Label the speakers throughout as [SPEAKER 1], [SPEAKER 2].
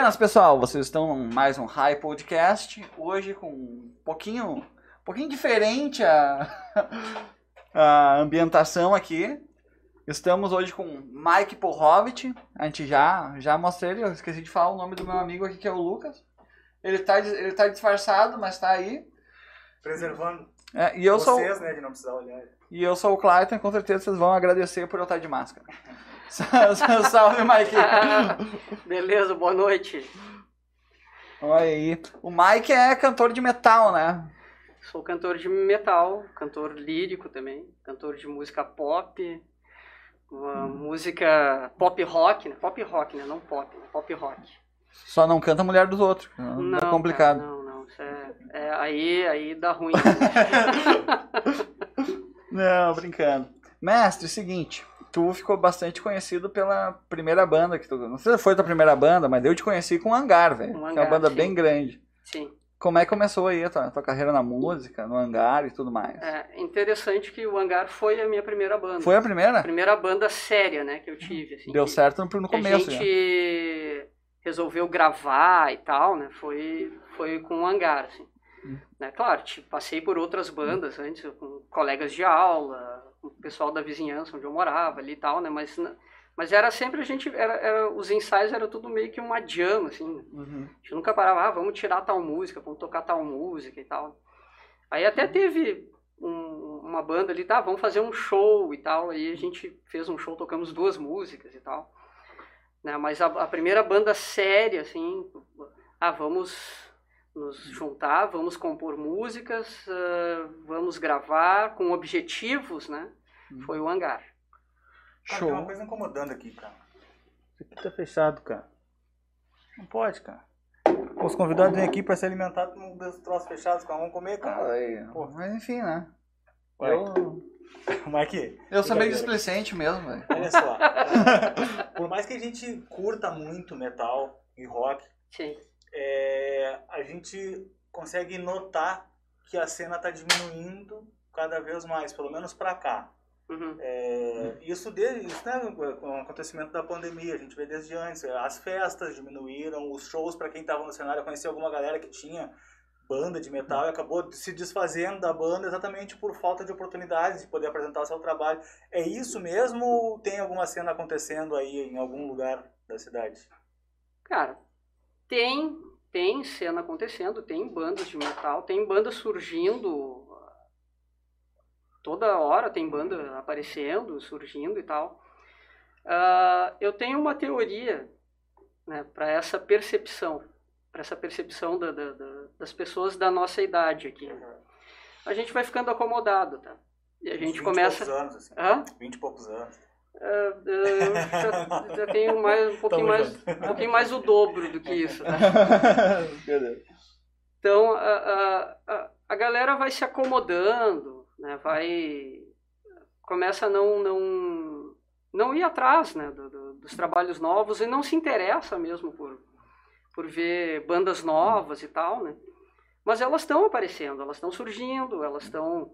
[SPEAKER 1] Buenas, pessoal. Vocês estão em mais um High Podcast. Hoje com um pouquinho, um pouquinho diferente a, a ambientação aqui. Estamos hoje com Mike Pohovich. A gente já, já mostrei ele. Eu esqueci de falar o nome do meu amigo aqui, que é o Lucas. Ele tá, ele tá disfarçado, mas tá aí.
[SPEAKER 2] Preservando
[SPEAKER 1] É, e eu sou
[SPEAKER 2] vocês, né, de não precisar olhar.
[SPEAKER 1] e eu sou o Clayton, com certeza vocês vão agradecer por eu estar de máscara. Salve, Mike.
[SPEAKER 3] Beleza, boa noite.
[SPEAKER 1] Olha aí. O Mike é cantor de metal, né?
[SPEAKER 3] Sou cantor de metal, cantor lírico também, cantor de música pop, uma música pop rock, né? Pop rock, né? Não pop, né? pop rock.
[SPEAKER 1] Só não canta a mulher dos outros. Não, é complicado.
[SPEAKER 3] cara, não, não, é, é- aí, aí dá ruim.
[SPEAKER 1] Não, brincando. Mestre, seguinte, tu ficou bastante conhecido pela primeira banda que tu. Não sei se foi tua primeira banda, mas eu te conheci com o Hangar, velho. Que é uma banda
[SPEAKER 3] sim.
[SPEAKER 1] bem grande.
[SPEAKER 3] Sim.
[SPEAKER 1] Como é que começou aí a tua, tua carreira na música, no Hangar e tudo mais?
[SPEAKER 3] É interessante que o Hangar foi a minha primeira banda.
[SPEAKER 1] Foi a
[SPEAKER 3] A
[SPEAKER 1] primeira?
[SPEAKER 3] primeira banda séria, né, que eu tive. Assim,
[SPEAKER 1] Deu certo no, no começo.
[SPEAKER 3] a
[SPEAKER 1] já.
[SPEAKER 3] gente resolveu gravar e tal, né? Foi, foi com o Hangar, assim.
[SPEAKER 1] Hum.
[SPEAKER 3] Né? Claro, tipo, passei por outras bandas antes, com colegas de aula, o pessoal da vizinhança onde eu morava ali e tal, né? Mas, mas era sempre a gente, era, era- os ensaios era tudo meio que uma jam, assim.
[SPEAKER 1] Uhum.
[SPEAKER 3] A gente nunca parava, ah, vamos tirar tal música, vamos tocar tal música e tal. Aí até teve um- uma banda ali, tá, vamos fazer um show e tal. Aí a gente fez um show, tocamos duas músicas e tal. Né, mas a, a primeira banda séria, assim, ah, vamos nos juntar, vamos compor músicas, ah, vamos gravar com objetivos, né?
[SPEAKER 1] Hum.
[SPEAKER 3] Foi o Hangar.
[SPEAKER 2] Cara, tem uma
[SPEAKER 1] Show.
[SPEAKER 2] coisa incomodando aqui, cara.
[SPEAKER 4] Isso aqui tá fechado, cara. Não pode, cara. Os convidados vêm aqui pra se alimentar, deixa os troços fechados, cara. Vamos comer, cara.
[SPEAKER 1] Ai,
[SPEAKER 4] Pô.
[SPEAKER 1] Mas enfim, né?
[SPEAKER 4] Vai.
[SPEAKER 1] Eu,
[SPEAKER 4] Mike,
[SPEAKER 1] eu sou meio displicente mesmo, velho.
[SPEAKER 2] Olha só. Por mais que a gente curta muito metal e rock,
[SPEAKER 3] Sim.
[SPEAKER 2] É, a gente consegue notar que a cena tá diminuindo cada vez mais, pelo menos pra cá.
[SPEAKER 3] Uhum.
[SPEAKER 2] É, isso desde isso, né, com o acontecimento da pandemia, a gente vê desde antes. As festas diminuíram, os shows, para quem estava no cenário, eu conheci alguma galera que tinha banda de metal e acabou se desfazendo da banda exatamente por falta de oportunidades de poder apresentar o seu trabalho. É isso mesmo ou tem alguma cena acontecendo aí em algum lugar da cidade?
[SPEAKER 3] Cara, tem, tem cena acontecendo, tem bandas de metal, tem bandas surgindo. Toda hora tem banda aparecendo, surgindo e tal. Ah, eu tenho uma teoria né, para essa percepção, para essa percepção da- da- da- das pessoas da nossa idade aqui. A gente vai ficando acomodado, tá? E a gente
[SPEAKER 2] 20 e
[SPEAKER 3] começa.
[SPEAKER 2] poucos anos, assim.
[SPEAKER 3] Hã?
[SPEAKER 2] 20 e poucos anos.
[SPEAKER 3] Ah, eu já, já tenho mais, um pouquinho
[SPEAKER 2] Tamo
[SPEAKER 3] mais, um pouquinho mais o dobro do que isso?
[SPEAKER 1] Beleza.
[SPEAKER 3] Então a, a, a, galera vai se acomodando, né? Vai começa a não não não ir atrás, né? do- do- dos trabalhos novos e não se interessa mesmo por por ver bandas novas e tal, né? Mas elas estão aparecendo, elas estão surgindo, elas estão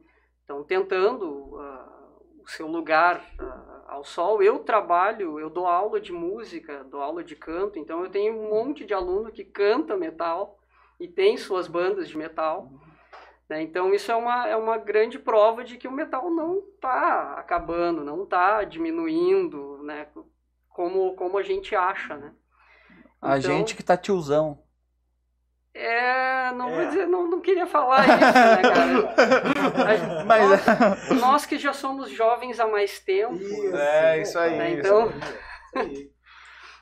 [SPEAKER 3] tentando ah, o seu lugar ah, ao sol. Eu trabalho, eu dou aula de música, dou aula de canto, então eu tenho um monte de aluno que canta metal e tem suas bandas de metal. né? Então isso é uma, é uma grande prova de que o metal não está acabando, não está diminuindo, né? como, como a gente acha. Né?
[SPEAKER 1] A
[SPEAKER 3] Então,
[SPEAKER 1] gente que tá tiozão.
[SPEAKER 3] É, não vou
[SPEAKER 2] É.
[SPEAKER 3] dizer, não, não queria falar isso, né, cara?
[SPEAKER 1] Mas
[SPEAKER 3] nós, nós que já somos jovens há mais tempo,
[SPEAKER 1] É, isso aí,
[SPEAKER 3] né,
[SPEAKER 1] isso
[SPEAKER 3] então,
[SPEAKER 2] Isso aí.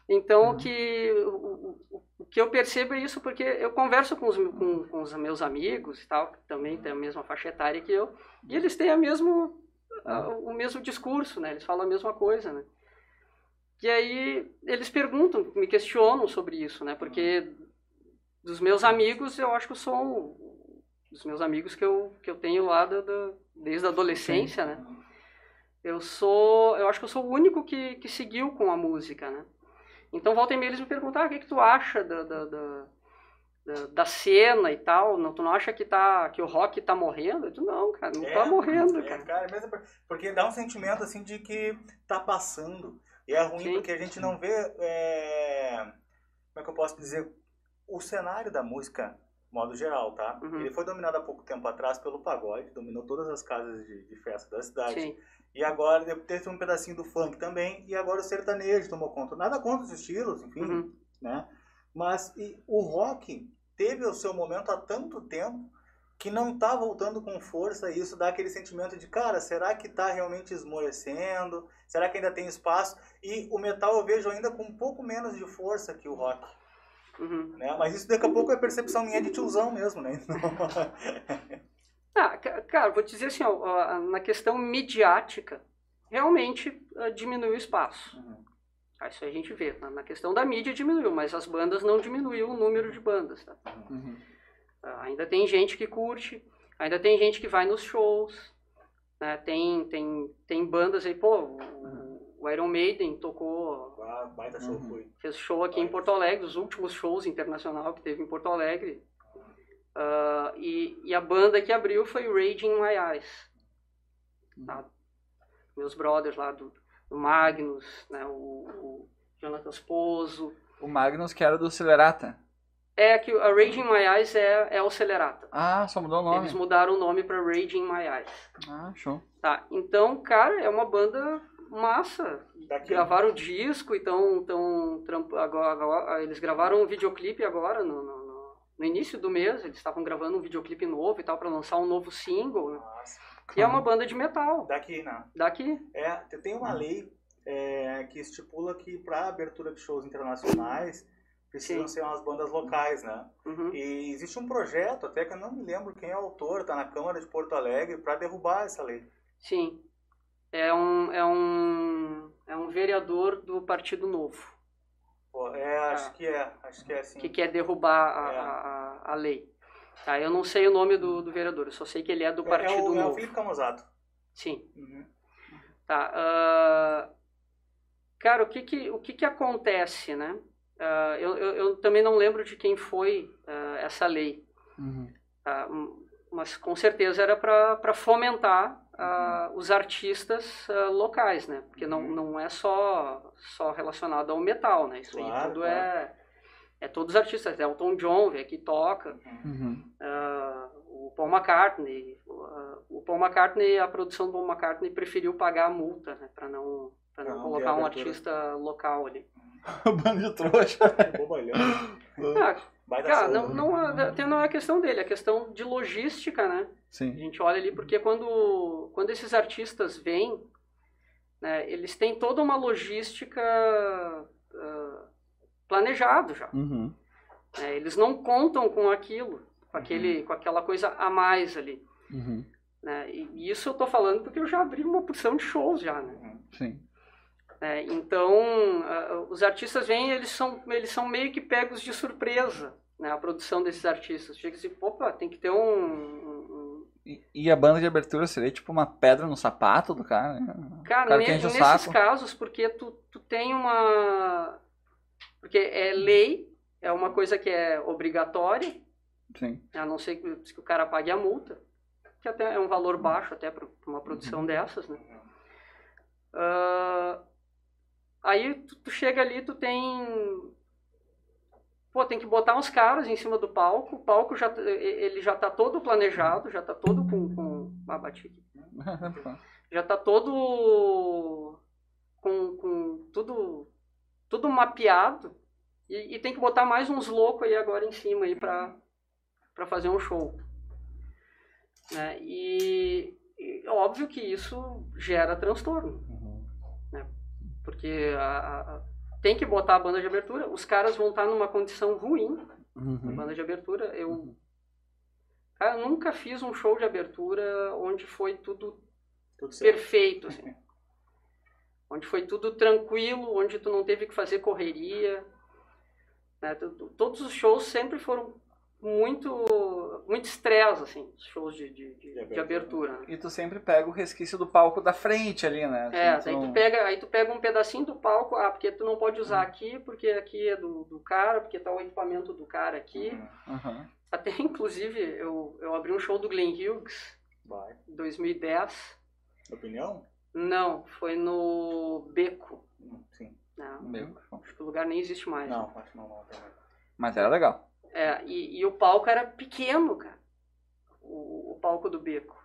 [SPEAKER 3] então o que o, o- que eu percebo é isso porque eu converso com os, com, com os meus amigos e tal, que também têm a mesma faixa etária que eu, e eles têm a mesmo, a- o mesmo discurso, né? Eles falam a mesma coisa, né? E aí eles perguntam, me questionam sobre isso, né? Porque dos meus amigos, eu acho que eu sou um, dos meus amigos que eu, que eu tenho lá da, da- desde a adolescência, né? Eu sou, eu acho que eu sou o único que, que seguiu com a música, né? Então volta e meia eles me perguntam, ah, o que, que tu acha da, da, da, da, cena e tal? Não, tu não acha que, tá, que o rock tá morrendo? Eu digo, não, cara, não tá morrendo,
[SPEAKER 2] é,
[SPEAKER 3] cara.
[SPEAKER 2] cara, mesmo por- porque dá um sentimento assim de que tá passando. E é ruim
[SPEAKER 3] Sim.
[SPEAKER 2] porque a gente não vê é, como é que eu posso dizer, o cenário da música, modo geral, tá?
[SPEAKER 3] Uhum.
[SPEAKER 2] Ele foi dominado há pouco tempo atrás pelo pagode, dominou todas as casas de, de festa da cidade.
[SPEAKER 3] Sim.
[SPEAKER 2] E agora teve um pedacinho do funk também, e agora o sertanejo tomou conta. Nada contra os estilos, enfim,
[SPEAKER 3] Uhum.
[SPEAKER 2] né? Mas e o rock teve o seu momento há tanto tempo que não tá voltando com força e isso dá aquele sentimento de, cara, será que tá realmente esmorecendo? Será que ainda tem espaço? E o metal eu vejo ainda com um pouco menos de força que o rock,
[SPEAKER 3] Uhum.
[SPEAKER 2] né? Mas isso daqui a pouco é percepção minha de tiozão mesmo, né?
[SPEAKER 3] Ah, ca- cara, vou dizer assim, ó, na questão midiática, realmente ah, diminuiu o espaço.
[SPEAKER 2] Uhum.
[SPEAKER 3] Ah, Isso a gente vê. Na, questão da mídia diminuiu, mas as bandas não diminuiu o número de bandas. Tá?
[SPEAKER 1] Uhum.
[SPEAKER 3] Ah, ainda tem gente que curte, ainda tem gente que vai nos shows. né? Tem, tem, tem bandas aí, pô, o, o Iron Maiden tocou,
[SPEAKER 2] Ah, baita show
[SPEAKER 1] Uhum.
[SPEAKER 2] foi.
[SPEAKER 3] fez show aqui em Porto Alegre, os últimos shows internacional que teve em Porto Alegre. Ah, e, e a banda que abriu foi Raging in My Eyes. tá? Meus brothers lá do, do Magnus, né? o, o Jonathan Sposo.
[SPEAKER 1] O Magnus que era do Celerata.
[SPEAKER 3] É que a Raging in My Eyes é, é o Celerata.
[SPEAKER 1] Ah, só mudou o nome.
[SPEAKER 3] Eles mudaram o nome para Raging in My Eyes.
[SPEAKER 1] Ah, show.
[SPEAKER 3] Tá, então, cara, é uma banda massa.
[SPEAKER 2] Daqui.
[SPEAKER 3] Gravaram disco, então, tão, trampo- agora, agora- eles gravaram um videoclipe agora, no, no, no- início do mês, eles estavam gravando um videoclipe novo e tal, para lançar um novo single.
[SPEAKER 2] Nossa.
[SPEAKER 3] E é uma banda de metal,
[SPEAKER 2] Daqui, né?
[SPEAKER 3] daqui.
[SPEAKER 2] É, te- tem uma lei é, que estipula que para abertura de shows internacionais precisam
[SPEAKER 3] Sim.
[SPEAKER 2] ser umas bandas locais, né?
[SPEAKER 3] Uhum.
[SPEAKER 2] E existe um projeto, até que eu não me lembro quem é o autor, tá na Câmara de Porto Alegre, para derrubar essa lei.
[SPEAKER 3] Sim. É um, é, um, é um vereador do Partido Novo,
[SPEAKER 2] Pô, é, acho que é, acho que é assim.
[SPEAKER 3] que quer derrubar a,
[SPEAKER 2] É.
[SPEAKER 3] a, a- a lei. Tá, eu não sei o nome do, do vereador, eu só sei que ele é do
[SPEAKER 2] É- é,
[SPEAKER 3] Partido
[SPEAKER 2] o, é o
[SPEAKER 3] Novo.
[SPEAKER 2] Felipe Camusato.
[SPEAKER 3] Sim.
[SPEAKER 2] Uhum.
[SPEAKER 3] Tá. ah, cara, o que que, o que que acontece, né? Ah, eu, eu, eu também não lembro de quem foi ah, essa lei,
[SPEAKER 1] Uhum.
[SPEAKER 3] tá? Mas com certeza era para fomentar ah, os artistas ah, locais, né? Porque não,
[SPEAKER 2] Uhum.
[SPEAKER 3] não é só, só relacionado ao metal, né? Isso aí
[SPEAKER 2] Claro,
[SPEAKER 3] tudo
[SPEAKER 2] claro.
[SPEAKER 3] é... É todos os artistas, Elton John vem aqui e toca,
[SPEAKER 1] Uhum.
[SPEAKER 3] ah, o Paul McCartney, o Paul McCartney, a produção do Paul McCartney preferiu pagar a multa, né, para não, pra não
[SPEAKER 2] não
[SPEAKER 3] colocar um artista local ali.
[SPEAKER 1] Bando de trouxa.
[SPEAKER 2] Bobalhão.
[SPEAKER 3] Ah, cara, não, não, é- até não é questão dele, é questão de logística, né? A
[SPEAKER 1] Sim.
[SPEAKER 3] gente olha ali porque quando, quando esses artistas vêm, né, eles têm toda uma logística ah, planejado já.
[SPEAKER 1] Uhum.
[SPEAKER 3] né? Eles não contam com aquilo, com, aquele, com aquela coisa a mais ali.
[SPEAKER 1] Uhum.
[SPEAKER 3] né? E e isso eu tô falando porque eu já abri uma porção de shows já, né?
[SPEAKER 2] Uhum.
[SPEAKER 1] Sim.
[SPEAKER 3] É, então, ah, os artistas vêm, eles são, eles são meio que pegos de surpresa, né? A produção desses artistas. Chega assim, opa, tem que ter um... um-
[SPEAKER 1] E, e a banda de abertura seria tipo uma pedra no sapato do cara, né?
[SPEAKER 3] Cara,
[SPEAKER 1] cara
[SPEAKER 3] ne-
[SPEAKER 1] que enche o
[SPEAKER 3] nesses
[SPEAKER 1] saco.
[SPEAKER 3] casos, porque tu, tu tem uma... Porque é lei, é uma coisa que é obrigatória,
[SPEAKER 1] Sim.
[SPEAKER 3] a não ser que, que o cara pague a multa, que até é um valor baixo até para uma produção dessas, né? Ah, aí tu, tu chega ali, tu tem pô, tem que botar uns caras em cima do palco, o palco já ele já tá todo planejado, já tá todo com, com ah, bati aqui. já tá todo com, com tudo tudo mapeado e, e tem que botar mais uns loucos aí agora em cima aí para para fazer um show né? e, e óbvio que isso gera transtorno? Porque a, a- tem que botar a banda de abertura os caras vão estar numa condição ruim
[SPEAKER 1] Uhum.
[SPEAKER 3] banda de abertura eu cara, eu nunca fiz um show de abertura onde foi tudo
[SPEAKER 2] Tudo
[SPEAKER 3] perfeito, assim. onde foi tudo tranquilo, onde tu não teve que fazer correria. né? Todos os shows sempre foram muito muito estresse, assim, os shows de, de, de- de
[SPEAKER 2] abertura.
[SPEAKER 3] abertura. né?
[SPEAKER 1] E tu sempre pega o resquício do palco da frente ali, né?
[SPEAKER 3] É,
[SPEAKER 1] Assim, não-
[SPEAKER 3] tu, pega, aí tu pega um pedacinho do palco, ah, porque tu não pode usar aqui, porque aqui é do, do cara, porque tá o equipamento do cara aqui.
[SPEAKER 2] Uhum.
[SPEAKER 1] Aham.
[SPEAKER 3] Até, inclusive, eu, eu abri um show do Glenn Hughes,
[SPEAKER 2] Vai.
[SPEAKER 3] em 2010.
[SPEAKER 2] Opinião?
[SPEAKER 3] Não, foi no Beco.
[SPEAKER 2] Hum, Sim.
[SPEAKER 3] né?
[SPEAKER 1] Meu.
[SPEAKER 3] Acho que o lugar nem existe mais.
[SPEAKER 2] Não, acho que não, não. Tem...
[SPEAKER 1] Mas era legal.
[SPEAKER 3] É, e, e o palco era pequeno, cara. O, o palco do beco.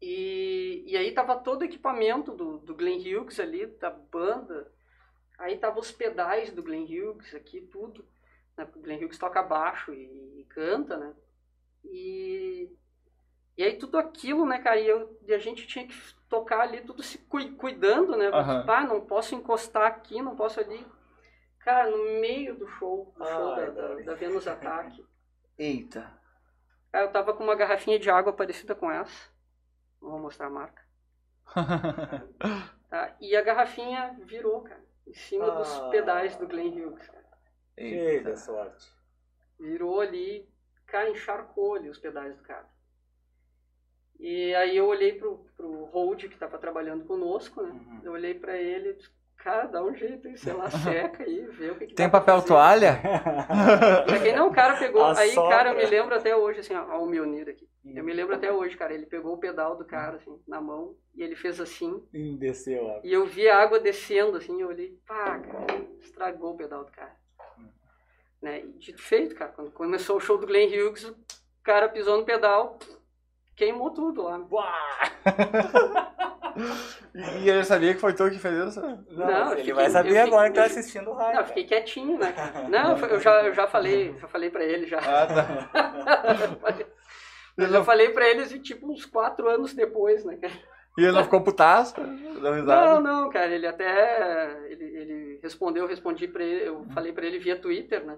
[SPEAKER 3] E, e aí tava todo o equipamento do, do Glenn Hughes ali, da banda. Aí tava os pedais do Glenn Hughes aqui, tudo. Né? O Glenn Hughes toca baixo e, e canta, né? E, e aí tudo aquilo, né, cara? E, eu, e a gente tinha que tocar ali, tudo se cu- cuidando, né?
[SPEAKER 1] Aham.
[SPEAKER 3] Ah, não posso encostar aqui, não posso ali. Cara, no meio do show, do show
[SPEAKER 2] Ai,
[SPEAKER 3] da, da,
[SPEAKER 2] Dani.
[SPEAKER 3] da Vênus Ataque,
[SPEAKER 1] Eita.
[SPEAKER 3] Aí eu tava com uma garrafinha de água parecida com essa. Não vou mostrar a marca. Tá? E a garrafinha virou, cara. Em cima dos
[SPEAKER 2] Ah.
[SPEAKER 3] pedais do Glenn Hughes. Cara.
[SPEAKER 1] Eita.
[SPEAKER 2] da sorte.
[SPEAKER 3] Virou ali, cara, encharcou ali os pedais do cara. E aí eu olhei pro, pro Hold, que tava trabalhando conosco, né?
[SPEAKER 2] Uhum.
[SPEAKER 3] Eu olhei pra ele e disse, cara, dá um jeito aí, sei lá, seca aí, vê o que, que
[SPEAKER 1] Tem papel
[SPEAKER 3] fazer."
[SPEAKER 1] toalha?
[SPEAKER 3] Pra quem não, o cara pegou.
[SPEAKER 2] A
[SPEAKER 3] aí, cara, eu me lembro até hoje, assim, ó, ó, o Mionir aqui. Eu me lembro até hoje, cara. Ele pegou o pedal do cara, assim, na mão, e ele fez assim.
[SPEAKER 2] E desceu lá.
[SPEAKER 3] E eu vi a água descendo, assim, eu olhei, pá, cara, estragou o pedal do cara. Né? E dito feito, cara. Quando começou o show do Glenn Hughes, o cara pisou no pedal, queimou tudo lá.
[SPEAKER 1] E ele sabia que foi tu que fez isso?
[SPEAKER 2] Não,
[SPEAKER 3] Não,
[SPEAKER 2] ele
[SPEAKER 3] fiquei-
[SPEAKER 2] vai saber
[SPEAKER 3] fiquei-
[SPEAKER 2] agora que tá assistindo o raio.
[SPEAKER 3] Não, eu fiquei quietinho, né? Não, eu já, eu já falei, já falei pra ele já.
[SPEAKER 1] Ah, tá.
[SPEAKER 3] Mas eu falei pra eles, e, tipo, uns quatro anos depois, né, cara?
[SPEAKER 1] E ele não ficou putaço?
[SPEAKER 3] Não, não, cara, ele até ele, ele respondeu, eu respondi para ele, eu falei para ele via Twitter, né?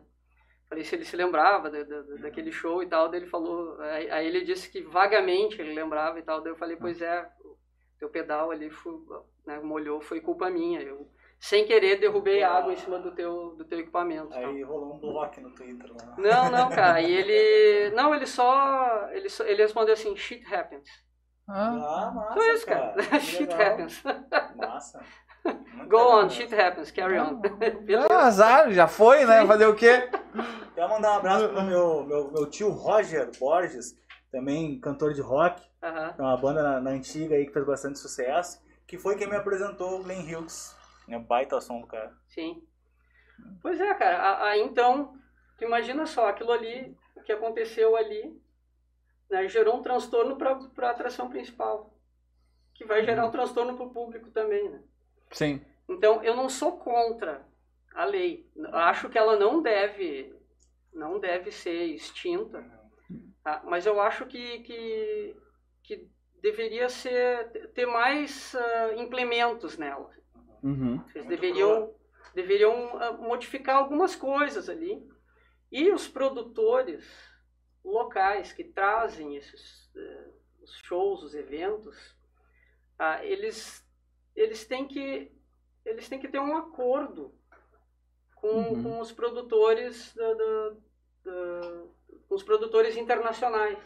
[SPEAKER 3] Falei se ele se lembrava da, da- daquele show e tal, daí ele falou, aí, aí ele disse que vagamente ele lembrava e tal, daí eu falei, pois é, teu pedal ali fu- né, molhou, foi culpa minha, eu sem querer derrubei água em cima do teu do teu equipamento. tal.
[SPEAKER 2] Aí rolou um bloco no Twitter lá.
[SPEAKER 3] Não, não, cara, e ele não, ele só ele só, ele respondeu assim, shit happens.
[SPEAKER 1] Ah,
[SPEAKER 2] Ah, massa,
[SPEAKER 3] Foi isso, cara.
[SPEAKER 2] Que
[SPEAKER 3] shit happens.
[SPEAKER 2] Massa. Muito
[SPEAKER 3] Go
[SPEAKER 2] legal
[SPEAKER 3] on,
[SPEAKER 2] mesmo.
[SPEAKER 3] shit happens, carry on.
[SPEAKER 1] Ah, azar, já foi, né? Fazer o quê?
[SPEAKER 2] Quero mandar um abraço pro meu, meu, meu tio Roger Borges, também cantor de rock. É uma banda na, na antiga aí que fez bastante sucesso. Que foi quem me apresentou o Glenn Hughes. É baita som do cara.
[SPEAKER 3] Sim. Pois é, cara. A- Aí então, tu imagina só, aquilo ali, o que aconteceu ali, né, gerou um transtorno para a atração principal. Que vai gerar um transtorno para o público também, né?
[SPEAKER 1] Sim.
[SPEAKER 3] Então, eu não sou contra a lei. Acho que ela não deve, não deve ser extinta. tá? Mas eu acho que, que, que deveria ser, ter mais ah, implementos nela.
[SPEAKER 1] Uhum.
[SPEAKER 3] Eles
[SPEAKER 2] Muito
[SPEAKER 3] deveriam, deveriam ah, modificar algumas coisas ali. E os produtores locais que trazem esses eh, os shows, os eventos, eles, eles, têm que, eles têm que ter um acordo com,
[SPEAKER 1] Uhum.
[SPEAKER 3] com os produtores da, da- da- com os produtores internacionais.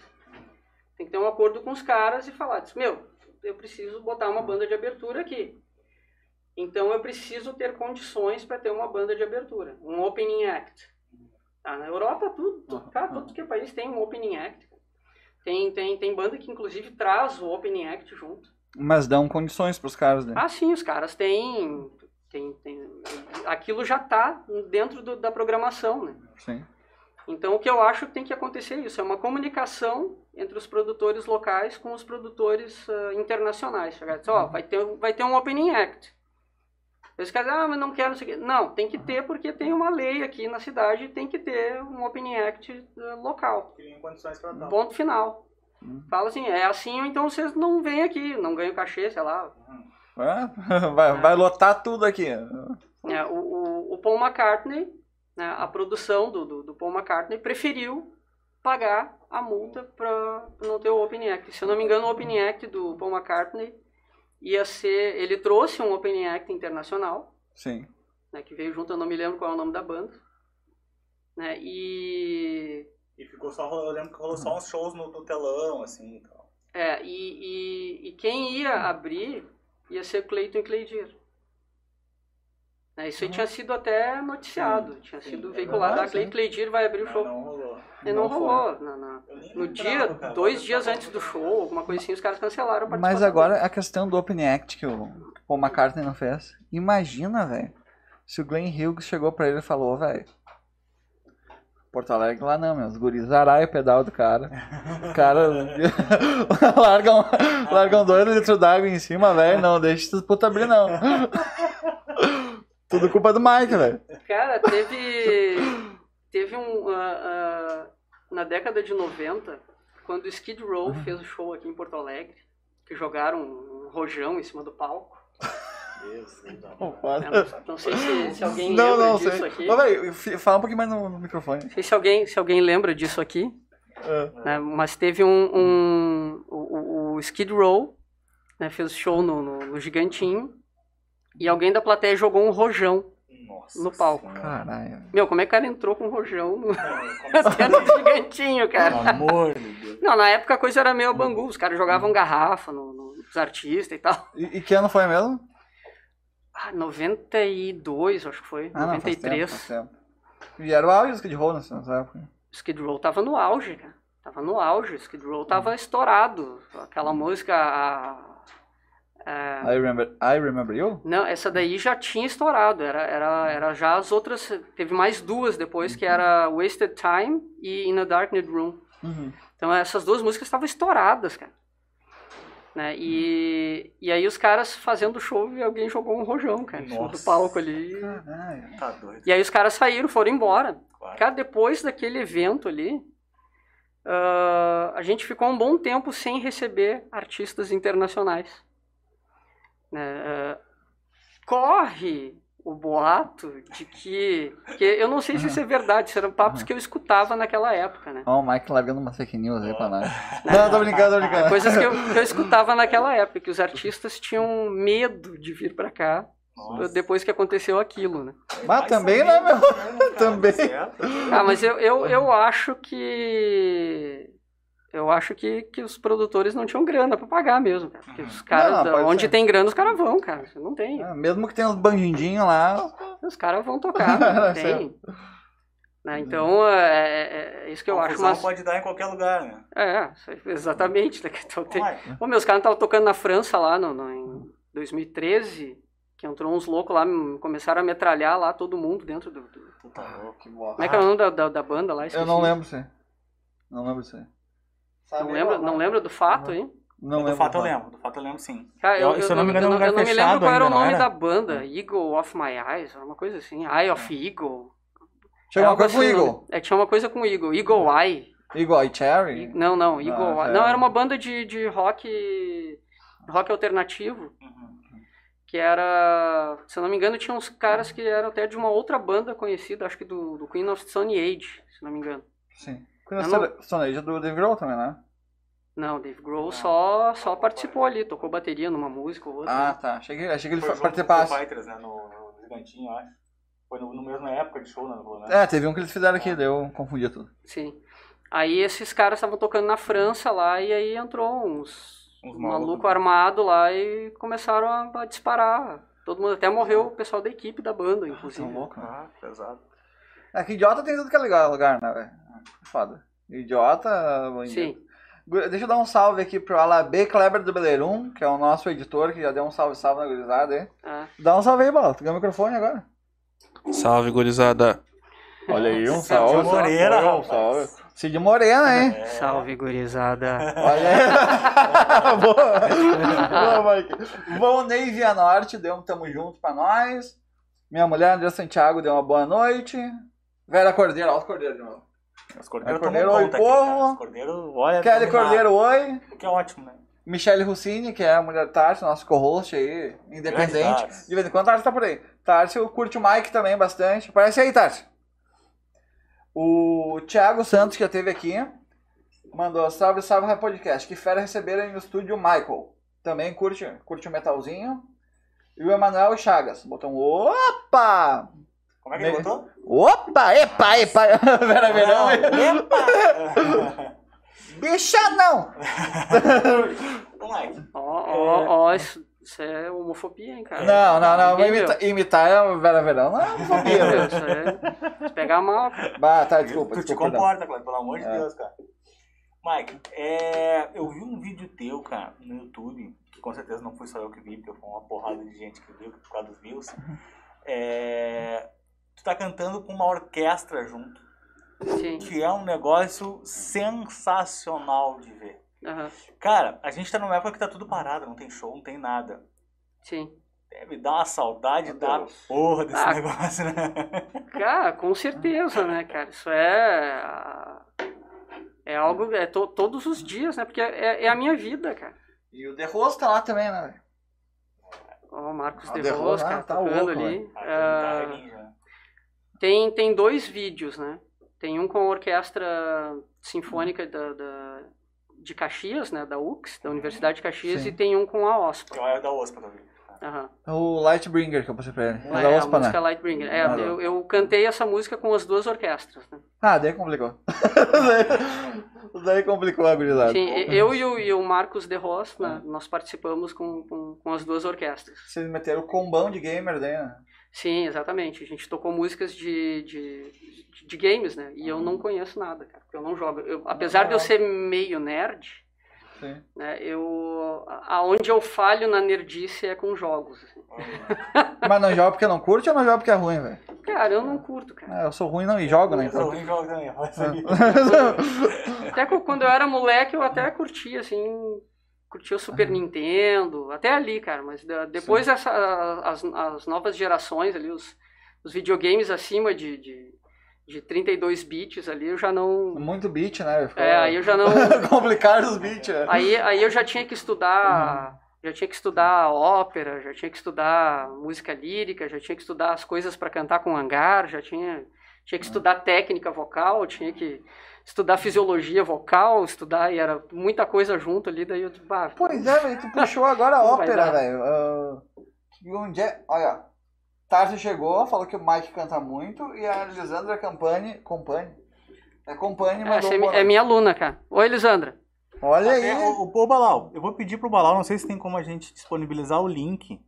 [SPEAKER 3] Tem que ter um acordo com os caras e falar, diz, meu, eu preciso botar uma banda de abertura aqui. Então eu preciso ter condições para ter uma banda de abertura, um opening act. Tá? Na Europa tudo, tudo, cara, todo que é país tem um opening act. Tem, tem, tem banda que inclusive traz o opening act junto.
[SPEAKER 1] Mas dão condições pros caras, né?
[SPEAKER 3] Ah, sim, os caras têm. tem, tem aquilo já está dentro do- da programação, né?
[SPEAKER 1] Sim.
[SPEAKER 3] Então o que eu acho que tem que acontecer é isso, é uma comunicação entre os produtores locais com os produtores ah, internacionais. Chegar e ó, vai ter, vai ter um opening act. Eles caras, ah, mas não quero, não sei o quê. Não, tem que ter porque tem uma lei aqui na cidade, tem que ter um opening act ah, local.
[SPEAKER 2] Condições para tal.
[SPEAKER 3] Ponto final.
[SPEAKER 1] Uhum.
[SPEAKER 3] Fala assim, é assim, ou então vocês não vêm aqui, não ganham cachê, sei lá.
[SPEAKER 1] É, vai, vai lotar tudo aqui.
[SPEAKER 3] É, o, o, o Paul McCartney, né, a produção do, do, do Paul McCartney preferiu pagar a multa para não ter o Open Act. Se eu não me engano, o Open Act do Paul McCartney ia ser... Ele trouxe um Open Act internacional,
[SPEAKER 1] Sim.
[SPEAKER 3] né, que veio junto, eu não me lembro qual é o nome da banda. Né, e,
[SPEAKER 2] E ficou só, eu lembro que rolou só uns shows no, no telão, assim e tal.
[SPEAKER 3] é, e, e, e quem ia abrir ia ser Clayton e Claydir. Né, isso aí tinha sido até noticiado, tinha
[SPEAKER 2] sim,
[SPEAKER 3] sido
[SPEAKER 2] é
[SPEAKER 3] veiculado.
[SPEAKER 1] verdade,
[SPEAKER 3] Ah, Clayton
[SPEAKER 1] sim.
[SPEAKER 3] e Claydir vai abrir o show.
[SPEAKER 2] não rolou.
[SPEAKER 3] E não,
[SPEAKER 1] Não
[SPEAKER 3] rolou. Na- no dia,
[SPEAKER 2] cara.
[SPEAKER 3] dois dias antes do show, alguma coisa assim, os caras cancelaram a.
[SPEAKER 1] Mas agora a questão do Open Act que o Paul McCartney não fez. Imagina, velho. se o Glenn Hughes chegou pra ele e falou, velho. Porto Alegre lá não, meu. Os guris araia o pedal do cara. O cara largam, largam dois litros d'água em cima, velho. Não, deixa essas puta abrir, não. Tudo culpa do Mike, velho.
[SPEAKER 3] Cara, teve. Teve um. ah, ah, na década de 90, quando o Skid Row
[SPEAKER 1] Uhum.
[SPEAKER 3] fez o show aqui em Porto Alegre, que jogaram um rojão em cima do palco.
[SPEAKER 1] Foda.
[SPEAKER 3] Eu não, não sei se, se alguém
[SPEAKER 1] Não,
[SPEAKER 3] lembra
[SPEAKER 1] não,
[SPEAKER 3] disso
[SPEAKER 1] sei.
[SPEAKER 3] aqui.
[SPEAKER 1] Velho, fi- fala um pouquinho mais no, no microfone.
[SPEAKER 3] Não sei se alguém, se alguém lembra disso aqui.
[SPEAKER 1] É.
[SPEAKER 3] né, Mas teve um. um- o, o- o Skid Row né, fez show no, no, no Gigantinho. E alguém da plateia jogou um rojão
[SPEAKER 2] Nossa.
[SPEAKER 3] no palco.
[SPEAKER 1] Caralho.
[SPEAKER 3] Meu, como é que o cara entrou com rojão no,
[SPEAKER 2] Senhora.
[SPEAKER 3] no Gigantinho, cara?
[SPEAKER 2] Pelo amor de Deus.
[SPEAKER 3] Não, na época a coisa era meio bangu. Os caras jogavam garrafa no- no- nos artistas e tal.
[SPEAKER 1] E, e que ano foi mesmo?
[SPEAKER 3] Ah, 92, acho que foi.
[SPEAKER 1] Ah, não, faz tempo,
[SPEAKER 3] 93.
[SPEAKER 1] faz tempo. E era o auge do Skid Row nessa época.
[SPEAKER 3] O Skid Row tava no auge, cara. Tava no auge. O Skid Row tava estourado. Aquela música. a- a-
[SPEAKER 1] I remember, I remember You?
[SPEAKER 3] Não, essa daí já tinha estourado. Era, era, era já as outras. Teve mais duas depois, que era Wasted Time e In a Darkened Room.
[SPEAKER 1] Uhum.
[SPEAKER 3] Então essas duas músicas estavam estouradas, cara. Né? E, e aí os caras fazendo show e alguém jogou um rojão, cara, cima do
[SPEAKER 2] Nossa.
[SPEAKER 3] palco ali.
[SPEAKER 1] Caralho.
[SPEAKER 2] Tá doido.
[SPEAKER 3] E aí os caras saíram, foram embora.
[SPEAKER 2] Claro.
[SPEAKER 3] Cara, depois daquele evento ali, ah, a gente ficou um bom tempo sem receber artistas internacionais. Né? Ah, corre o boato de que, que. Eu não sei se isso é verdade, isso eram papos que eu escutava naquela época, né?
[SPEAKER 1] Ó, o Mike largando uma fake news aí pra nós. Não, tô brincando, tô brincando.
[SPEAKER 3] Coisas que eu, que eu escutava naquela época, que os artistas tinham medo de vir pra cá
[SPEAKER 2] Nossa.
[SPEAKER 3] depois que aconteceu aquilo, né?
[SPEAKER 1] Mas
[SPEAKER 2] Vai
[SPEAKER 1] também,
[SPEAKER 2] saber,
[SPEAKER 1] né, meu?
[SPEAKER 2] cara,
[SPEAKER 1] Também.
[SPEAKER 2] certo?
[SPEAKER 3] Ah, mas eu, eu, eu acho que. Eu acho que, que os produtores não tinham grana pra pagar mesmo, cara. Porque os caras,
[SPEAKER 1] Não,
[SPEAKER 3] da-
[SPEAKER 1] pode
[SPEAKER 3] onde
[SPEAKER 1] ser.
[SPEAKER 3] tem grana, os caras vão, cara. Não tem.
[SPEAKER 1] É, mesmo que tenha uns bandidinhos lá.
[SPEAKER 3] Os caras vão tocar, não tem. Né, Então, é, é- é isso que eu acho. Mas,
[SPEAKER 2] pode dar em qualquer lugar, né?
[SPEAKER 3] é, exatamente. Né? Então, tem... Pô, meus caras estavam tocando na França lá no, no- em 2013, que entrou uns loucos lá, me- começaram a metralhar lá todo mundo dentro do. do-
[SPEAKER 2] louco.
[SPEAKER 1] Que bosta.
[SPEAKER 3] Como é que é o nome da, da, da banda lá?
[SPEAKER 1] Eu
[SPEAKER 3] Esqueci.
[SPEAKER 1] não lembro aí. Não lembro isso
[SPEAKER 3] Não lembra, não lembra do fato, hein?
[SPEAKER 1] Não
[SPEAKER 2] do
[SPEAKER 1] lembro.
[SPEAKER 2] fato eu lembro, do fato eu lembro sim.
[SPEAKER 3] Cara, eu,
[SPEAKER 2] Eu-
[SPEAKER 3] eu,
[SPEAKER 2] se eu não me engano,
[SPEAKER 3] eu
[SPEAKER 2] é lugar
[SPEAKER 3] eu não me lembro qual era o nome
[SPEAKER 2] era?
[SPEAKER 3] da banda. Eagle of My Eyes, uma coisa assim. Eye of Eagle.
[SPEAKER 1] Chega uma
[SPEAKER 3] Algo
[SPEAKER 1] coisa com
[SPEAKER 3] assim,
[SPEAKER 1] Eagle.
[SPEAKER 3] É tinha uma coisa com Eagle. Eagle Eye.
[SPEAKER 1] Eagle e Cherry.
[SPEAKER 3] Não, não, Eagle
[SPEAKER 1] Ah,
[SPEAKER 3] Eye. Não, era uma banda de, de rock. rock alternativo.
[SPEAKER 2] Uhum.
[SPEAKER 3] Que era. Se eu não me engano, tinha uns caras que eram até de uma outra banda conhecida, acho que do, do Queen of Stone Age, se não me engano.
[SPEAKER 1] Sim. Queen
[SPEAKER 3] Eu
[SPEAKER 1] of
[SPEAKER 3] não-
[SPEAKER 1] Stone- Stone Age é do Dave Grohl também, né?
[SPEAKER 3] Não, Dave Grohl só, só participou ali, tocou bateria numa música ou outra.
[SPEAKER 1] Ah, tá. Achei que, achei que ele
[SPEAKER 2] Foi
[SPEAKER 1] participasse.
[SPEAKER 2] Fighters, né? No, no Gigantinho, eu acho. Foi no, no mesma época de show, né? no- né?
[SPEAKER 1] É, teve um que eles fizeram aqui, daí eu confundi tudo.
[SPEAKER 3] Sim. Aí esses caras estavam tocando na França lá e aí entrou uns,
[SPEAKER 2] Uns
[SPEAKER 3] um
[SPEAKER 2] malucos.
[SPEAKER 3] maluco armado lá e começaram a, a disparar. Todo mundo até morreu o pessoal da equipe da banda, inclusive.
[SPEAKER 1] Tão louco, né?
[SPEAKER 2] Ah, pesado.
[SPEAKER 1] É que idiota tem tudo que é legal lugar, né, velho? Foda. Idiota.
[SPEAKER 3] Sim.
[SPEAKER 1] Gu- Deixa eu dar um salve aqui pro Alabê Kleber do Beleirum, que é o nosso editor, que já deu um salve salve na gurizada aí.
[SPEAKER 3] Ah,
[SPEAKER 1] Dá um salve aí, Bola. Tu ganhou o microfone agora.
[SPEAKER 5] Salve, gurizada.
[SPEAKER 1] Olha aí, um
[SPEAKER 2] Cid
[SPEAKER 1] salve.
[SPEAKER 2] Moreira,
[SPEAKER 1] salve, um salve. Cid Morena, hein?
[SPEAKER 2] É.
[SPEAKER 3] Salve, gurizada.
[SPEAKER 1] Olha aí. Boa. Boa, Mike. Volney Via Norte deu um tamo junto pra nós. Minha mulher, André Santiago, deu uma boa noite. Vera Cordeiro, olha o Cordeiro de novo.
[SPEAKER 2] Os cordeiros tomam
[SPEAKER 1] Cordeiro, oi,
[SPEAKER 2] conta aqui,
[SPEAKER 1] povo.
[SPEAKER 2] cara. Os cordeiros, olha...
[SPEAKER 1] Kelly. Cordeiro, oi.
[SPEAKER 2] O que é ótimo, né?
[SPEAKER 1] Michele Rossini, que é a mulher Tarsi, nosso co-host aí, independente. De vez em quando Tarsi tá por aí. Tarsi curte o Mike também bastante. Aparece aí, Tarsi. O Thiago Santos, que já teve aqui, mandou salve, salve, Podcast. Que fera receberam no estúdio Michael. Também curte, curte o metalzinho. E o Emanuel Chagas. Botou um opa!
[SPEAKER 2] Como é que ele botou?
[SPEAKER 1] Opa! Epa, epa! Vera Verão.
[SPEAKER 2] Epa!
[SPEAKER 1] Bicha não!
[SPEAKER 2] Ô, Mike,
[SPEAKER 3] Ó, ó, ó, isso, isso é homofobia, hein, cara?
[SPEAKER 1] Não, não, não.
[SPEAKER 3] Ninguém
[SPEAKER 1] Imita, imitar é Vera Verão. Não é homofobia, velho.
[SPEAKER 3] Isso é... Se pegar mal.
[SPEAKER 1] Bah, tá, desculpa,
[SPEAKER 2] tu te
[SPEAKER 1] desculpa.
[SPEAKER 2] comporta, Cláudio, pelo amor de
[SPEAKER 1] É.
[SPEAKER 2] Deus, cara. Mike, é, eu vi um vídeo teu, cara, no YouTube, que com certeza não foi só eu que vi, porque foi uma porrada de gente que viu por causa dos views. é, tu tá cantando com uma orquestra junto,
[SPEAKER 3] Sim.
[SPEAKER 2] que é um negócio sensacional de ver.
[SPEAKER 3] aham,
[SPEAKER 2] Cara, a gente tá numa época que tá tudo parado, não tem show, não tem nada.
[SPEAKER 3] Sim.
[SPEAKER 2] Deve dar uma saudade
[SPEAKER 1] Meu
[SPEAKER 2] da
[SPEAKER 1] Deus.
[SPEAKER 2] porra desse
[SPEAKER 3] Ah.
[SPEAKER 2] negócio, né?
[SPEAKER 3] Cara, com certeza, né, cara? Isso é. É algo. É to- todos os dias, né? Porque é, é a minha vida, cara.
[SPEAKER 1] E o The Rose tá lá também, né? velho?
[SPEAKER 3] Ó, o Marcos
[SPEAKER 1] Ah,
[SPEAKER 3] de Rose,
[SPEAKER 1] Rose,
[SPEAKER 3] cara,
[SPEAKER 1] ah, tá
[SPEAKER 3] tocando
[SPEAKER 1] louco,
[SPEAKER 3] ali.
[SPEAKER 2] Ah,
[SPEAKER 3] Ah,
[SPEAKER 2] tá?
[SPEAKER 3] Tem, tem dois vídeos, né? Tem um com a orquestra sinfônica da, da- de Caxias, né? Da UX, da Universidade de Caxias,
[SPEAKER 1] Sim.
[SPEAKER 3] e tem um com a OSPA.
[SPEAKER 2] Eu era da OSPA também.
[SPEAKER 3] Aham.
[SPEAKER 1] O Lightbringer que eu passei pra ele. Mas
[SPEAKER 3] É,
[SPEAKER 1] da
[SPEAKER 3] a
[SPEAKER 1] OSPA,
[SPEAKER 3] música
[SPEAKER 1] né?
[SPEAKER 3] Lightbringer. É,
[SPEAKER 1] Ah,
[SPEAKER 3] eu, eu cantei essa música com as duas orquestras, né?
[SPEAKER 1] Ah, daí complicou. daí, daí complicou a gurizada.
[SPEAKER 3] Sim, eu e o, e o Marcos de Ross, né, nós participamos com, com, com as duas orquestras.
[SPEAKER 1] Vocês meteram o combão de gamer daí, né?
[SPEAKER 3] Sim, exatamente. A gente tocou músicas de, de, de games, né? E eu não conheço nada, cara, porque eu não jogo. Eu, apesar de eu ser meio nerd,
[SPEAKER 1] Sim.
[SPEAKER 3] né, eu, aonde eu falho na nerdice é com jogos. assim.
[SPEAKER 1] Mas não joga porque não curte ou não joga porque é ruim, velho?
[SPEAKER 3] Cara, eu não curto, cara.
[SPEAKER 1] É, eu sou ruim não, e jogo, né?
[SPEAKER 2] Eu sou
[SPEAKER 1] Então.
[SPEAKER 2] ruim em jogos também, mas
[SPEAKER 3] Até que quando eu era moleque, eu até curtia, assim, curtia o Super Nintendo, até ali, cara, mas depois essa, as, as novas gerações ali, os, os videogames acima de, de, de 32 bits ali, eu já não...
[SPEAKER 1] Muito beat, né? Ficou...
[SPEAKER 3] É, aí eu já não...
[SPEAKER 1] Complicaram os beats, é.
[SPEAKER 3] Aí, aí eu já tinha que estudar... Já tinha que estudar ópera, já tinha que estudar música lírica, já tinha que estudar as coisas para cantar com hangar, já tinha, tinha que estudar técnica vocal, tinha que estudar fisiologia vocal, estudar, e era muita coisa junto ali, daí eu, bah,
[SPEAKER 1] Pois é, velho, tu puxou agora a ópera, velho. Onde é? Olha, Tarso chegou, falou que o Mike canta muito e a Elisandra Campani. Compani? É Compani,
[SPEAKER 3] É,
[SPEAKER 1] mandou um
[SPEAKER 3] é, é minha aluna, cara. Oi, Elisandra.
[SPEAKER 1] Olha aí.
[SPEAKER 2] É, o, o Balau, eu vou pedir pro Balau, não sei se tem como a gente disponibilizar o link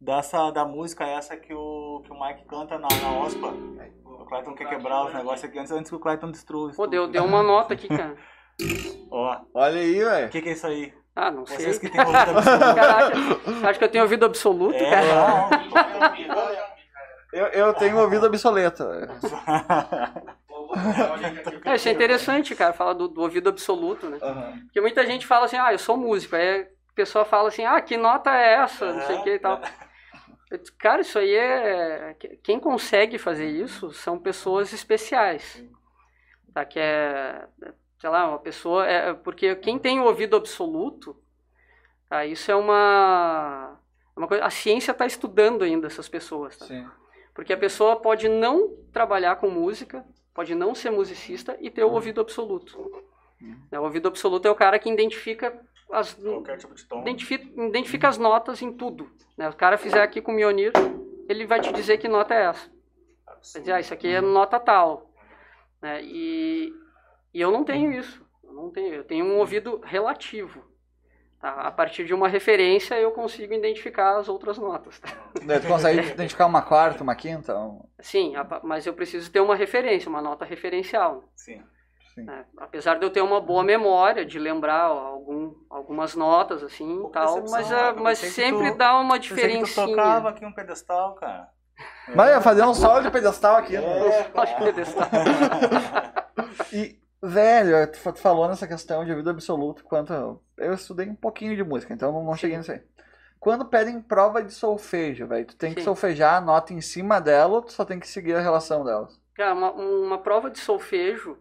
[SPEAKER 2] dessa, da música essa que o, que o Mike canta na, na OSPA. O Clayton quer quebrar os negócios aqui antes, antes que o Clayton destrua. o
[SPEAKER 3] Pô, deu, deu uma nota aqui, cara.
[SPEAKER 2] Ó,
[SPEAKER 1] Olha aí,
[SPEAKER 2] o
[SPEAKER 1] velho.
[SPEAKER 2] que, que é isso aí?
[SPEAKER 3] Ah, não sei.
[SPEAKER 2] Vocês que têm ouvido absoluto.
[SPEAKER 3] Caraca, acho que eu tenho ouvido absoluto,
[SPEAKER 2] É,
[SPEAKER 3] cara.
[SPEAKER 2] não.
[SPEAKER 1] Eu, eu tenho ouvido obsoleto. velho.
[SPEAKER 3] É, isso é interessante, cara, falar do, do ouvido absoluto, né?
[SPEAKER 1] Aham.
[SPEAKER 3] Porque muita gente fala assim, ah, eu sou músico. Aí a pessoa fala assim, ah, que nota é essa? Não sei o que e tal. Eu disse, Cara, isso aí é. Quem consegue fazer isso são pessoas especiais. Tá? Que é. Sei lá, uma pessoa. É, porque quem tem o ouvido absoluto, tá? isso é uma. uma coisa, a ciência está estudando ainda essas pessoas. Tá?
[SPEAKER 1] Sim.
[SPEAKER 3] Porque a pessoa pode não trabalhar com música, pode não ser musicista e ter o ouvido absoluto. Né, O ouvido absoluto é o cara que identifica as,
[SPEAKER 2] Qualquer tipo de tom.
[SPEAKER 3] identifica, identifica as notas em tudo. Né? O cara fizer aqui com o Mionir, ele vai te dizer que nota é essa. Vai dizer, ah, isso aqui é nota tal. Né? E, e eu não tenho isso. Eu não tenho. Eu tenho um ouvido relativo. Tá? A partir de uma referência, eu consigo identificar as outras notas. tá?
[SPEAKER 1] Daí tu consegue identificar uma quarta, uma quinta? um-
[SPEAKER 3] Sim, a- mas eu preciso ter uma referência, uma nota referencial.
[SPEAKER 2] Sim.
[SPEAKER 3] Né? Apesar de eu ter uma boa memória, de lembrar algum, algumas notas assim e tal, mas,
[SPEAKER 2] né?
[SPEAKER 3] ah,
[SPEAKER 2] Eu
[SPEAKER 3] mas
[SPEAKER 2] que
[SPEAKER 3] sempre
[SPEAKER 2] tu-
[SPEAKER 3] dá uma
[SPEAKER 2] que tu
[SPEAKER 3] diferencinha.
[SPEAKER 2] tocava aqui um pedestal, cara.
[SPEAKER 1] Vai ia fazer um solo de pedestal aqui. né?
[SPEAKER 3] Acho que pedestal.
[SPEAKER 1] E, velho, tu fa- tu falou nessa questão de ouvido absoluto, quanto eu estudei um pouquinho de música, então não, cheguei nisso aí. Quando pedem prova de solfejo, velho, tu tem que
[SPEAKER 3] Sim.
[SPEAKER 1] solfejar a nota em cima dela ou tu só tem que seguir a relação delas?
[SPEAKER 3] Cara, uma, uma prova de solfejo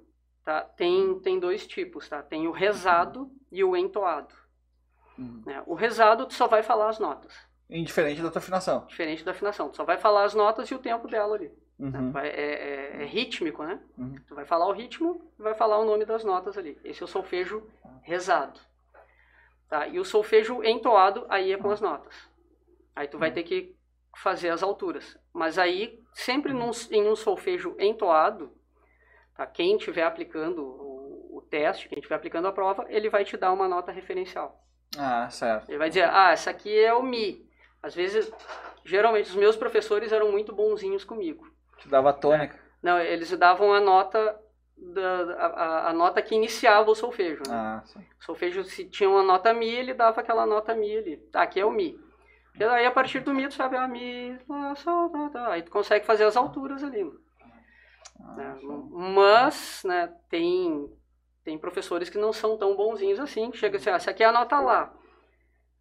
[SPEAKER 3] tá, tem, tem dois tipos, tá? Tem o rezado e o entoado.
[SPEAKER 1] Uhum.
[SPEAKER 3] né? O rezado tu só vai falar as notas,
[SPEAKER 1] Indiferente da tua afinação.
[SPEAKER 3] diferente da afinação. Tu só vai falar as notas e o tempo dela ali. né?
[SPEAKER 1] Uhum.
[SPEAKER 3] Vai- é, é- é rítmico, né?
[SPEAKER 1] Uhum.
[SPEAKER 3] Tu vai falar o ritmo e vai falar o nome das notas ali. Esse é o solfejo rezado. Tá? E o solfejo entoado, aí é com as notas. Aí tu vai ter que fazer as alturas. Mas aí, sempre num- em um solfejo entoado, tá? quem estiver aplicando o, o teste, quem estiver aplicando a prova, ele vai te dar uma nota referencial.
[SPEAKER 1] Ah, certo.
[SPEAKER 3] Ele vai dizer, ah, essa aqui é o Mi. Às vezes, geralmente, os meus professores eram muito bonzinhos comigo.
[SPEAKER 1] Te dava tônica.
[SPEAKER 3] Não, eles davam a nota da, a, a- nota que iniciava o solfejo. Né?
[SPEAKER 1] Ah, sim.
[SPEAKER 3] O solfejo, se tinha uma nota Mi, ele dava aquela nota Mi ali. Tá, aqui é o Mi. Porque aí a partir do Mi tu sabe, a Mi, Lá, Sol, tá, tá. aí tu consegue fazer as alturas ali. Né? né? Mas, né, tem, tem professores que não são tão bonzinhos assim, que chega assim, ah, essa aqui é a nota lá.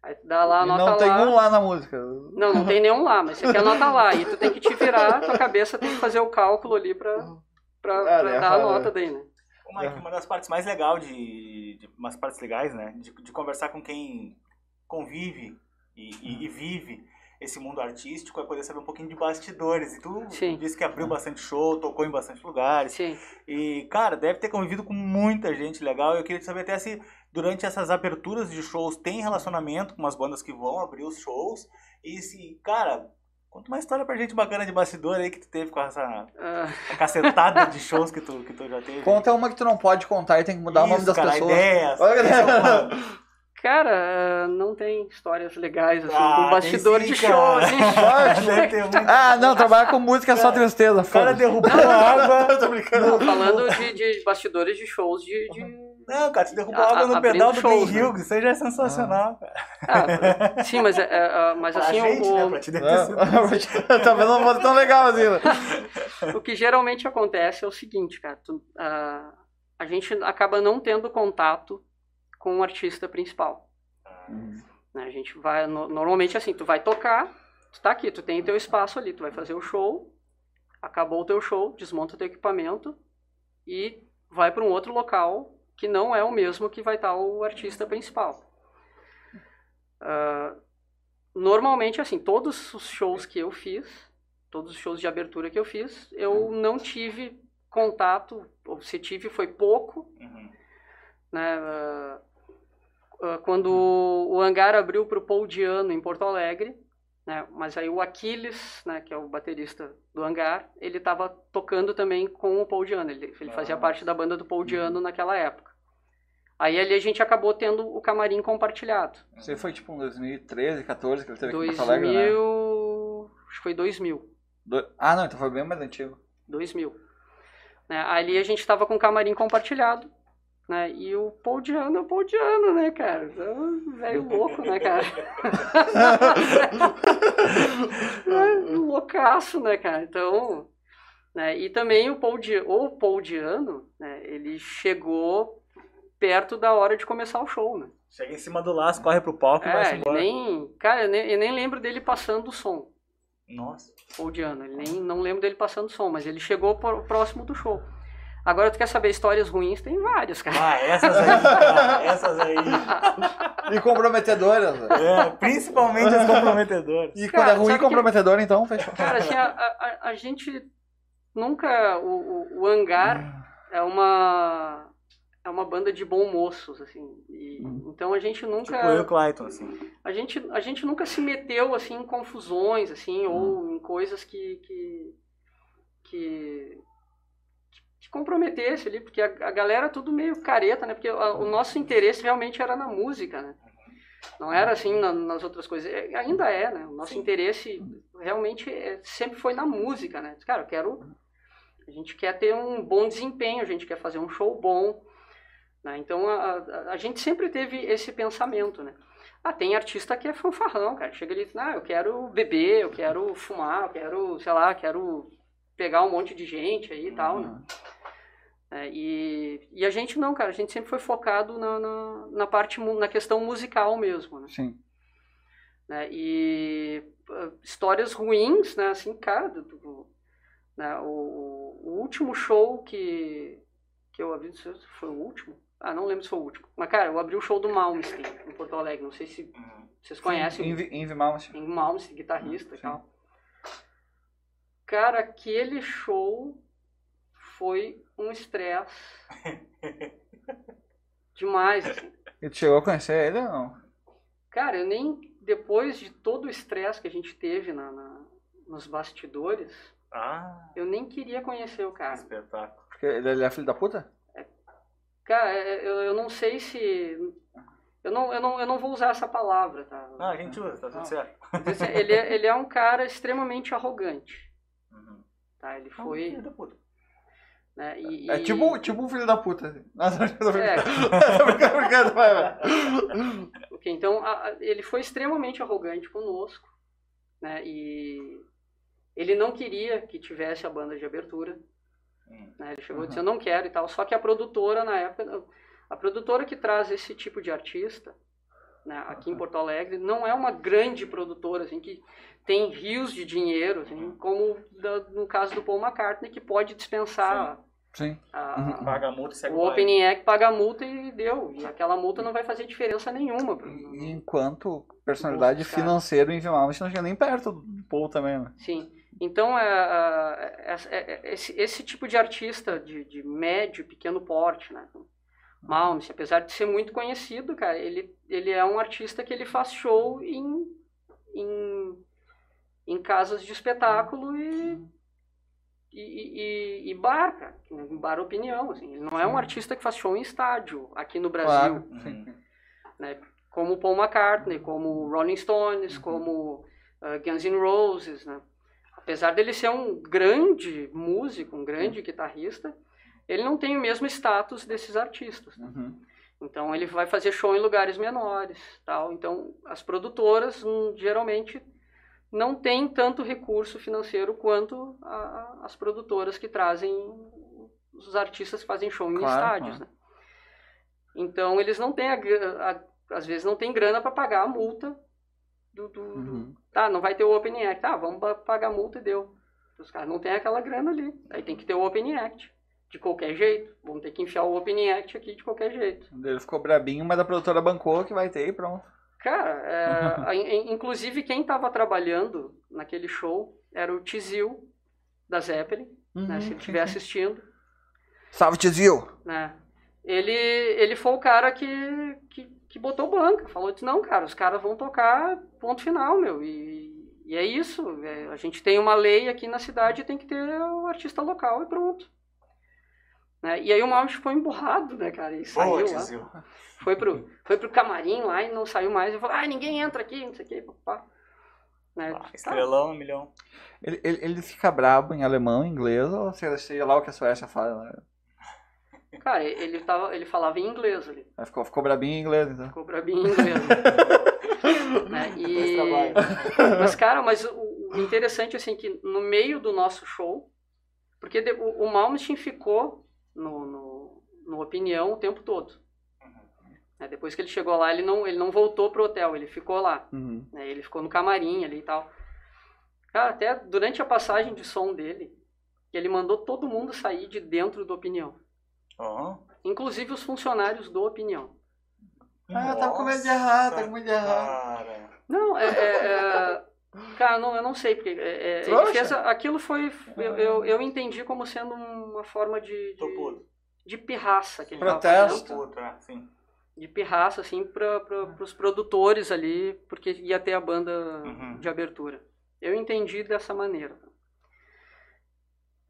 [SPEAKER 3] Aí dá lá a nota
[SPEAKER 1] não tem
[SPEAKER 3] lá.
[SPEAKER 1] um lá na música.
[SPEAKER 3] Não, não tem nenhum lá, mas você quer anotar lá. E tu tem que te virar, tua cabeça tem que fazer o cálculo ali pra, pra,
[SPEAKER 1] Ah,
[SPEAKER 3] pra
[SPEAKER 1] né,
[SPEAKER 3] dar a
[SPEAKER 1] fala.
[SPEAKER 3] nota daí, né?
[SPEAKER 2] Ô, Mike, uma das partes mais legais de, de. umas partes legais, né? De, de conversar com quem convive e, e- e vive esse mundo artístico é poder saber um pouquinho de bastidores. E tu
[SPEAKER 3] Sim.
[SPEAKER 2] disse que abriu bastante show, tocou em bastante lugares.
[SPEAKER 3] Sim.
[SPEAKER 2] E, cara, deve ter convivido com muita gente legal. Eu queria saber até se durante essas aberturas de shows tem relacionamento com as bandas que vão abrir os shows. E se, cara, conta uma história pra gente bacana de bastidor aí que tu teve com essa
[SPEAKER 3] Ah,
[SPEAKER 2] a cacetada de shows que tu, que tu já teve.
[SPEAKER 1] Conta uma que tu não pode contar e tem que mudar o nome
[SPEAKER 2] Isso,
[SPEAKER 1] das
[SPEAKER 2] cara,
[SPEAKER 1] pessoas.
[SPEAKER 2] Ideias.
[SPEAKER 3] Cara, ah, não tem histórias legais, assim,
[SPEAKER 2] Ah,
[SPEAKER 3] com bastidor
[SPEAKER 2] tem
[SPEAKER 3] de
[SPEAKER 2] sim,
[SPEAKER 3] show,
[SPEAKER 2] cara.
[SPEAKER 3] assim.
[SPEAKER 1] Ah, não, trabalhar com música é só tristeza.
[SPEAKER 2] O cara derrubou a água.
[SPEAKER 1] Tô brincando.
[SPEAKER 3] Não, falando de, de bastidores de shows de... de-
[SPEAKER 2] Não, cara, tu derrubou
[SPEAKER 3] A-
[SPEAKER 2] água no pedal do Ben
[SPEAKER 3] shows, né?
[SPEAKER 2] Hughes. Isso aí já é sensacional, cara.
[SPEAKER 3] Ah, sim, mas, é, é, ah, mas
[SPEAKER 2] Pra
[SPEAKER 3] assim,
[SPEAKER 2] gente,
[SPEAKER 3] o,
[SPEAKER 2] né? Pra te.
[SPEAKER 1] É. Talvez não fosse tão legal assim. né?
[SPEAKER 3] o que geralmente acontece é o seguinte, cara. tu- ah, a gente acaba não tendo contato com o artista principal. né? A gente vai, no- normalmente assim, tu vai tocar, tu tá aqui, tu tem teu espaço ali, tu vai fazer o show, acabou o teu show, desmonta o teu equipamento e vai para um outro local que não é o mesmo que vai estar o artista principal. Ah, normalmente, assim, todos os shows que eu fiz, todos os shows de abertura que eu fiz, eu não tive contato, ou se tive foi pouco,
[SPEAKER 2] Uhum.
[SPEAKER 3] né? ah, quando o hangar abriu para o Paul Diano em Porto Alegre, né? Mas aí o Aquiles, né, que é o baterista do hangar, ele estava tocando também com o Paul Diano. Ele, ele fazia
[SPEAKER 2] Ah.
[SPEAKER 3] parte da banda do Paul Diano naquela época. Aí ali a gente acabou tendo o camarim compartilhado.
[SPEAKER 1] Isso aí foi tipo em 2013, 14 que ele teve aqui em
[SPEAKER 3] 2000,
[SPEAKER 1] Porto Alegre, né?
[SPEAKER 3] acho que foi 2000.
[SPEAKER 1] Do- Ah, não, então foi bem mais antigo.
[SPEAKER 3] 2000. Né, ali a gente estava com o camarim compartilhado. Né, e o Paul Diano é o Paul Diano, né, cara? Então, velho louco, né, cara? é, loucaço, né, cara? Então, né, e também o Paul, Di, o Paul Diano, né, ele chegou perto da hora de começar o show, né?
[SPEAKER 2] Chega em cima do laço, corre pro palco e vai
[SPEAKER 3] É,
[SPEAKER 2] se
[SPEAKER 3] ele
[SPEAKER 2] embora.
[SPEAKER 3] nem, cara, eu nem, eu nem lembro dele passando o som.
[SPEAKER 2] Nossa.
[SPEAKER 3] Paul Diano. Ele nem, não lembro dele passando som, mas ele chegou próximo do show. Agora, tu quer saber histórias ruins? Tem várias, cara.
[SPEAKER 2] Ah, essas aí, cara, essas aí.
[SPEAKER 1] E comprometedoras. né?
[SPEAKER 2] É, principalmente as comprometedoras.
[SPEAKER 1] E
[SPEAKER 3] Cara,
[SPEAKER 1] quando é ruim e
[SPEAKER 3] que-
[SPEAKER 1] comprometedor, então fechou.
[SPEAKER 3] Cara, assim, a, a, a gente nunca... O, o, o Hangar é uma... É uma banda de bom moços, assim. E, então a gente nunca...
[SPEAKER 2] Tipo eu o Clayton, assim.
[SPEAKER 3] a gente, a gente nunca se meteu assim em confusões assim ou em coisas que que, que que comprometesse ali porque a, a galera tudo meio careta né porque a- o nosso interesse realmente era na música né não era assim na- nas outras coisas É, ainda é né o nosso
[SPEAKER 2] Sim.
[SPEAKER 3] interesse realmente é- sempre foi na música né cara eu quero a gente quer ter um bom desempenho a gente quer fazer um show bom né? então a, a, a gente sempre teve esse pensamento né ah, tem artista que é fanfarrão, cara. Chega ali e diz, ah, eu quero beber, eu quero fumar, eu quero, sei lá, quero pegar um monte de gente aí e tal, né? É, e, e a gente não, cara. A gente sempre foi focado na, na, na parte, na questão musical mesmo, né?
[SPEAKER 1] Sim.
[SPEAKER 3] né? E ah, histórias ruins, né? Assim, cara, do- do- né? o, o último show que, que eu abri, não sei se foi o último. Ah, não lembro se foi o último. Mas, cara, eu abri o show do Malmsteen em Porto Alegre. Não sei se vocês conhecem
[SPEAKER 1] Envy, Envy Mouse.
[SPEAKER 3] tem Malmsteen, guitarrista e
[SPEAKER 1] Sim.
[SPEAKER 3] tal. Cara, aquele show foi um estresse demais, assim.
[SPEAKER 1] E tu chegou a conhecer ele ou não?
[SPEAKER 3] Cara, eu nem depois de todo o estresse que a gente teve na, na- nos bastidores,
[SPEAKER 2] Ah,
[SPEAKER 3] eu nem queria conhecer o cara.
[SPEAKER 2] espetáculo.
[SPEAKER 1] Porque ele é filho da puta?
[SPEAKER 3] Cara, é- eu, eu não sei se eu não, eu não eu não vou usar essa palavra, tá?
[SPEAKER 2] Ah, a gente usa, tá tudo certo.
[SPEAKER 3] Assim, Ele é, ele é um cara extremamente arrogante,
[SPEAKER 2] Uhum.
[SPEAKER 3] tá? Ele
[SPEAKER 2] Ah,
[SPEAKER 3] foi
[SPEAKER 2] filho da puta.
[SPEAKER 3] Né? E,
[SPEAKER 1] É
[SPEAKER 3] e-
[SPEAKER 1] tipo, tipo um filho da puta. assim. Nossa, eu tô
[SPEAKER 3] É.
[SPEAKER 1] brincando. Tô brincando, tô brincando, vai, vai.
[SPEAKER 3] Ok, então a- ele foi extremamente arrogante conosco, né? E ele não queria que tivesse a banda de abertura.
[SPEAKER 2] Hum.
[SPEAKER 3] Né? Ele chegou
[SPEAKER 1] Uhum.
[SPEAKER 3] eu não quero e tal. Só que a produtora, na época, a produtora que traz esse tipo de artista, né, aqui em Porto Alegre, não é uma grande produtora, assim, que tem rios de dinheiro, assim, como da- no caso do Paul McCartney, que pode dispensar
[SPEAKER 1] Sim.
[SPEAKER 3] A-
[SPEAKER 1] Uhum.
[SPEAKER 2] Paga a multa e segue
[SPEAKER 3] o
[SPEAKER 2] o baile.
[SPEAKER 3] Opening Act, paga a multa e deu. E aquela multa não vai fazer diferença nenhuma. pro-
[SPEAKER 1] E Enquanto personalidade financeira em Vilmar, não chega nem perto do Paul também, né?
[SPEAKER 3] Sim. Então, é, é, é- é- esse, esse tipo de artista de, de médio, pequeno porte, né? Malmsteen, apesar de ser muito conhecido, cara, ele, ele é um artista que ele faz show em, em, em casas de espetáculo e, e, e, e bar, cara. Em bar opinião, assim. Ele não é um artista que faz show em estádio aqui no Brasil
[SPEAKER 1] Claro.
[SPEAKER 3] Né? Como o Paul McCartney, como o Rolling Stones, como uh, Guns N' Roses, né? Apesar dele ser um grande músico, um grande guitarrista, ele não tem o mesmo status desses artistas. né?
[SPEAKER 1] Uhum.
[SPEAKER 3] Então ele vai fazer show em lugares menores, tal. Então as produtoras hum, geralmente não têm tanto recurso financeiro quanto a- as produtoras que trazem os artistas que fazem show em
[SPEAKER 1] Claro,
[SPEAKER 3] estádios, né? Então eles não têm a, a- às vezes não tem grana para pagar a multa do, do-
[SPEAKER 1] Uhum.
[SPEAKER 3] tá, não vai ter o Open Act, tá, vamos pa- pagar a multa e deu. Os caras não têm aquela grana ali, aí tem que ter o Open Act. De qualquer jeito, vamos ter que enfiar o Open Act aqui de qualquer jeito.
[SPEAKER 1] Ele ficou brabinho, mas a produtora bancou que vai ter e pronto.
[SPEAKER 3] Cara, é, a- in- inclusive quem estava trabalhando naquele show era o Tizil da Zeppelin, né,
[SPEAKER 1] Uhum,
[SPEAKER 3] se ele estiver assistindo.
[SPEAKER 1] Salve, Tizil!
[SPEAKER 3] né? Ele, ele foi o cara que, que, que botou banca, falou disse, não, cara, os caras vão tocar ponto final, meu, e, e é isso, é, a gente tem uma lei aqui na cidade, tem que ter o artista local e pronto. Né? E aí o Malmsteen foi emburrado, né, cara, e saiu
[SPEAKER 2] Boa,
[SPEAKER 3] lá, foi pro, foi pro camarim lá e não saiu mais, e falou, ah, ninguém entra aqui, não sei o que, papá. Né?
[SPEAKER 2] Ah,
[SPEAKER 3] Tá,
[SPEAKER 2] Estrelão, um milhão.
[SPEAKER 1] Ele, ele, ele fica brabo em alemão, inglês, ou sei, sei lá o que a Suécia fala, né?
[SPEAKER 3] cara, ele, tava, ele falava em inglês ali,
[SPEAKER 1] Aí Ficou, ficou brabinho em inglês, então.
[SPEAKER 3] ficou brabinho em inglês. né? E... Mas, cara, mas o, o interessante, assim, que no meio do nosso show, porque de- o, o Malmsteen ficou no, no, no Opinião o tempo todo. Né, Depois que ele chegou lá, ele não, ele não voltou pro hotel, ele ficou lá.
[SPEAKER 1] Uhum.
[SPEAKER 3] né, Ele ficou no camarim ali e tal. Cara, até durante a passagem de som dele, ele mandou todo mundo sair de dentro do Opinião. Inclusive os funcionários do Opinião.
[SPEAKER 1] Ah, tava com medo de errar, tá com medo de errar.
[SPEAKER 2] Cara.
[SPEAKER 3] Não, é. é- é- cara, não, eu não sei, porque é, é, a- Aquilo foi. Eu, eu, eu entendi como sendo uma forma de. De, de pirraça que ele tava
[SPEAKER 1] Protesto.
[SPEAKER 3] Fazendo.
[SPEAKER 2] é, sim.
[SPEAKER 3] De pirraça, assim, para os produtores ali, porque ia ter a banda
[SPEAKER 2] Uhum.
[SPEAKER 3] de abertura. Eu entendi dessa maneira.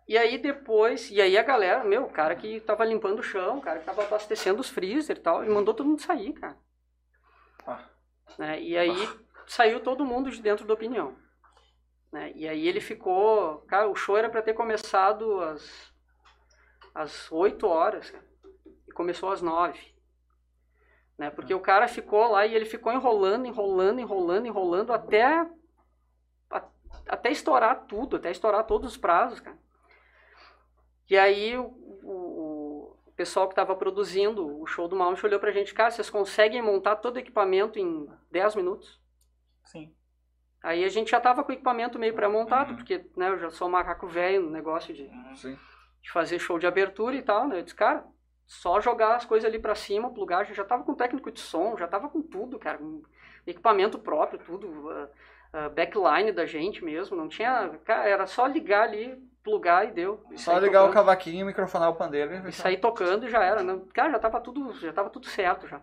[SPEAKER 3] E aí depois, e aí a galera, meu, o cara que tava limpando o chão, o cara que tava abastecendo os freezer e tal, e mandou todo mundo sair, cara.
[SPEAKER 1] Ah.
[SPEAKER 3] Né? E aí saiu todo mundo de dentro da opinião. Né? E aí ele ficou, cara, o show era para ter começado às às 8 horas, cara, e começou às 9. Né? Porque o cara ficou lá e ele ficou enrolando, enrolando, enrolando, enrolando até a- até estourar tudo, até estourar todos os prazos, cara. E aí o, o- o pessoal que estava produzindo o show do Malmsteen olhou pra gente, cara, vocês conseguem montar todo o equipamento em 10 minutos?
[SPEAKER 2] Sim.
[SPEAKER 3] Aí a gente já tava com o equipamento meio pré-montado,
[SPEAKER 2] Uhum.
[SPEAKER 3] porque né, eu já sou um macaco velho no negócio de,
[SPEAKER 1] Sim.
[SPEAKER 3] de fazer show de abertura e tal, né? Eu disse, cara, só jogar as coisas ali pra cima, plugar, já tava com técnico de som, já tava com tudo, cara, com equipamento próprio, tudo, ah, ah, backline da gente mesmo, não tinha, cara, era só ligar ali, plugar e deu. E
[SPEAKER 1] Só ligar o
[SPEAKER 3] tocando.
[SPEAKER 1] cavaquinho, microfonar o pandeiro e
[SPEAKER 3] E sair tocando e já era, né? Cara, já tava tudo, já tava tudo certo já.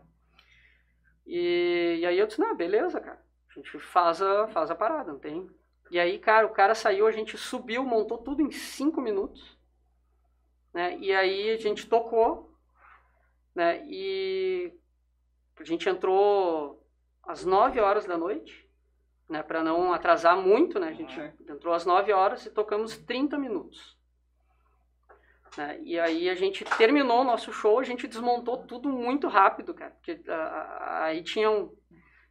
[SPEAKER 3] E, e aí eu disse, não, beleza, cara. A gente faz a, faz a parada, não tem. E aí, cara, o cara saiu, a gente subiu, montou tudo em cinco minutos. Né? E aí a gente tocou, né? E a gente entrou às 9 horas da noite, né? Para não atrasar muito, né? A gente entrou às 9 horas e tocamos 30 minutos. Né? E aí a gente terminou o nosso show, a gente desmontou tudo muito rápido, cara. Porque ah, ah, aí tinham,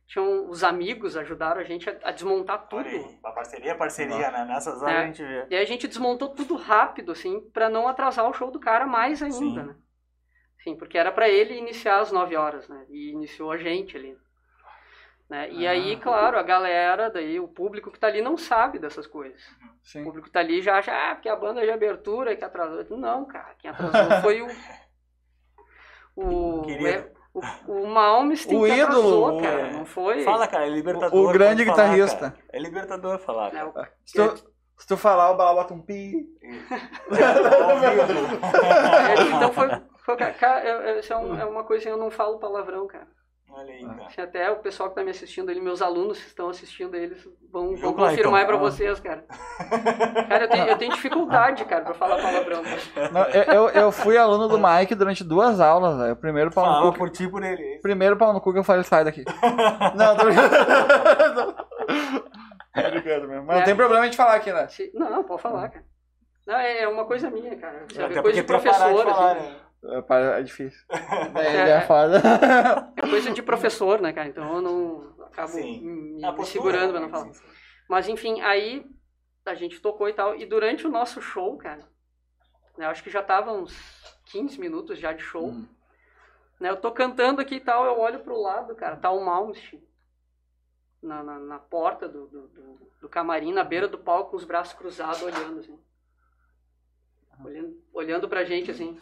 [SPEAKER 3] tinham os amigos ajudaram a gente a, a desmontar tudo.
[SPEAKER 2] Aí, a parceria é parceria, né? Nessas horas
[SPEAKER 3] É.
[SPEAKER 2] a gente vê.
[SPEAKER 3] E aí a gente desmontou tudo rápido, assim, pra não atrasar o show do cara mais ainda,
[SPEAKER 2] Sim.
[SPEAKER 3] né? Sim, porque era pra ele iniciar às 9 horas, né? E iniciou a gente ali. Né? E
[SPEAKER 2] Ah.
[SPEAKER 3] aí, claro, a galera, daí o público que tá ali não sabe dessas coisas. O
[SPEAKER 1] Sim.
[SPEAKER 3] público tá ali e já acha, ah, porque a banda é de abertura que atrasou. Não, cara, quem atrasou foi o. O.
[SPEAKER 2] Querido.
[SPEAKER 3] O, o Malmsteen
[SPEAKER 1] O
[SPEAKER 3] que atrasou,
[SPEAKER 1] ídolo,
[SPEAKER 3] cara.
[SPEAKER 1] é.
[SPEAKER 3] Não foi.
[SPEAKER 2] Fala, cara, é libertador.
[SPEAKER 1] O- o grande
[SPEAKER 2] falar,
[SPEAKER 1] guitarrista.
[SPEAKER 2] cara. É libertador falar,
[SPEAKER 3] né,
[SPEAKER 2] cara.
[SPEAKER 3] o-
[SPEAKER 1] Se tu, se tu falar, o Bala bota um pi.
[SPEAKER 2] Ao vivo.
[SPEAKER 3] É, então foi. foi cara, é, é uma coisa que eu não falo palavrão, cara.
[SPEAKER 2] Olha aí, cara.
[SPEAKER 3] Assim, até o pessoal que tá me assistindo ali, meus alunos que estão assistindo, eles vão, vão
[SPEAKER 2] Clayton?
[SPEAKER 3] confirmar aí pra
[SPEAKER 2] Ah.
[SPEAKER 3] vocês, cara. Cara, eu tenho, eu tenho dificuldade, cara, pra falar palavrão. cara.
[SPEAKER 1] Não, eu, eu, eu fui aluno do Mike durante duas aulas, velho. O primeiro pau no cu.
[SPEAKER 2] por ti por ele.
[SPEAKER 1] Primeiro pau no cu que eu falei, sai daqui. Não, tô brincando. Mesmo. Mas não
[SPEAKER 3] É.
[SPEAKER 1] tem problema a gente falar aqui, né?
[SPEAKER 3] Se- Não, pode falar, cara. Não, é é uma coisa minha, cara. Sabe?
[SPEAKER 2] Até
[SPEAKER 3] É coisa de
[SPEAKER 2] parar de
[SPEAKER 3] professor,
[SPEAKER 2] falar,
[SPEAKER 3] assim.
[SPEAKER 2] né?
[SPEAKER 1] É, É difícil. É,
[SPEAKER 3] É,
[SPEAKER 1] ele é
[SPEAKER 3] é.
[SPEAKER 1] foda.
[SPEAKER 3] É coisa de professor, né, cara? Então eu não acabo
[SPEAKER 2] Sim.
[SPEAKER 3] me, me
[SPEAKER 2] postura,
[SPEAKER 3] segurando pra
[SPEAKER 2] né?
[SPEAKER 3] não falar.
[SPEAKER 2] Sim, sim.
[SPEAKER 3] Mas enfim, aí a gente tocou e tal. E durante o nosso show, cara, né, eu acho que já tava uns 15 minutos já de show.
[SPEAKER 1] Hum.
[SPEAKER 3] Né, eu tô cantando aqui e tal, eu olho pro lado, cara, tá o Malmsteen na, na, na porta do, do, do, do camarim, na beira do palco, com os braços cruzados, olhando assim. Olhando, olhando pra gente, assim.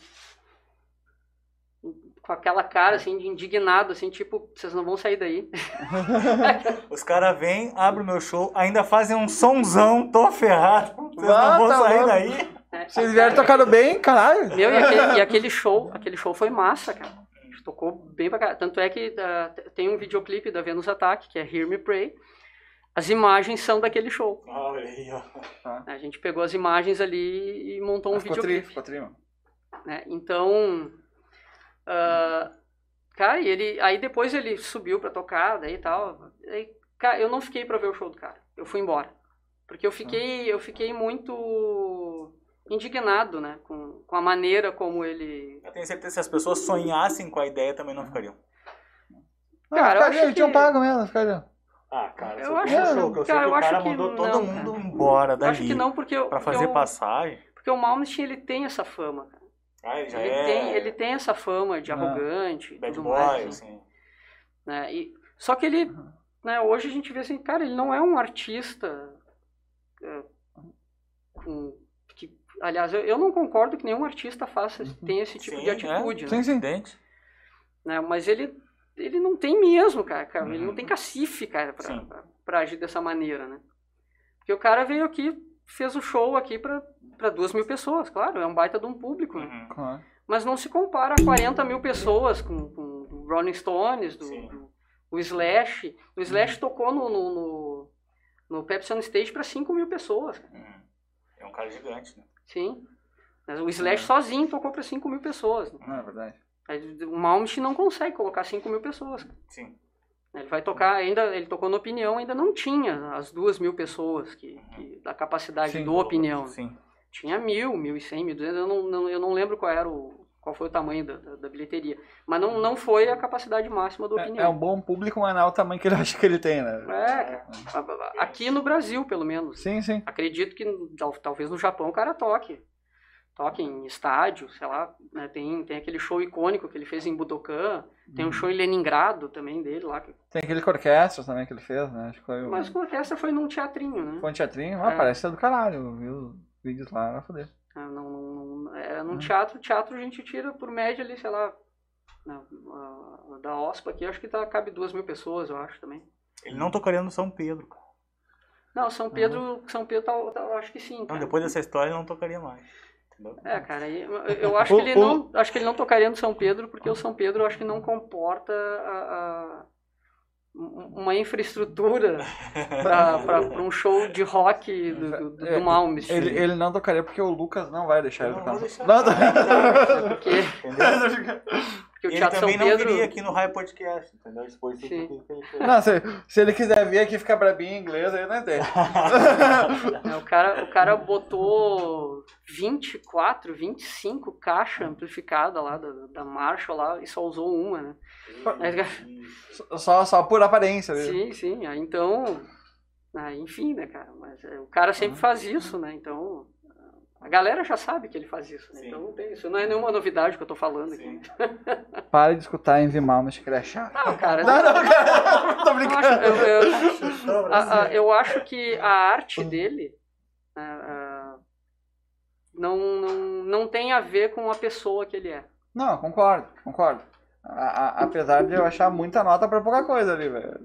[SPEAKER 3] Com aquela cara, assim, de indignado, assim, tipo, vocês não vão sair daí.
[SPEAKER 2] Os caras vêm, abrem o meu show, ainda fazem um sonzão, tô ferrado. Vocês
[SPEAKER 1] Ah,
[SPEAKER 2] não vão
[SPEAKER 1] tá
[SPEAKER 2] sair daí.
[SPEAKER 3] né?
[SPEAKER 1] Vocês vieram tocando bem, caralho.
[SPEAKER 3] Meu, e aquele, e aquele show, aquele show foi massa, cara. A gente tocou bem pra caralho. Tanto é que ah, t- tem um videoclipe da Venus Attack, que é Hear Me Pray. As imagens são daquele show.
[SPEAKER 2] Ó.
[SPEAKER 3] A gente pegou as imagens ali e montou um
[SPEAKER 1] Ficou tri,
[SPEAKER 3] videoclipe.
[SPEAKER 1] ficou tri, mano.
[SPEAKER 3] né? Então, ah, cara, e ele, aí depois ele subiu pra tocar, daí e tal. Aí, cara, eu não fiquei pra ver o show do cara. Eu fui embora. Porque eu fiquei, eu fiquei muito indignado, né? Com, com a maneira como ele...
[SPEAKER 2] Eu tenho certeza que se as pessoas sonhassem com a ideia, também não ficariam.
[SPEAKER 3] Cara, eu
[SPEAKER 1] Ah,
[SPEAKER 3] acho
[SPEAKER 1] ficaria, tinham
[SPEAKER 3] que-
[SPEAKER 1] pago mesmo, ficaria.
[SPEAKER 2] Ah, cara,
[SPEAKER 3] Eu
[SPEAKER 2] eu
[SPEAKER 3] acho-
[SPEAKER 2] acho, show, que eu sei
[SPEAKER 3] cara,
[SPEAKER 2] que
[SPEAKER 3] eu
[SPEAKER 2] o cara
[SPEAKER 3] acho que
[SPEAKER 2] mandou
[SPEAKER 3] não,
[SPEAKER 2] todo
[SPEAKER 3] cara.
[SPEAKER 2] mundo embora
[SPEAKER 3] Eu
[SPEAKER 2] dali.
[SPEAKER 3] acho que não, porque... eu-
[SPEAKER 2] Pra
[SPEAKER 3] porque
[SPEAKER 2] fazer
[SPEAKER 3] eu-
[SPEAKER 2] passagem.
[SPEAKER 3] Porque o Malmsteen, ele tem essa fama, cara.
[SPEAKER 2] Ah, ele já
[SPEAKER 3] Ele,
[SPEAKER 2] é
[SPEAKER 3] tem, ele tem essa fama de arrogante
[SPEAKER 2] bad
[SPEAKER 3] tudo
[SPEAKER 2] boy,
[SPEAKER 3] mais. assim,
[SPEAKER 2] assim.
[SPEAKER 3] né? E, só que ele, né, hoje a gente vê assim, cara, ele não é um artista é, com, que, aliás, eu, eu não concordo que nenhum artista faça, tenha esse tipo
[SPEAKER 2] Sim,
[SPEAKER 3] de
[SPEAKER 2] é.
[SPEAKER 3] atitude, né?
[SPEAKER 1] Sim, sim.
[SPEAKER 3] Né? Mas ele, ele não tem mesmo, cara, cara, ele não tem cacife, cara, pra, pra, pra agir dessa maneira, né? Porque o cara veio aqui, fez o show aqui pra, pra duas mil pessoas, claro, é um baita de um público, né?
[SPEAKER 2] Uhum.
[SPEAKER 1] Claro.
[SPEAKER 3] Mas não se compara a 40 mil pessoas com, com o Rolling Stones, do, do- o Slash. O Slash tocou no, no, no, no Pepsi on Stage para 5 mil pessoas.
[SPEAKER 2] Uhum. É um cara gigante, né?
[SPEAKER 3] Sim. Mas o Slash sozinho tocou para 5 mil pessoas. né?
[SPEAKER 1] Não, é verdade.
[SPEAKER 3] O Malmsteen não consegue colocar 5 mil pessoas.
[SPEAKER 2] Sim.
[SPEAKER 3] Ele vai tocar, ainda ele tocou no Opinião, ainda não tinha as duas mil pessoas que, que- da capacidade
[SPEAKER 1] Sim.
[SPEAKER 3] do Opinião.
[SPEAKER 2] Sim.
[SPEAKER 3] Tinha mil, mil e cem, mil duzentos, eu não, não, eu não lembro qual era o, qual foi o tamanho da, da, da bilheteria. Mas não, não foi a capacidade máxima do
[SPEAKER 1] É,
[SPEAKER 3] opinião.
[SPEAKER 1] é um bom público, mas não é o tamanho que ele acha que ele tem, né?
[SPEAKER 3] É. Aqui no Brasil, pelo menos.
[SPEAKER 1] Sim, sim.
[SPEAKER 3] Acredito que tal- talvez no Japão o cara toque. Toque em estádio, sei lá. né, Tem, tem aquele show icônico que ele fez em Budokan. Tem
[SPEAKER 1] Uhum.
[SPEAKER 3] um show em Leningrado também dele lá.
[SPEAKER 1] Tem aquele com orquestra também que ele fez, né? Acho que foi, o-
[SPEAKER 3] Mas com orquestra foi num teatrinho, né?
[SPEAKER 1] foi um teatrinho. Ah,
[SPEAKER 3] É.
[SPEAKER 1] parece ser do caralho. Eu vi os vídeos lá, vai foder.
[SPEAKER 3] Ah, Não, não, não- é, num teatro, teatro a gente tira por média ali, sei lá. na- a- da OSPA aqui, acho que tá, cabe duas mil pessoas, eu acho também.
[SPEAKER 2] Ele não tocaria no São Pedro. cara.
[SPEAKER 3] Não, São Pedro, São Pedro tá, tá- eu acho que sim.
[SPEAKER 2] Então,
[SPEAKER 3] cara.
[SPEAKER 2] depois dessa história, ele não tocaria mais.
[SPEAKER 3] É, cara, aí eu- acho que ele não, acho que ele não tocaria no São Pedro porque o São Pedro acho que não comporta a- a- uma infraestrutura para um show de rock do, do, do
[SPEAKER 1] É,
[SPEAKER 3] Malmsteen.
[SPEAKER 1] Ele, ele não tocaria porque o Lucas não vai deixar ele
[SPEAKER 2] não
[SPEAKER 1] tocar.
[SPEAKER 2] vou deixar.
[SPEAKER 1] Não, tô-
[SPEAKER 3] Porque,
[SPEAKER 2] Entendeu?
[SPEAKER 3] Porque o
[SPEAKER 2] Ele
[SPEAKER 3] Teatro São
[SPEAKER 2] também não
[SPEAKER 3] Pedro.
[SPEAKER 2] viria aqui no Raio Podcast, entendeu? Expôs tudo
[SPEAKER 3] Sim.
[SPEAKER 2] que ele fez.
[SPEAKER 1] não se, se ele quiser vir aqui e ficar brabinho em inglês, aí não
[SPEAKER 3] né, o, cara, o cara botou 24, 25 caixas amplificadas lá da, da Marshall lá e só usou uma, né?
[SPEAKER 1] Só, só por aparência. né?
[SPEAKER 3] sim, sim. Aí, então, ah, enfim, né, cara? Mas é, o cara sempre faz isso, né? Então, a galera já sabe que ele faz isso. Né? Então não tem isso. Não é nenhuma novidade que eu tô falando
[SPEAKER 2] Sim.
[SPEAKER 3] aqui.
[SPEAKER 1] Para de escutar Envy Malmas que ele é chato.
[SPEAKER 3] Não, cara.
[SPEAKER 1] Não, não, cara. Tô
[SPEAKER 3] eu,
[SPEAKER 1] brincando.
[SPEAKER 3] acho, eu, eu- a- a- eu acho que a arte dele ah, não, não, não tem a ver com a pessoa que ele é.
[SPEAKER 1] Não, concordo, concordo. A- a- apesar de eu achar muita nota pra pouca coisa ali, velho.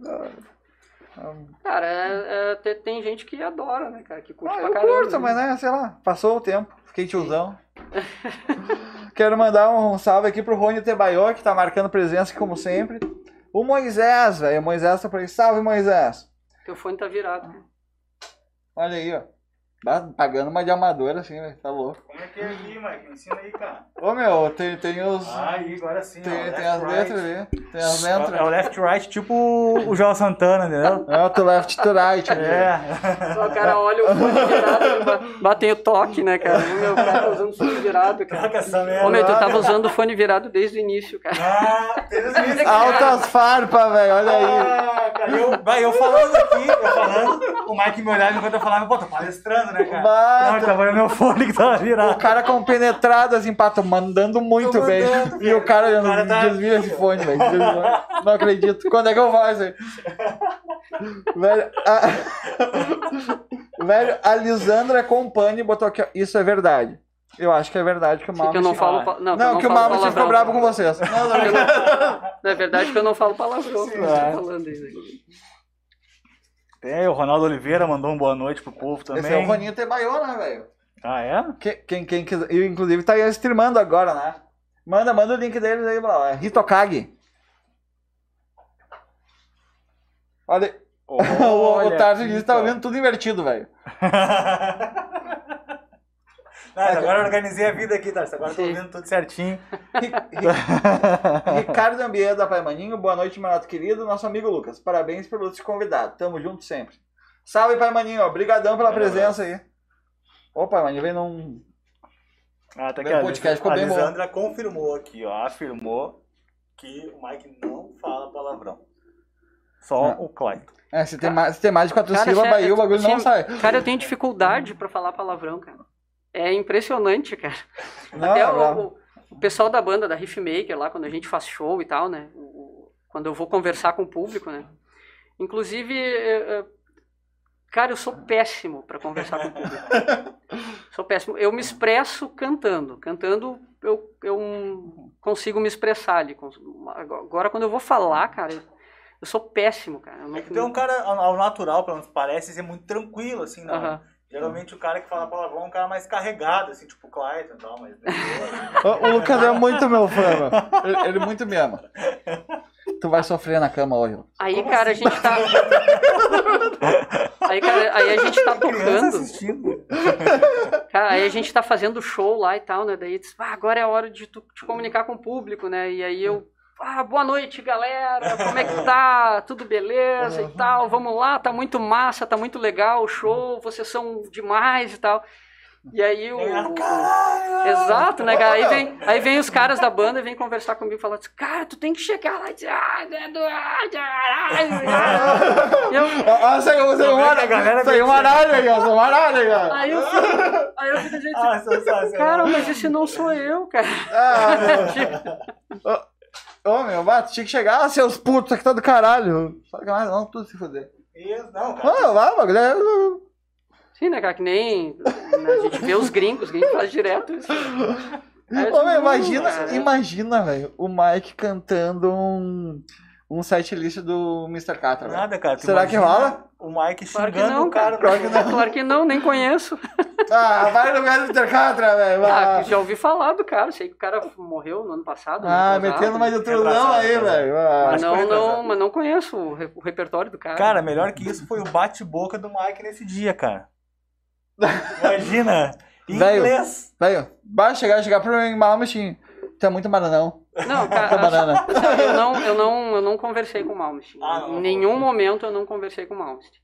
[SPEAKER 3] Cara, é- é, te- tem gente que adora, né, cara? Que curte
[SPEAKER 1] Ah,
[SPEAKER 3] pra
[SPEAKER 1] eu
[SPEAKER 3] caramba.
[SPEAKER 1] curto,
[SPEAKER 3] né?
[SPEAKER 1] mas né, sei lá, passou o tempo, fiquei tiozão. Quero mandar um salve aqui pro Rony Tebaió, que tá marcando presença aqui como sempre. O Moisés, velho. O Moisés tá por aí. Salve, Moisés.
[SPEAKER 3] Teu fone tá virado.
[SPEAKER 1] Olha aí, ó. Bah, Pagando uma de amador assim, velho. Tá louco.
[SPEAKER 2] Como é que é ali, Mike? Me ensina aí, cara.
[SPEAKER 1] Ô, meu, tem, tem os.
[SPEAKER 2] Ah, aí, agora sim. ó,
[SPEAKER 1] tem,
[SPEAKER 2] left,
[SPEAKER 1] tem as
[SPEAKER 2] right.
[SPEAKER 1] letras ali. Tem as
[SPEAKER 4] É, é o
[SPEAKER 1] letras.
[SPEAKER 4] left right, tipo o João Santana, entendeu?
[SPEAKER 1] É o to left to right. ali.
[SPEAKER 4] É.
[SPEAKER 3] Só o cara olha o fone virado, ba- bateu o toque, né, cara? O meu cara tá usando fone virado, cara.
[SPEAKER 2] Caraca, essa merda.
[SPEAKER 3] Ô, meu, tu tava usando o fone virado desde o início, cara.
[SPEAKER 2] Ah, teve isso.
[SPEAKER 1] Altas farpas, velho. Olha aí.
[SPEAKER 2] Ah, eu, eu falando aqui, eu falando, o Mike me olhava enquanto eu falava, pô, tô palestrando, né, cara?
[SPEAKER 1] Bah,
[SPEAKER 4] Não, tava no meu fone que tava
[SPEAKER 1] O
[SPEAKER 4] virado.
[SPEAKER 1] cara compenetrado, assim, pato, mandando muito bem. e o cara olhando,
[SPEAKER 2] O cara tá-
[SPEAKER 1] esse fone, velho. Não acredito. Quando é que eu faço aí? velho, a... velho, a Lisandra Compani botou aqui, ó, isso é verdade. Eu acho que é verdade que o Malmo...
[SPEAKER 3] que eu não falo. pa- Não, que eu
[SPEAKER 1] Não,
[SPEAKER 3] não
[SPEAKER 1] que o Malmo ficou bravo com vocês. Não, não,
[SPEAKER 3] não- É verdade que eu não falo palavrão. que eu
[SPEAKER 1] é.
[SPEAKER 3] tô falando isso aqui.
[SPEAKER 4] Tem, o Ronaldo Oliveira mandou um boa noite pro povo também.
[SPEAKER 1] Esse é o Roninho Tebaiô, né, velho?
[SPEAKER 4] Ah, é?
[SPEAKER 1] Quem, quem, quem quiser, e, inclusive tá aí streamando agora, né? Manda, manda o link deles aí, Blau. É Hitokage. Olha, o, o
[SPEAKER 4] Olha
[SPEAKER 1] Tarso
[SPEAKER 4] aqui,
[SPEAKER 1] disse que tá ouvindo tudo invertido, velho.
[SPEAKER 2] Não, agora eu organizei a vida aqui, tá? Agora tô ouvindo tudo certinho.
[SPEAKER 1] Ri- Ri- Ricardo Ambier da Pai Maninho, boa noite, Manato querido. Nosso amigo Lucas, parabéns pelo te convidado. Tamo junto sempre. Salve, Pai Maninho. Obrigadão pela presença aí. Ô, Pai Maninho, vem num.
[SPEAKER 4] Ah, tá aqui, a
[SPEAKER 1] podcast ficou
[SPEAKER 2] a
[SPEAKER 1] bem bom.
[SPEAKER 2] Confirmou aqui, ó,
[SPEAKER 4] Afirmou
[SPEAKER 2] que o Mike não fala palavrão.
[SPEAKER 4] só
[SPEAKER 1] Ah.
[SPEAKER 4] o Clayton.
[SPEAKER 1] É, se tem mais, se tem mais de quatro sílabas
[SPEAKER 3] sério,
[SPEAKER 1] aí, o bagulho não sai.
[SPEAKER 3] Cara, eu tenho dificuldade pra falar palavrão, cara. É impressionante, cara.
[SPEAKER 1] Não,
[SPEAKER 3] Até o, o- pessoal da banda, da Riffmaker, lá, quando a gente faz show e tal, né? o- quando eu vou conversar com o público, né? Inclusive, é, é, cara, eu sou péssimo pra conversar com o público. sou péssimo. Eu me expresso cantando. Cantando, eu, eu consigo me expressar ali. Agora, quando eu vou falar, cara, eu, eu sou péssimo, cara. Eu não-
[SPEAKER 2] É que tem um cara ao natural, pelo menos parece ser muito tranquilo, assim, não.
[SPEAKER 3] Aham.
[SPEAKER 2] Geralmente o cara que fala palavrão é um cara mais carregado, assim, tipo o Clayton e tal, mas.
[SPEAKER 1] O, Lucas é muito meu fã, meu. Ele, ele muito me ama. Tu vai sofrer na cama hoje. Lucas.
[SPEAKER 3] Aí, cara, a gente tá. aí, cara, aí a gente tá tocando. Cara, aí a gente tá fazendo show lá e tal, né? Daí diz, ah, agora é a hora de tu te comunicar com o público, né? E aí eu, ah, boa noite, galera, como é que tá? Tudo beleza e tal? Vamos lá, tá muito massa, tá muito legal o show, vocês são demais e tal. E aí o.
[SPEAKER 2] Ah,
[SPEAKER 3] o-
[SPEAKER 2] caralho!
[SPEAKER 3] Exato, né, cara? Aí vem, aí vem os caras da banda e vem conversar comigo e falar assim, cara, tu tem que chegar lá e dizer, ah, né, do- ah, caralho, ah." E eu,
[SPEAKER 1] Ah, saiu, saiu um
[SPEAKER 2] Como é que a galera.
[SPEAKER 1] Saiu um aralho aí, ó. Saiu um aralho aí, ó.
[SPEAKER 3] aí eu fico, aí eu fico gente,
[SPEAKER 2] Ah,
[SPEAKER 3] cara, mas esse não sou eu, cara.
[SPEAKER 1] Ah, meu. Ô, meu, bato, tinha que chegar, ah, seus putos, aqui tá do caralho. Só que mais não, tudo se fuder.
[SPEAKER 2] Isso, não, cara.
[SPEAKER 1] Ah, vai, bagulho. é-
[SPEAKER 3] Sim, né, cara? Que nem né, a gente vê os gringos, os gringos fazem direto isso.
[SPEAKER 1] Ô, meu, imagina,
[SPEAKER 3] cara,
[SPEAKER 1] imagina, velho, o Mike cantando um, um set list do Mr. Catra, velho.
[SPEAKER 2] Nada, cara.
[SPEAKER 1] Será que rola?
[SPEAKER 2] O Mike
[SPEAKER 3] Claro que
[SPEAKER 2] xingando
[SPEAKER 3] não,
[SPEAKER 2] o cara.
[SPEAKER 1] Claro que não.
[SPEAKER 3] Claro que não, nem conheço.
[SPEAKER 1] Ah, vai no lugar do Mr. Catra, velho.
[SPEAKER 3] Ah, já ouvi falar do cara, sei que o cara morreu no ano passado.
[SPEAKER 1] ah metendo mais intrusão
[SPEAKER 2] Retrasado,
[SPEAKER 1] aí,
[SPEAKER 2] retrasado.
[SPEAKER 1] velho. Ah.
[SPEAKER 3] Mas não, não, mas não conheço o, re- o repertório do cara.
[SPEAKER 2] Cara, melhor que isso foi o bate-boca do Mike nesse dia, cara. Imagina. Em inglês.
[SPEAKER 1] Velho, vai chegar, chegar pro Malmsteen. Tu é muito maranão.
[SPEAKER 3] Não, cara, eu não, eu não, eu não conversei com o Malmsteen.
[SPEAKER 2] Ah,
[SPEAKER 3] em nenhum momento eu não conversei com o Malmsteen.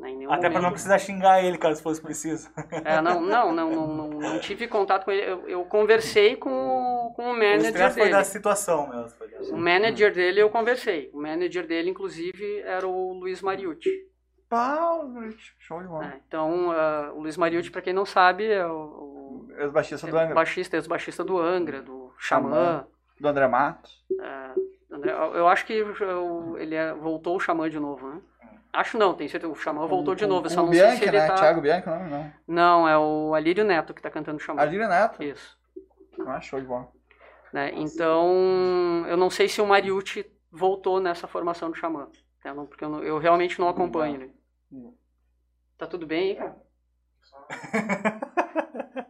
[SPEAKER 3] né,
[SPEAKER 2] Até pra não precisar xingar ele, caso fosse preciso.
[SPEAKER 3] É, não, não, não, não, não, não tive contato com ele. Eu, eu conversei com, o- com o
[SPEAKER 2] O
[SPEAKER 3] manager
[SPEAKER 2] foi
[SPEAKER 3] dele.
[SPEAKER 2] da situação mesmo. Foi.
[SPEAKER 3] O manager dele eu conversei. O manager dele, inclusive, era o Luiz Mariucci.
[SPEAKER 1] Pau, show de bola.
[SPEAKER 3] né? Então, ah, o Luiz Mariucci, pra quem não sabe, é o, o
[SPEAKER 1] Ex-baixista do
[SPEAKER 3] é
[SPEAKER 1] Angra,
[SPEAKER 3] baixista, ex-baixista do Angra, do
[SPEAKER 1] Xamã.
[SPEAKER 3] Xamã.
[SPEAKER 1] Do André Matos.
[SPEAKER 3] André, eu eu acho que o- ele é- voltou o Xamã de novo, né? Acho não, tem certeza. O Xamã voltou de novo. Eu só
[SPEAKER 1] o
[SPEAKER 3] não
[SPEAKER 1] Bianchi,
[SPEAKER 3] sei se ele
[SPEAKER 1] né?
[SPEAKER 3] tá...
[SPEAKER 1] Thiago Bianchi, não, não.
[SPEAKER 3] Não, é o Alírio Neto que tá cantando Xamã.
[SPEAKER 1] Alírio Neto.
[SPEAKER 3] Isso.
[SPEAKER 1] Ah, show de bola.
[SPEAKER 3] né? Então, eu não sei se o Mariucci voltou nessa formação do Xamã. né? Porque eu, não- eu realmente não acompanho. Né? Tá tudo bem aí, cara?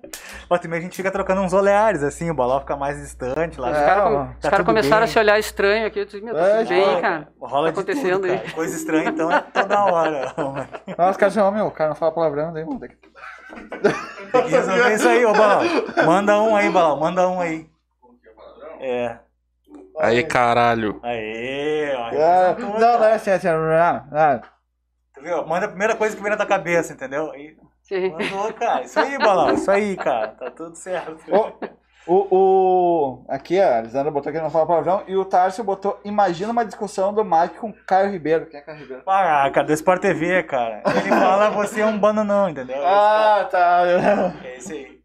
[SPEAKER 2] Ó, também a gente fica trocando uns oleares, assim, o balão fica mais distante lá.
[SPEAKER 3] Os
[SPEAKER 1] É,
[SPEAKER 3] caras
[SPEAKER 1] ó,
[SPEAKER 3] com-
[SPEAKER 2] tá
[SPEAKER 3] os caras começaram
[SPEAKER 2] bem.
[SPEAKER 3] a se olhar estranho aqui. Eu disse, meu, tá
[SPEAKER 1] É,
[SPEAKER 3] tudo bem, cara?
[SPEAKER 2] Rola
[SPEAKER 3] tá
[SPEAKER 2] de
[SPEAKER 3] acontecendo
[SPEAKER 2] tudo,
[SPEAKER 3] aí?
[SPEAKER 2] cara. Coisa estranha, então, é toda hora.
[SPEAKER 1] Nossa, os caras chamam, meu, o cara não fala palavrão, daí, mano.
[SPEAKER 2] Tem que... Resolver isso aí, ô Balão. Manda um aí, Balão, manda um aí. É.
[SPEAKER 5] Aí, caralho.
[SPEAKER 2] Aê, ó.
[SPEAKER 1] É,
[SPEAKER 2] representou,
[SPEAKER 1] não, não
[SPEAKER 2] cara.
[SPEAKER 1] é assim, é assim. Ah, ah.
[SPEAKER 2] Tu viu? Manda a primeira coisa que vem na tua cabeça, entendeu? E
[SPEAKER 3] Sim.
[SPEAKER 2] mandou, cara. Isso aí, Balão. Isso aí, cara. Tá tudo certo.
[SPEAKER 1] O, o, o- aqui, a Lisandra botou que não fala palavrão, e o Tarso botou, imagina uma discussão do Mike com Caio Ribeiro. Quem é Caio Ribeiro?
[SPEAKER 2] Ah, cara, do Sport TV, cara. Ele fala, você é um bananão, entendeu?
[SPEAKER 1] Ah, tá.
[SPEAKER 2] É esse aí.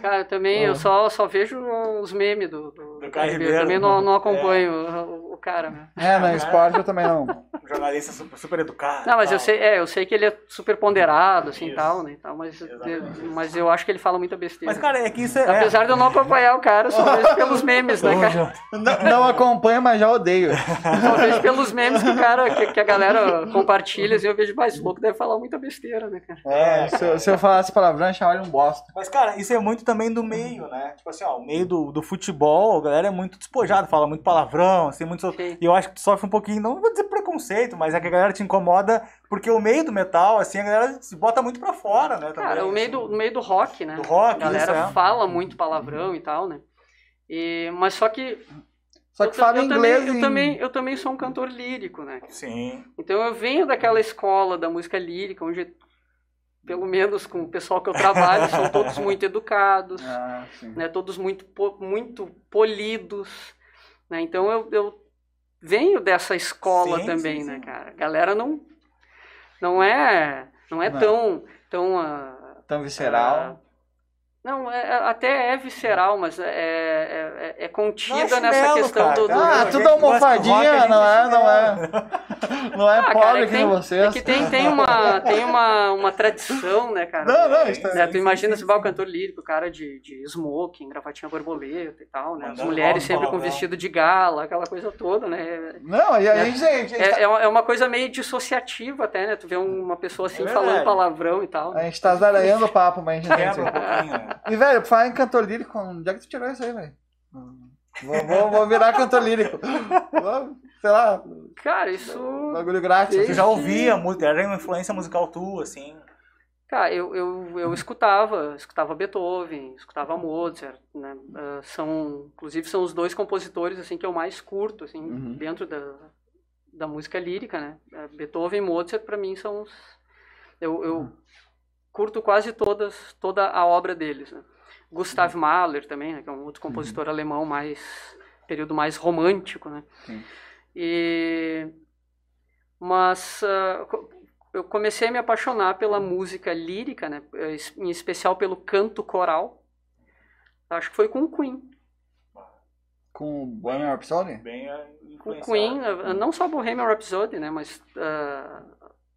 [SPEAKER 3] Cara, eu também, eu só, só vejo os memes do, do,
[SPEAKER 2] Do Caio Ribeiro.
[SPEAKER 3] Também não, não
[SPEAKER 2] É.
[SPEAKER 3] acompanho o cara, né?
[SPEAKER 1] É, no esporte eu também não.
[SPEAKER 2] Um jornalista super, super educado.
[SPEAKER 3] Não, mas eu
[SPEAKER 2] tal.
[SPEAKER 3] sei, é, eu sei que ele é super ponderado, assim,
[SPEAKER 2] Isso.
[SPEAKER 3] tal, né, e tal, mas,
[SPEAKER 2] Exatamente.
[SPEAKER 3] mas eu acho que ele fala muita besteira.
[SPEAKER 2] Mas, cara, é que isso é.
[SPEAKER 3] Apesar de eu não acompanhar o cara, eu só vejo pelos memes, né, cara?
[SPEAKER 1] Não, não acompanho, mas já odeio.
[SPEAKER 3] Só vejo pelos memes que o cara, que, que a galera compartilha, assim, eu vejo, mais louco deve falar muita besteira, né, cara?
[SPEAKER 1] É, se, eu- se eu falasse palavrão, chamava ele um bosta.
[SPEAKER 2] Mas, cara, isso é muito também do meio, né? Tipo assim, ó, o meio do, do futebol, a galera é muito despojada, fala muito palavrão, assim, muito.
[SPEAKER 3] Sim.
[SPEAKER 2] E eu acho que tu sofre um pouquinho, não vou dizer preconceito, mas é que a galera te incomoda, porque o meio do metal, assim, a galera se bota muito pra fora, né? também,
[SPEAKER 3] Cara, o meio
[SPEAKER 2] assim.
[SPEAKER 3] do, meio do rock, né?
[SPEAKER 2] Do rock,
[SPEAKER 3] A galera
[SPEAKER 2] isso, é.
[SPEAKER 3] fala muito palavrão e tal, né? E, mas só que.
[SPEAKER 1] Só
[SPEAKER 3] eu
[SPEAKER 1] que
[SPEAKER 3] ta-
[SPEAKER 1] fala
[SPEAKER 3] eu
[SPEAKER 1] inglês
[SPEAKER 3] também, eu também Eu também sou um cantor lírico, né?
[SPEAKER 2] Sim.
[SPEAKER 3] Então eu venho daquela escola da música lírica, onde, pelo menos com o pessoal que eu trabalho, são todos muito educados,
[SPEAKER 1] Ah,
[SPEAKER 3] né? Todos muito, muito polidos, né? Então eu, eu venho dessa escola
[SPEAKER 2] Sim,
[SPEAKER 3] também,
[SPEAKER 2] sim,
[SPEAKER 3] né, cara? A galera não, não é, não é
[SPEAKER 1] Não.
[SPEAKER 3] tão, tão ah,
[SPEAKER 1] Tão visceral.
[SPEAKER 3] Não, é- é- até é visceral, mas é, é, é- é contida nessa
[SPEAKER 2] chinelo,
[SPEAKER 3] questão
[SPEAKER 2] cara.
[SPEAKER 3] do. do-
[SPEAKER 1] Ah,
[SPEAKER 2] a
[SPEAKER 1] tudo almofadinha, não é, não é. Não é
[SPEAKER 3] Ah, cara,
[SPEAKER 1] pobre
[SPEAKER 3] é
[SPEAKER 1] que nem
[SPEAKER 3] tem-
[SPEAKER 1] vocês.
[SPEAKER 3] É que tem, tem, uma, tem uma, uma tradição, né, cara?
[SPEAKER 1] Não, não, isso
[SPEAKER 3] Né,
[SPEAKER 1] tá...
[SPEAKER 3] tu imagina se vai o cantor lírico, cara de, de smoking, gravatinha borboleta e tal, né? As mulheres sempre com vestido de gala, aquela coisa toda, né?
[SPEAKER 1] Não, e a gente, a gente, tá,
[SPEAKER 3] É, é uma- é uma coisa meio dissociativa até, né? Tu vê uma pessoa assim
[SPEAKER 2] É
[SPEAKER 3] falando palavrão e tal.
[SPEAKER 1] a gente tá zaralhando o papo, mas a gente
[SPEAKER 2] Quebra um pouquinho, né?
[SPEAKER 1] E, velho, pra falar em cantor lírico, onde é que tu tirou isso aí, velho? Vou, vou, vou virar cantor lírico. Vou, sei lá,
[SPEAKER 3] Cara, isso.
[SPEAKER 1] bagulho grátis.
[SPEAKER 2] Tu já ouvia música, era uma influência musical tua, assim.
[SPEAKER 3] Cara, eu, eu, eu escutava, escutava Beethoven, escutava Mozart, né? Ah, são, inclusive são os dois compositores assim que eu mais curto, assim,
[SPEAKER 1] Uhum.
[SPEAKER 3] dentro da, da música lírica, né? Ah, Beethoven e Mozart para mim são os, eu, eu curto quase todas toda a obra deles, né? Gustav Mahler também, né, que é um outro compositor alemão mais período mais romântico, né?
[SPEAKER 1] Sim.
[SPEAKER 3] E mas ah, co- eu comecei a me apaixonar pela música lírica, né? Em especial pelo canto coral. Acho que foi com o Queen.
[SPEAKER 1] Com o Bohemian Rhapsody?
[SPEAKER 2] Bem ah,
[SPEAKER 3] Com o. Queen, eh, não só Bohemian Rhapsody, né? Mas ah,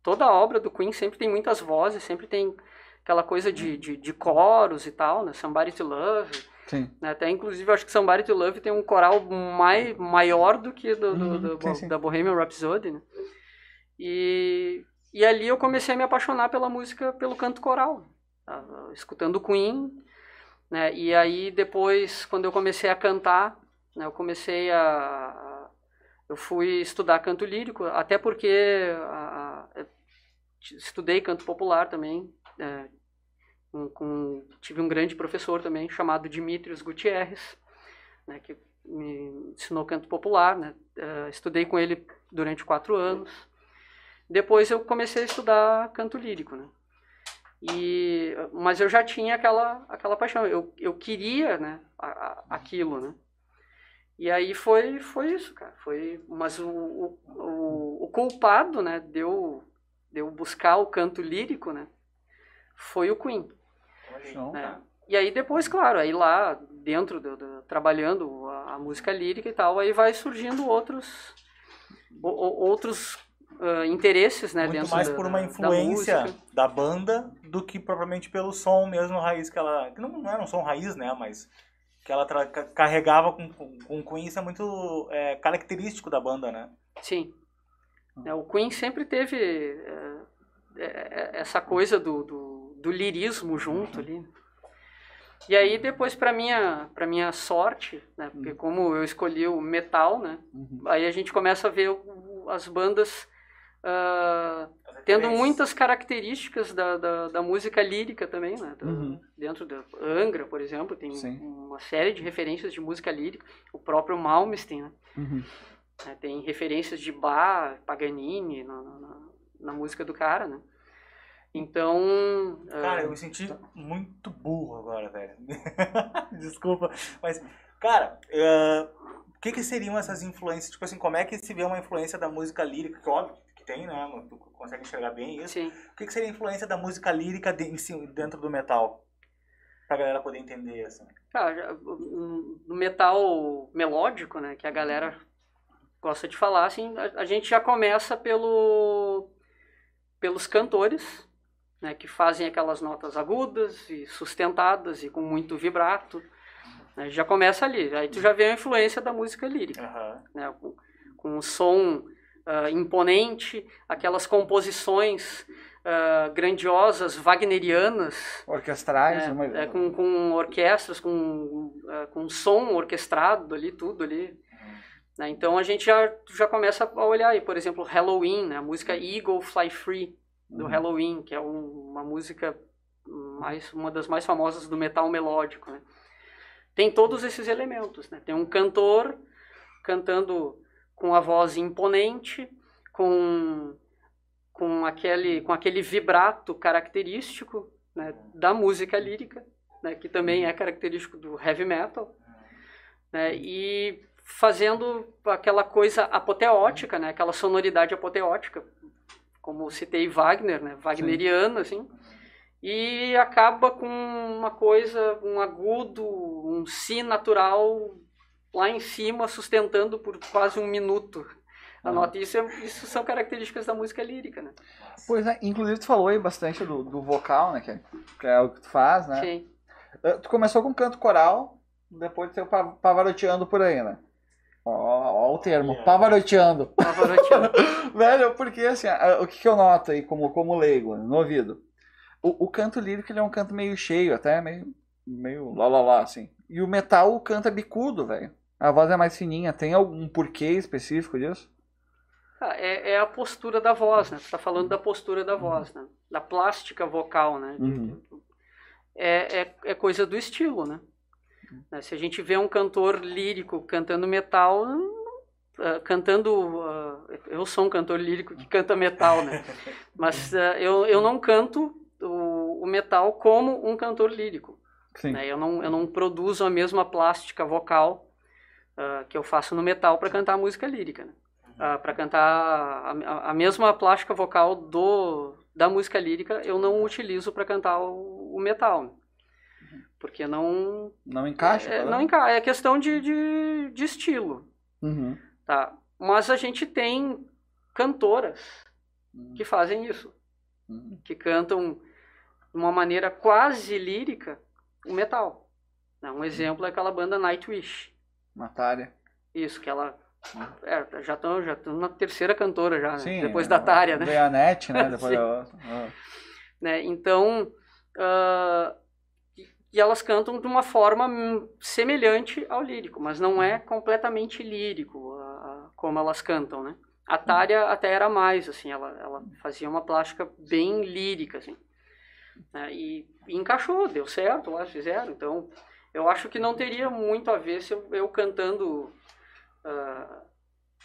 [SPEAKER 3] toda a obra do Queen sempre tem muitas vozes, sempre tem aquela coisa de, de, de coros e tal, né? Somebody to Love.
[SPEAKER 1] Sim.
[SPEAKER 3] né? Até inclusive eu acho que Somebody to Love tem um coral mai, maior do que do, do-
[SPEAKER 1] Uhum,
[SPEAKER 3] do-
[SPEAKER 1] sim, sim.
[SPEAKER 3] da Bohemian Rhapsody, né? E, e ali eu comecei a me apaixonar pela música, pelo canto coral, Tava escutando Queen, né? E aí depois, quando eu comecei a cantar, né? Eu comecei a, eu fui estudar canto lírico, até porque a- estudei canto popular também, é, com, com- tive um grande professor também chamado Dimitrios Gutierrez, né, que me ensinou canto popular, né, eh, estudei com ele durante quatro anos, Depois eu comecei a estudar canto lírico, né? E, mas eu já tinha aquela, aquela paixão, eu, eu queria, né, a, a, aquilo, né? E aí foi, foi isso, cara. Foi, mas o, o, o, o culpado, né, deu, deu buscar o canto lírico, né, foi o Queen.
[SPEAKER 1] Show.
[SPEAKER 3] né? E aí depois, claro, aí lá dentro, do, do- trabalhando a, a música lírica e tal, aí vai surgindo outros, o- o- outros ah, interesses, né,
[SPEAKER 2] Muito
[SPEAKER 3] dentro
[SPEAKER 2] mais
[SPEAKER 3] da,
[SPEAKER 2] por
[SPEAKER 3] da-
[SPEAKER 2] uma
[SPEAKER 3] da
[SPEAKER 2] influência
[SPEAKER 3] música.
[SPEAKER 2] da, banda do que propriamente pelo som mesmo raiz que ela. Que não, não era um som raiz, né? Mas que ela carregava com, com, com Queen, isso é muito é, característico da banda, né?
[SPEAKER 3] Sim. É, o Queen sempre teve é, essa coisa do, do, do lirismo junto ali. E aí depois para minha para minha sorte, né, porque como eu escolhi o metal, né,
[SPEAKER 1] Uhum.
[SPEAKER 3] aí a gente começa a ver o- as bandas
[SPEAKER 2] As
[SPEAKER 3] tendo muitas características da, da, da música lírica também, né? do-
[SPEAKER 1] Uhum.
[SPEAKER 3] Dentro da Angra, por exemplo, tem
[SPEAKER 1] Sim.
[SPEAKER 3] uma série de referências de música lírica. O próprio Malmsteen, né?
[SPEAKER 1] Uhum.
[SPEAKER 3] Né, Tem referências de Bach, Paganini na, na- na- música do cara, né? Então...
[SPEAKER 2] Cara,
[SPEAKER 3] ah,
[SPEAKER 2] eu me senti muito burro agora, velho. Desculpa, mas, cara, o que que seriam essas influências? Tipo assim, como é que se vê uma influência da música lírica? Que óbvio que tem, né? Tu consegue enxergar bem isso.
[SPEAKER 3] Sim.
[SPEAKER 2] O que que seria a influência da música lírica dentro do metal? Pra galera poder entender, assim.
[SPEAKER 3] Ah, já- no no metal melódico, né, que a galera gosta de falar, assim, a, a gente já começa pelo pelos cantores, né, que fazem aquelas notas agudas e sustentadas e com muito vibrato. né, já começa ali. Aí tu já vê a influência da música lírica
[SPEAKER 2] Aham.
[SPEAKER 3] né, com, com um som ah, imponente, aquelas composições ah, grandiosas, wagnerianas,
[SPEAKER 1] Orquestrais,
[SPEAKER 3] é,
[SPEAKER 1] uma-
[SPEAKER 3] é, com, com orquestras, com, é, com som orquestrado ali, tudo ali. Né? Então a gente já, já começa a olhar aí, por exemplo, Halloween, né? a música Eagle Fly Free, do
[SPEAKER 1] Uhum.
[SPEAKER 3] Halloween, que é um- uma música mais uma das mais famosas do metal melódico. Né? Tem todos esses elementos. Né? Tem um cantor cantando com a voz imponente, com, com, aquele, com aquele vibrato característico né, da música lírica, né, que também é característico do heavy metal, né, e fazendo aquela coisa apoteótica, né, aquela sonoridade apoteótica, como citei Wagner, né, wagneriana, assim, e acaba com uma coisa, um agudo, um si natural lá em cima, sustentando por quase um minuto a nota. Isso, é- isso são características da música lírica, né?
[SPEAKER 1] Pois é, inclusive tu falou aí bastante do, do vocal, né? Que é, que é o que tu faz, né?
[SPEAKER 3] Sim.
[SPEAKER 1] Eh, Tu começou com canto coral, depois tu saiu pa- pavaroteando por aí, né? Ó, ó o termo,
[SPEAKER 2] Yeah.
[SPEAKER 1] pavaroteando.
[SPEAKER 3] Pavarotti.
[SPEAKER 1] Velho, porque assim, o que, eu noto aí como, como leigo, no ouvido? O, o canto lírico ele é um canto meio cheio, até meio, meio lá lá lá, assim. E o metal, o canto é bicudo, velho. A voz é mais fininha. Tem algum porquê específico disso?
[SPEAKER 3] Ah, é, é a postura da voz, né? Você está falando da postura da voz, né? Da plástica vocal, né?
[SPEAKER 1] Uhum.
[SPEAKER 3] É, é, é coisa do estilo, né? Né, Se a gente vê um cantor lírico cantando metal, ah, cantando... ah, eu sou um cantor lírico que canta metal, né? Mas ah, eu, eu não canto o, o metal como um cantor lírico. Né? Eu, não, eu não produzo a mesma plástica vocal que eu faço no metal para cantar música lírica. Né? para cantar a, a- a mesma plástica vocal do, da música lírica, eu não utilizo para cantar o, o metal. né? Porque não.
[SPEAKER 1] Não encaixa?
[SPEAKER 3] é,
[SPEAKER 1] tá
[SPEAKER 3] não
[SPEAKER 1] vendo?
[SPEAKER 3] enca é questão de, de, de estilo.
[SPEAKER 1] Uhum.
[SPEAKER 3] Tá? Mas a gente tem cantoras que fazem isso
[SPEAKER 1] Uhum.
[SPEAKER 3] que cantam de uma maneira quase lírica o metal. né? Um exemplo é aquela banda Nightwish.
[SPEAKER 1] Matária.
[SPEAKER 3] Isso, que ela. é, já estão já tão na terceira cantora já, né?
[SPEAKER 1] Sim.
[SPEAKER 3] depois
[SPEAKER 1] é,
[SPEAKER 3] da Tária, né?
[SPEAKER 1] Veio a net, né? Depois
[SPEAKER 3] Sim.
[SPEAKER 1] a outra. Ah.
[SPEAKER 3] né? Então, ah, e- elas cantam de uma forma hum, semelhante ao lírico, mas não é completamente lírico a- a- como elas cantam, né? A Tária até era mais, assim, ela, ela fazia uma plástica bem lírica, assim. né? E, e encaixou, deu certo, lá fizeram. Então, eu acho que não teria muito a ver se eu, eu cantando... ah,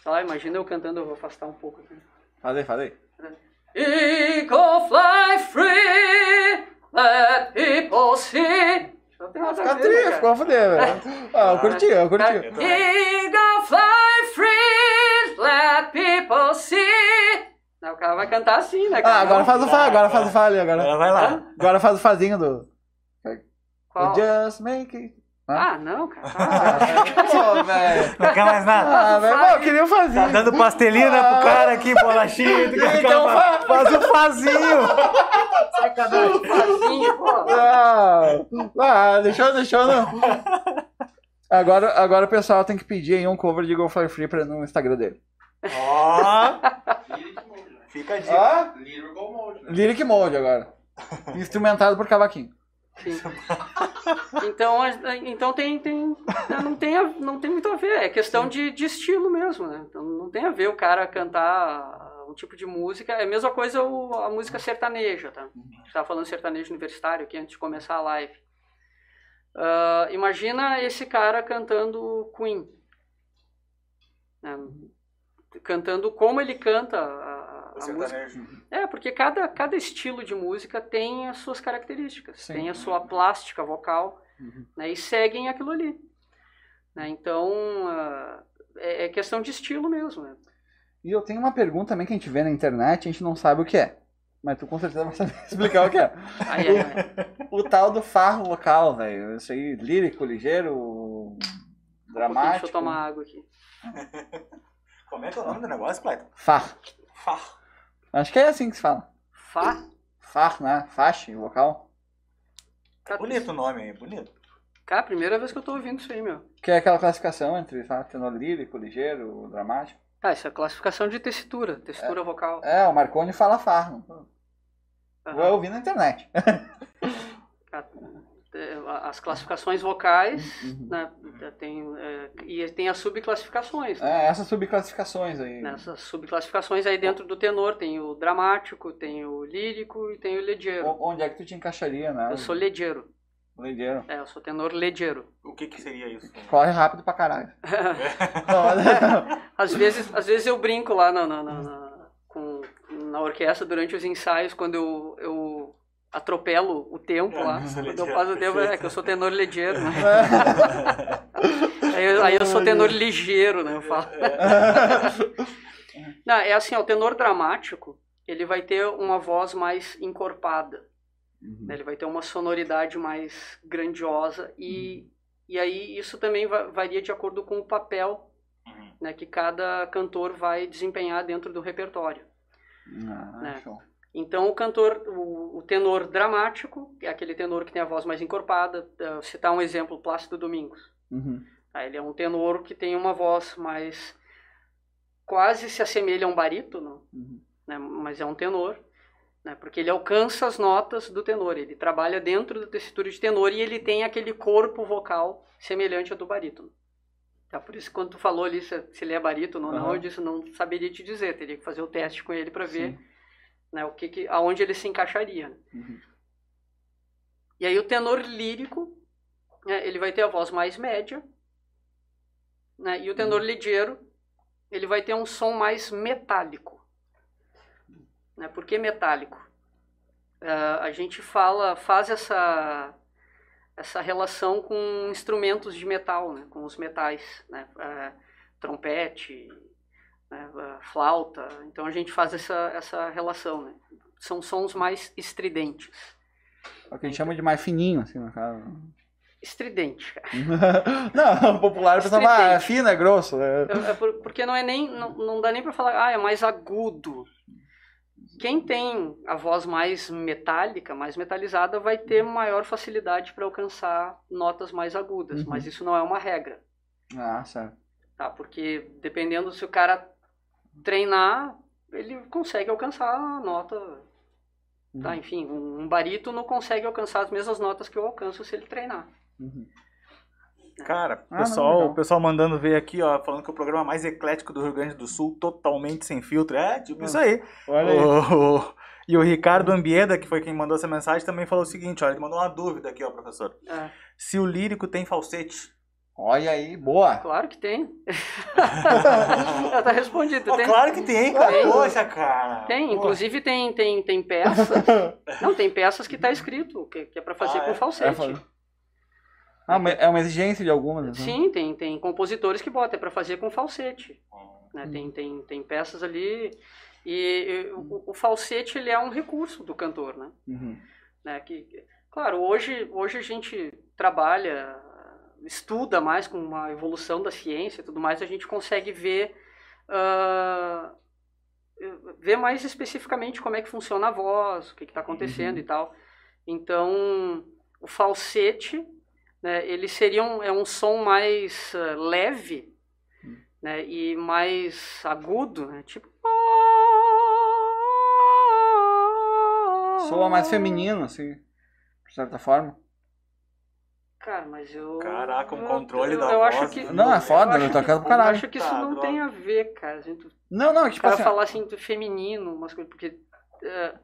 [SPEAKER 3] sei lá, imagina eu cantando, eu vou afastar um pouco aqui.
[SPEAKER 1] Falei, falei.
[SPEAKER 3] Eagle fly free, let people see. Não tem nada a
[SPEAKER 1] Fica
[SPEAKER 3] ver, né,
[SPEAKER 1] tri,
[SPEAKER 3] cara?
[SPEAKER 1] ficou a fuder, velho. Ah, eu curti, eu curti.
[SPEAKER 3] Eagle fly free, let people see. Não, o cara vai cantar assim, né? cara?
[SPEAKER 1] Ah, agora faz o Fá, agora faz o Fá ali, agora.
[SPEAKER 2] Vai lá.
[SPEAKER 1] Agora faz o Fazinho do...
[SPEAKER 3] Qual?
[SPEAKER 1] Just make it...
[SPEAKER 3] Ah, não, cara.
[SPEAKER 1] Ah, pô, velho.
[SPEAKER 2] Não quer mais nada.
[SPEAKER 1] Ah, velho, eu queria o
[SPEAKER 2] Tá dando pastelina pro cara aqui, bolachinha.
[SPEAKER 1] Então
[SPEAKER 2] faz o fazinho.
[SPEAKER 3] Sacanagem. Fazinho, pô.
[SPEAKER 1] Ah, ah, deixou, deixou, não. Agora, agora o pessoal tem que pedir aí um cover de Go Fly Free pra, no Instagram dele.
[SPEAKER 2] Ó. Fica a dica.
[SPEAKER 1] Ah,
[SPEAKER 5] Lyrical Mode, né?
[SPEAKER 1] Lyric Mode agora. Instrumentado por cavaquinho.
[SPEAKER 3] Sim. Então, então tem, tem, não, tem a- não tem muito a ver, é questão de, de estilo mesmo, né? Então não tem a ver o cara cantar um tipo de música, é a mesma coisa o- a música sertaneja, tá? A gente estava falando sertanejo universitário aqui antes de começar a live. Ah, imagina esse cara cantando Queen. né? Cantando como ele canta a, a- música.
[SPEAKER 2] sertanejo.
[SPEAKER 3] É, porque cada, cada estilo de música tem as suas características,
[SPEAKER 1] Sim.
[SPEAKER 3] tem a sua plástica vocal,
[SPEAKER 1] Uhum.
[SPEAKER 3] né, e seguem aquilo ali. Né, então, ah, é, é questão de estilo mesmo. Né?
[SPEAKER 1] E eu tenho uma pergunta também que a gente vê na internet, a gente não sabe o que é. Mas tu com certeza vai saber explicar o que é.
[SPEAKER 3] Aí, é, é,
[SPEAKER 1] O tal do farro vocal, velho. Isso aí, lírico, ligeiro, dramático.
[SPEAKER 3] deixa eu tomar água aqui.
[SPEAKER 2] Como é que é o nome do negócio, Cleiton?
[SPEAKER 1] Far.
[SPEAKER 2] Far.
[SPEAKER 1] Acho que é assim que se fala.
[SPEAKER 3] Fá?
[SPEAKER 1] Far, né? Faixa, vocal.
[SPEAKER 3] Cara,
[SPEAKER 2] Bonito o nome aí, bonito.
[SPEAKER 3] Cara, primeira vez que eu tô ouvindo isso aí, meu.
[SPEAKER 1] Que é aquela classificação entre sabe, tenor lírico, ligeiro, dramático.
[SPEAKER 3] Ah, isso é classificação de tessitura, tessitura vocal.
[SPEAKER 1] É, o Marconi fala far. Vou
[SPEAKER 3] Aham.
[SPEAKER 1] ouvir na internet.
[SPEAKER 3] É, As classificações vocais,
[SPEAKER 1] Uhum.
[SPEAKER 3] né, tem, é, e tem as subclassificações. né?
[SPEAKER 1] É, essas subclassificações aí.
[SPEAKER 3] Nessas subclassificações aí dentro do tenor tem o dramático, tem o lírico e tem o ligeiro.
[SPEAKER 1] O- Onde é que tu te encaixaria, né?
[SPEAKER 3] Eu sou ligeiro.
[SPEAKER 1] Ligeiro.
[SPEAKER 3] É, eu sou tenor ligeiro.
[SPEAKER 2] O que que seria isso?
[SPEAKER 1] Corre rápido pra caralho. Não, mas-
[SPEAKER 3] Às vezes, às vezes eu brinco lá na, na, na, na- com, na orquestra durante os ensaios, quando eu, eu atropelo o tempo
[SPEAKER 2] É,
[SPEAKER 3] lá. Quando eu passo o tempo, é que eu sou tenor ligeiro, né? aí, eu, aí eu sou tenor ligeiro, né? Eu falo. Não, é assim, ó, o tenor dramático, ele vai ter uma voz mais encorpada. Né? Ele vai ter uma sonoridade mais grandiosa e, e aí isso também va- varia de acordo com o papel
[SPEAKER 2] Uhum.
[SPEAKER 3] né, que cada cantor vai desempenhar dentro do repertório.
[SPEAKER 1] Ah,
[SPEAKER 3] Né.
[SPEAKER 1] show.
[SPEAKER 3] Então o cantor, o, o tenor dramático, é aquele tenor que tem a voz mais encorpada, vou citar um exemplo, Plácido Domingos.
[SPEAKER 1] Uhum.
[SPEAKER 3] Tá? Ele é um tenor que tem uma voz mais quase se assemelha a um barítono,
[SPEAKER 1] Uhum.
[SPEAKER 3] né, mas é um tenor, né, porque ele alcança as notas do tenor, ele trabalha dentro da tessitura de tenor e ele tem aquele corpo vocal semelhante ao do barítono. Tá, por isso quando tu falou ali se, se ele é barítono ou não,
[SPEAKER 1] Aham.
[SPEAKER 3] eu disse não saberia te dizer, teria que fazer o teste com ele para ver né, o que, que aonde ele se encaixaria. né.
[SPEAKER 1] Uhum.
[SPEAKER 3] E aí o tenor lírico, né, ele vai ter a voz mais média, né, e o tenor ligeiro, ele vai ter um som mais metálico. Né, por que metálico? Ah, a gente fala, faz essa essa relação com instrumentos de metal, né, com os metais, né, ah, trompete, né, ah, flauta. Então a gente faz essa essa relação, né? São sons mais estridentes.
[SPEAKER 1] É o que a gente chama de mais fininho, assim, no caso.
[SPEAKER 3] Estridente, cara.
[SPEAKER 1] não, popular o pessoal fala, ah, é fino, é grosso. É...
[SPEAKER 3] É- é por- porque não é nem não, não dá nem para falar ah é mais agudo quem tem a voz mais metálica mais metalizada vai ter maior facilidade para alcançar notas mais agudas
[SPEAKER 1] Uhum.
[SPEAKER 3] mas isso não é uma regra
[SPEAKER 1] Ah, certo.
[SPEAKER 3] tá porque dependendo se o cara treinar ele consegue alcançar a nota tá
[SPEAKER 1] Uhum.
[SPEAKER 3] enfim um, um barítono consegue alcançar as mesmas notas que eu alcanço se ele treinar
[SPEAKER 1] Uhum.
[SPEAKER 2] Cara,
[SPEAKER 1] Ah,
[SPEAKER 2] pessoal,
[SPEAKER 1] não,
[SPEAKER 2] o pessoal mandando ver aqui, ó, falando que é o programa mais eclético do Rio Grande do Sul, totalmente sem filtro. É, tipo isso aí.
[SPEAKER 1] Olha aí.
[SPEAKER 2] O- o- e o Ricardo Ambieda, que foi quem mandou essa mensagem, também falou o seguinte, ó, ele mandou uma dúvida aqui, ó, professor.
[SPEAKER 3] É.
[SPEAKER 2] Se o lírico tem falsete.
[SPEAKER 1] Olha aí, boa.
[SPEAKER 3] Claro que tem. Já tá respondido.
[SPEAKER 2] Pô,
[SPEAKER 3] Tem,
[SPEAKER 2] claro que tem, cara.
[SPEAKER 3] Tem.
[SPEAKER 2] Poxa, cara.
[SPEAKER 3] tem.
[SPEAKER 2] Pô.
[SPEAKER 3] Inclusive tem, tem, tem peças. Não, tem peças que tá escrito, que, que é pra fazer
[SPEAKER 2] Ah,
[SPEAKER 3] com
[SPEAKER 2] é?
[SPEAKER 3] falsete.
[SPEAKER 1] É, Ah, é uma exigência de algumas. né?
[SPEAKER 3] Sim, tem, tem compositores que botam, é pra fazer com falsete.
[SPEAKER 2] Hum.
[SPEAKER 3] né? Tem, tem, tem peças ali. E, e o, o falsete ele é um recurso do cantor, né?
[SPEAKER 1] Uhum.
[SPEAKER 3] né? Que, claro, hoje, hoje a gente trabalha, estuda mais com uma evolução da ciência e tudo mais, a gente consegue ver, ah, ver mais especificamente como é que funciona a voz, o que está acontecendo e tal. Então, o falsete, né, ele seria um, é um som mais ah, leve né, e mais agudo, né, tipo...
[SPEAKER 1] Soa mais feminino, assim, de certa forma.
[SPEAKER 3] Cara, mas eu.
[SPEAKER 2] Caraca, um controle
[SPEAKER 3] eu,
[SPEAKER 2] da
[SPEAKER 3] eu
[SPEAKER 2] voz,
[SPEAKER 3] acho que.
[SPEAKER 2] né?
[SPEAKER 1] Não, é foda,
[SPEAKER 3] eu
[SPEAKER 1] eu tocando pro caralho.
[SPEAKER 3] Eu acho que isso
[SPEAKER 2] Tá,
[SPEAKER 3] não
[SPEAKER 2] droga.
[SPEAKER 3] tem a ver, cara. A gente,
[SPEAKER 1] Não, não,
[SPEAKER 3] o
[SPEAKER 1] tipo
[SPEAKER 3] cara
[SPEAKER 1] assim.
[SPEAKER 3] falar assim do feminino, umas coisas, porque. é,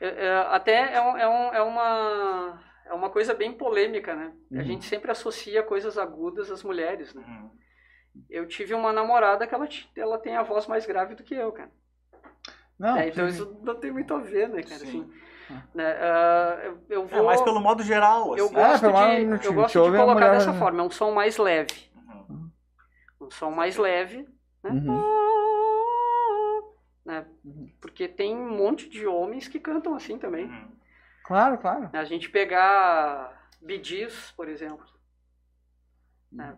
[SPEAKER 3] é, é, até é, um- é, um- é uma. É uma coisa bem polêmica, né?
[SPEAKER 1] Uhum.
[SPEAKER 3] A gente sempre associa coisas agudas às mulheres, né?
[SPEAKER 2] Uhum.
[SPEAKER 3] Eu tive uma namorada que ela, ela tem a voz mais grave do que eu, cara.
[SPEAKER 1] Não,
[SPEAKER 3] É, então
[SPEAKER 1] sim,
[SPEAKER 3] isso não tem muito a ver, né, cara?
[SPEAKER 2] Sim.
[SPEAKER 3] Assim, né, ah, eu, eu vou.
[SPEAKER 2] É, mas pelo modo geral, assim.
[SPEAKER 3] Eu
[SPEAKER 1] É,
[SPEAKER 3] gosto,
[SPEAKER 1] pelo
[SPEAKER 3] de, eu
[SPEAKER 1] te-
[SPEAKER 3] gosto
[SPEAKER 1] te
[SPEAKER 3] de colocar
[SPEAKER 1] mulher,
[SPEAKER 3] dessa
[SPEAKER 1] né?
[SPEAKER 3] forma, é um som mais leve.
[SPEAKER 2] Uhum.
[SPEAKER 3] Um som mais leve, né?
[SPEAKER 1] Uhum.
[SPEAKER 3] Né? Porque tem um monte de homens que cantam assim também.
[SPEAKER 1] Claro, claro.
[SPEAKER 3] A gente pegar Gees, por exemplo. Né?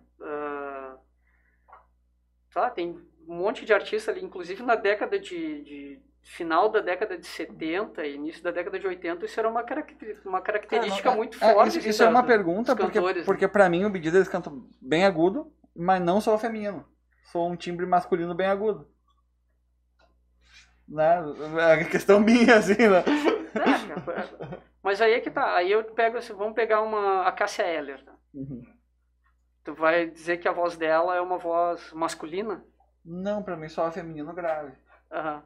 [SPEAKER 3] Tá, tem um monte de artistas ali, inclusive na década de, de- final da década de 70 e início da década de 80, isso era uma, caracteri- uma característica
[SPEAKER 1] É,
[SPEAKER 3] muito
[SPEAKER 1] é,
[SPEAKER 3] forte.
[SPEAKER 1] isso, isso é
[SPEAKER 3] da-
[SPEAKER 1] uma
[SPEAKER 3] da-
[SPEAKER 1] pergunta, porque,
[SPEAKER 3] cantores, né?
[SPEAKER 1] porque pra mim o Bedido eles cantam bem agudo, mas não sou feminino. Sou um timbre masculino bem agudo. Né? É questão minha, assim, né?
[SPEAKER 3] É, cara, Mas aí é que tá. Aí eu pego assim, vamos pegar uma a Cássia Eller. tá?
[SPEAKER 1] Uhum.
[SPEAKER 3] Tu vai dizer que a voz dela é uma voz masculina?
[SPEAKER 1] Não, pra mim só é feminino grave.
[SPEAKER 3] Aham,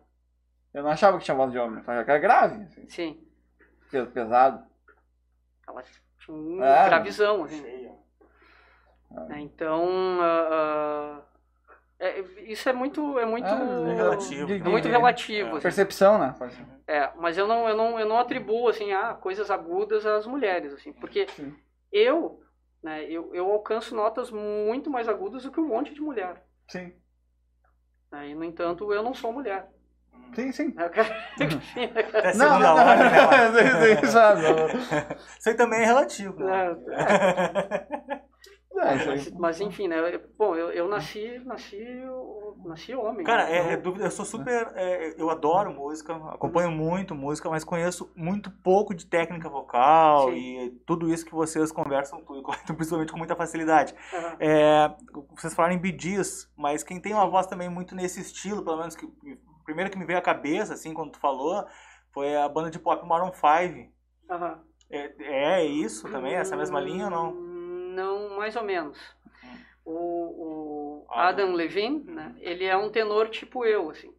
[SPEAKER 1] Eu não achava que tinha voz de homem, eu achava que era grave, assim,
[SPEAKER 3] sim.
[SPEAKER 1] pe- pesado.
[SPEAKER 3] Ela tinha um
[SPEAKER 1] É.
[SPEAKER 3] gravizão, assim.
[SPEAKER 2] Cheio.
[SPEAKER 3] né? Então, ah, ah, é, isso é muito, é muito,
[SPEAKER 1] Ah,
[SPEAKER 2] é relativo,
[SPEAKER 1] de-
[SPEAKER 3] é
[SPEAKER 1] de-
[SPEAKER 3] muito
[SPEAKER 1] de-
[SPEAKER 3] relativo. assim.
[SPEAKER 1] Percepção, né?
[SPEAKER 3] É, mas eu não, eu não, eu não atribuo assim, ah, coisas agudas às mulheres, assim, porque
[SPEAKER 1] Sim.
[SPEAKER 3] eu, né, eu, eu alcanço notas muito mais agudas do que um monte de mulher.
[SPEAKER 1] Sim.
[SPEAKER 3] Né? E no entanto, eu não sou mulher.
[SPEAKER 1] Sim, sim.
[SPEAKER 3] Né,
[SPEAKER 2] segunda hora, né? mano?
[SPEAKER 1] sim, sim, sabe?
[SPEAKER 2] Isso aí também é relativo. né?
[SPEAKER 1] É, isso
[SPEAKER 3] Mas,
[SPEAKER 1] aí.
[SPEAKER 3] mas, enfim, né? eu- Bom, eu, eu nasci, nasci, eu- nasci homem.
[SPEAKER 2] Cara,
[SPEAKER 3] né?
[SPEAKER 2] é, é dúvida, eu sou super. é, eu adoro música, acompanho muito música, mas conheço muito pouco de técnica vocal
[SPEAKER 3] Sim.
[SPEAKER 2] e tudo isso que vocês conversam, tudo, principalmente com muita facilidade. É, vocês falaram em Gees, mas quem tem uma voz também muito nesse estilo, pelo menos que o primeiro que me veio à cabeça, assim, quando tu falou, foi a banda de pop Maroon 5.
[SPEAKER 3] aham.
[SPEAKER 2] É, é isso também, essa mesma linha ou não?
[SPEAKER 3] Não, mais ou menos. O, o
[SPEAKER 2] Adam.
[SPEAKER 3] Adam Levine, né? Ele é um tenor tipo eu, assim.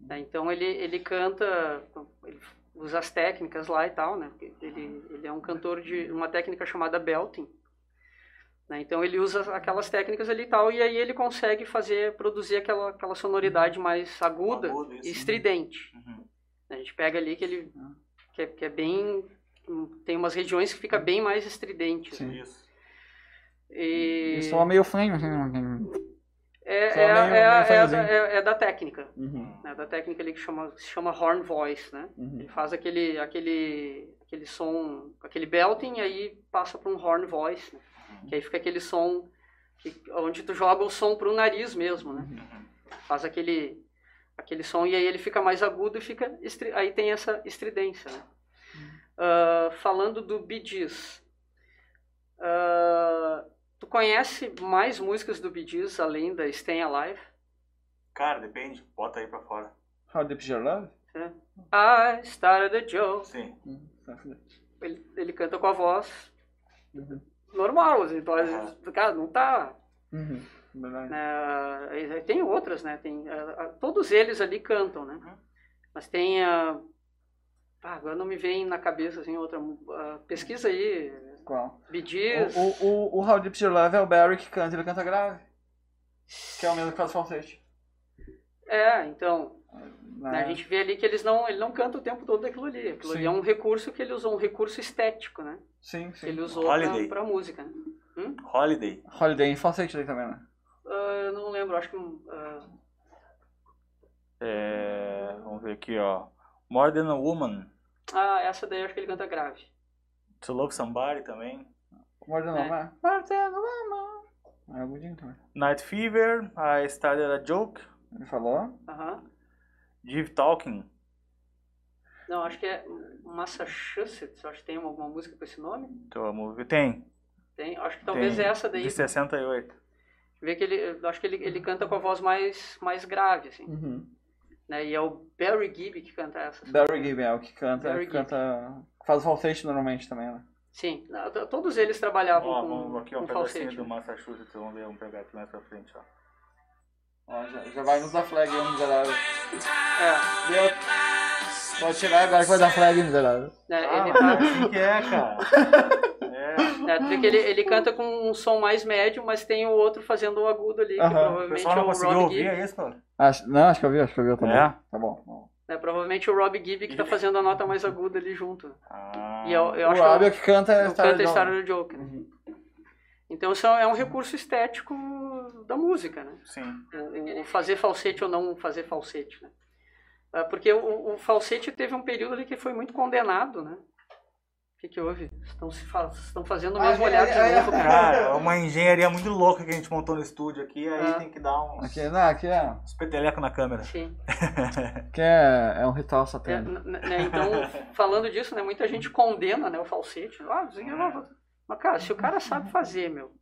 [SPEAKER 3] Né, Então ele, ele canta, ele usa as técnicas lá e tal, né? Ele, ele é um cantor de uma técnica chamada belting. né, Então ele usa aquelas técnicas ali e tal, e aí ele consegue fazer, produzir aquela, aquela sonoridade mais aguda
[SPEAKER 2] Agudo,
[SPEAKER 3] e estridente.
[SPEAKER 2] Uhum.
[SPEAKER 3] A gente pega ali que ele que é, que é bem tem umas regiões que fica bem mais estridente.
[SPEAKER 1] Sim.
[SPEAKER 2] Isso.
[SPEAKER 3] E
[SPEAKER 1] Eu sou meio fã, assim.
[SPEAKER 3] é, é,
[SPEAKER 1] meio-
[SPEAKER 3] é,
[SPEAKER 1] meio
[SPEAKER 3] é, é, é da técnica,
[SPEAKER 1] Uhum,
[SPEAKER 3] né? Da técnica ali que chama se chama horn voice, né?
[SPEAKER 1] uhum.
[SPEAKER 3] Ele faz aquele aquele aquele som, aquele belting e aí passa para um horn voice, né? que aí fica aquele som que, onde tu joga o som pro nariz mesmo, né? Faz aquele aquele som e aí ele fica mais agudo e fica estri- aí tem essa estridência, né? Ah, falando do Bee Gees, ah, tu conhece mais músicas do Bee Gees além da Stay Alive?
[SPEAKER 2] Cara, depende, bota aí pra fora.
[SPEAKER 1] How Deep Is Your Love?
[SPEAKER 3] I started a joke.
[SPEAKER 2] Sim.
[SPEAKER 1] Hum, tá fudido.
[SPEAKER 3] Ele, ele canta com a voz
[SPEAKER 1] Uhum.
[SPEAKER 3] normal, assim, então, vezes, cara, não tá
[SPEAKER 1] Uhum. Verdade.
[SPEAKER 3] e tem outras, né? Tem, ah, todos eles ali cantam, né?
[SPEAKER 2] Uhum.
[SPEAKER 3] Mas tem ah, agora não me vem na cabeça assim outra. ah, pesquisa aí.
[SPEAKER 1] Qual?
[SPEAKER 3] Gees.
[SPEAKER 1] O, o, o, o How Deep Is Your Love é o Barry que canta, ele canta grave. Que é o mesmo que faz falsete.
[SPEAKER 3] É, então,
[SPEAKER 1] né,
[SPEAKER 3] a gente vê ali que eles não, ele não canta o tempo todo aquilo ali. Aquilo ali
[SPEAKER 1] Sim.
[SPEAKER 3] é um recurso que ele usou, um recurso estético, né?
[SPEAKER 1] Sim,
[SPEAKER 3] Que
[SPEAKER 1] sim.
[SPEAKER 3] ele usou pra,
[SPEAKER 2] Holiday.
[SPEAKER 3] pra música. Né?
[SPEAKER 2] Holiday.
[SPEAKER 1] Holiday em falsete daí também, né?
[SPEAKER 3] Ah, eu não lembro, acho que. ah,
[SPEAKER 2] É, vamos ver aqui, ó. More Than a Woman.
[SPEAKER 3] ah, essa daí eu acho que ele canta grave.
[SPEAKER 2] To Love Somebody também.
[SPEAKER 1] Morde não,
[SPEAKER 3] É.
[SPEAKER 1] Morde não, mano. É agudinho também.
[SPEAKER 2] Night Fever. I Started a Joke.
[SPEAKER 1] Ele falou.
[SPEAKER 3] Aham.
[SPEAKER 2] Give Talking.
[SPEAKER 3] Não, acho que é Massachusetts, acho que tem uma, alguma música com esse nome.
[SPEAKER 2] Então, vamos ver. Tem.
[SPEAKER 3] Tem, acho que talvez
[SPEAKER 2] tem.
[SPEAKER 3] essa daí.
[SPEAKER 2] De 68.
[SPEAKER 3] Vê que ele, acho que ele, ele canta com a voz mais, mais grave, assim.
[SPEAKER 1] Uhum.
[SPEAKER 3] Né? E é o Barry Gibb que canta essa.
[SPEAKER 1] Barry Gibb é o que canta,
[SPEAKER 3] Barry
[SPEAKER 1] que
[SPEAKER 3] Gibb.
[SPEAKER 1] canta. Faz falsete normalmente também, né?
[SPEAKER 3] Sim, todos eles trabalhavam
[SPEAKER 2] Ó,
[SPEAKER 3] com,
[SPEAKER 2] vamos aqui, ó,
[SPEAKER 3] com
[SPEAKER 2] um
[SPEAKER 3] falsete.
[SPEAKER 2] do Massachusetts. Vamos ver, vamos pegar aqui mais pra frente, ó.
[SPEAKER 1] Ó, já, já vai nos dar flag aí, miserável.
[SPEAKER 3] É,
[SPEAKER 1] Deu. Pode tirar agora que vai dar flag, miserável.
[SPEAKER 3] né,
[SPEAKER 2] Ah,
[SPEAKER 3] ele tá,
[SPEAKER 2] é assim que é, cara. É.
[SPEAKER 3] né, tu vê que ele, ele canta com um som mais médio, mas tem o outro fazendo o agudo ali, que
[SPEAKER 1] Aham.
[SPEAKER 2] O
[SPEAKER 3] provavelmente
[SPEAKER 2] pessoal não
[SPEAKER 3] é o
[SPEAKER 2] conseguiu
[SPEAKER 3] Rob
[SPEAKER 2] ouvir,
[SPEAKER 3] Gibb.
[SPEAKER 2] é isso, cara?
[SPEAKER 1] Acho, não, acho que eu vi, acho que eu vi também.
[SPEAKER 2] É?
[SPEAKER 1] Tá bom. bom.
[SPEAKER 3] Né, provavelmente o Rob Gibb que tá fazendo a nota mais aguda ali junto.
[SPEAKER 2] Ah,
[SPEAKER 3] E eu, eu
[SPEAKER 1] o
[SPEAKER 3] acho
[SPEAKER 1] Rob é
[SPEAKER 3] que
[SPEAKER 1] o que canta
[SPEAKER 3] eu, eu
[SPEAKER 1] Star
[SPEAKER 3] canta a
[SPEAKER 1] Jones.
[SPEAKER 3] do Joker. né? Então isso é um recurso estético da música, né?
[SPEAKER 2] Sim.
[SPEAKER 3] o, o fazer falsete ou não fazer falsete, né? Ah, Porque o, o falsete teve um período ali que foi muito condenado, né? O que, que houve? Estão, se fa- estão fazendo o
[SPEAKER 1] Ah,
[SPEAKER 3] mesmo
[SPEAKER 1] é,
[SPEAKER 3] olhar de
[SPEAKER 1] é, é.
[SPEAKER 3] novo, cara.
[SPEAKER 2] Cara, é uma engenharia muito louca que a gente montou no estúdio aqui, aí
[SPEAKER 3] Ah.
[SPEAKER 2] tem que dar uns,
[SPEAKER 1] Aqui, não, aqui é,
[SPEAKER 2] uns petelecos na câmera.
[SPEAKER 3] Sim.
[SPEAKER 1] aqui é, é um ritual
[SPEAKER 3] É,
[SPEAKER 1] satânico.
[SPEAKER 3] n- né, Então, falando disso, né, muita gente condena né, o falsete. Ah, ah, mas, cara, se o cara sabe fazer, meu.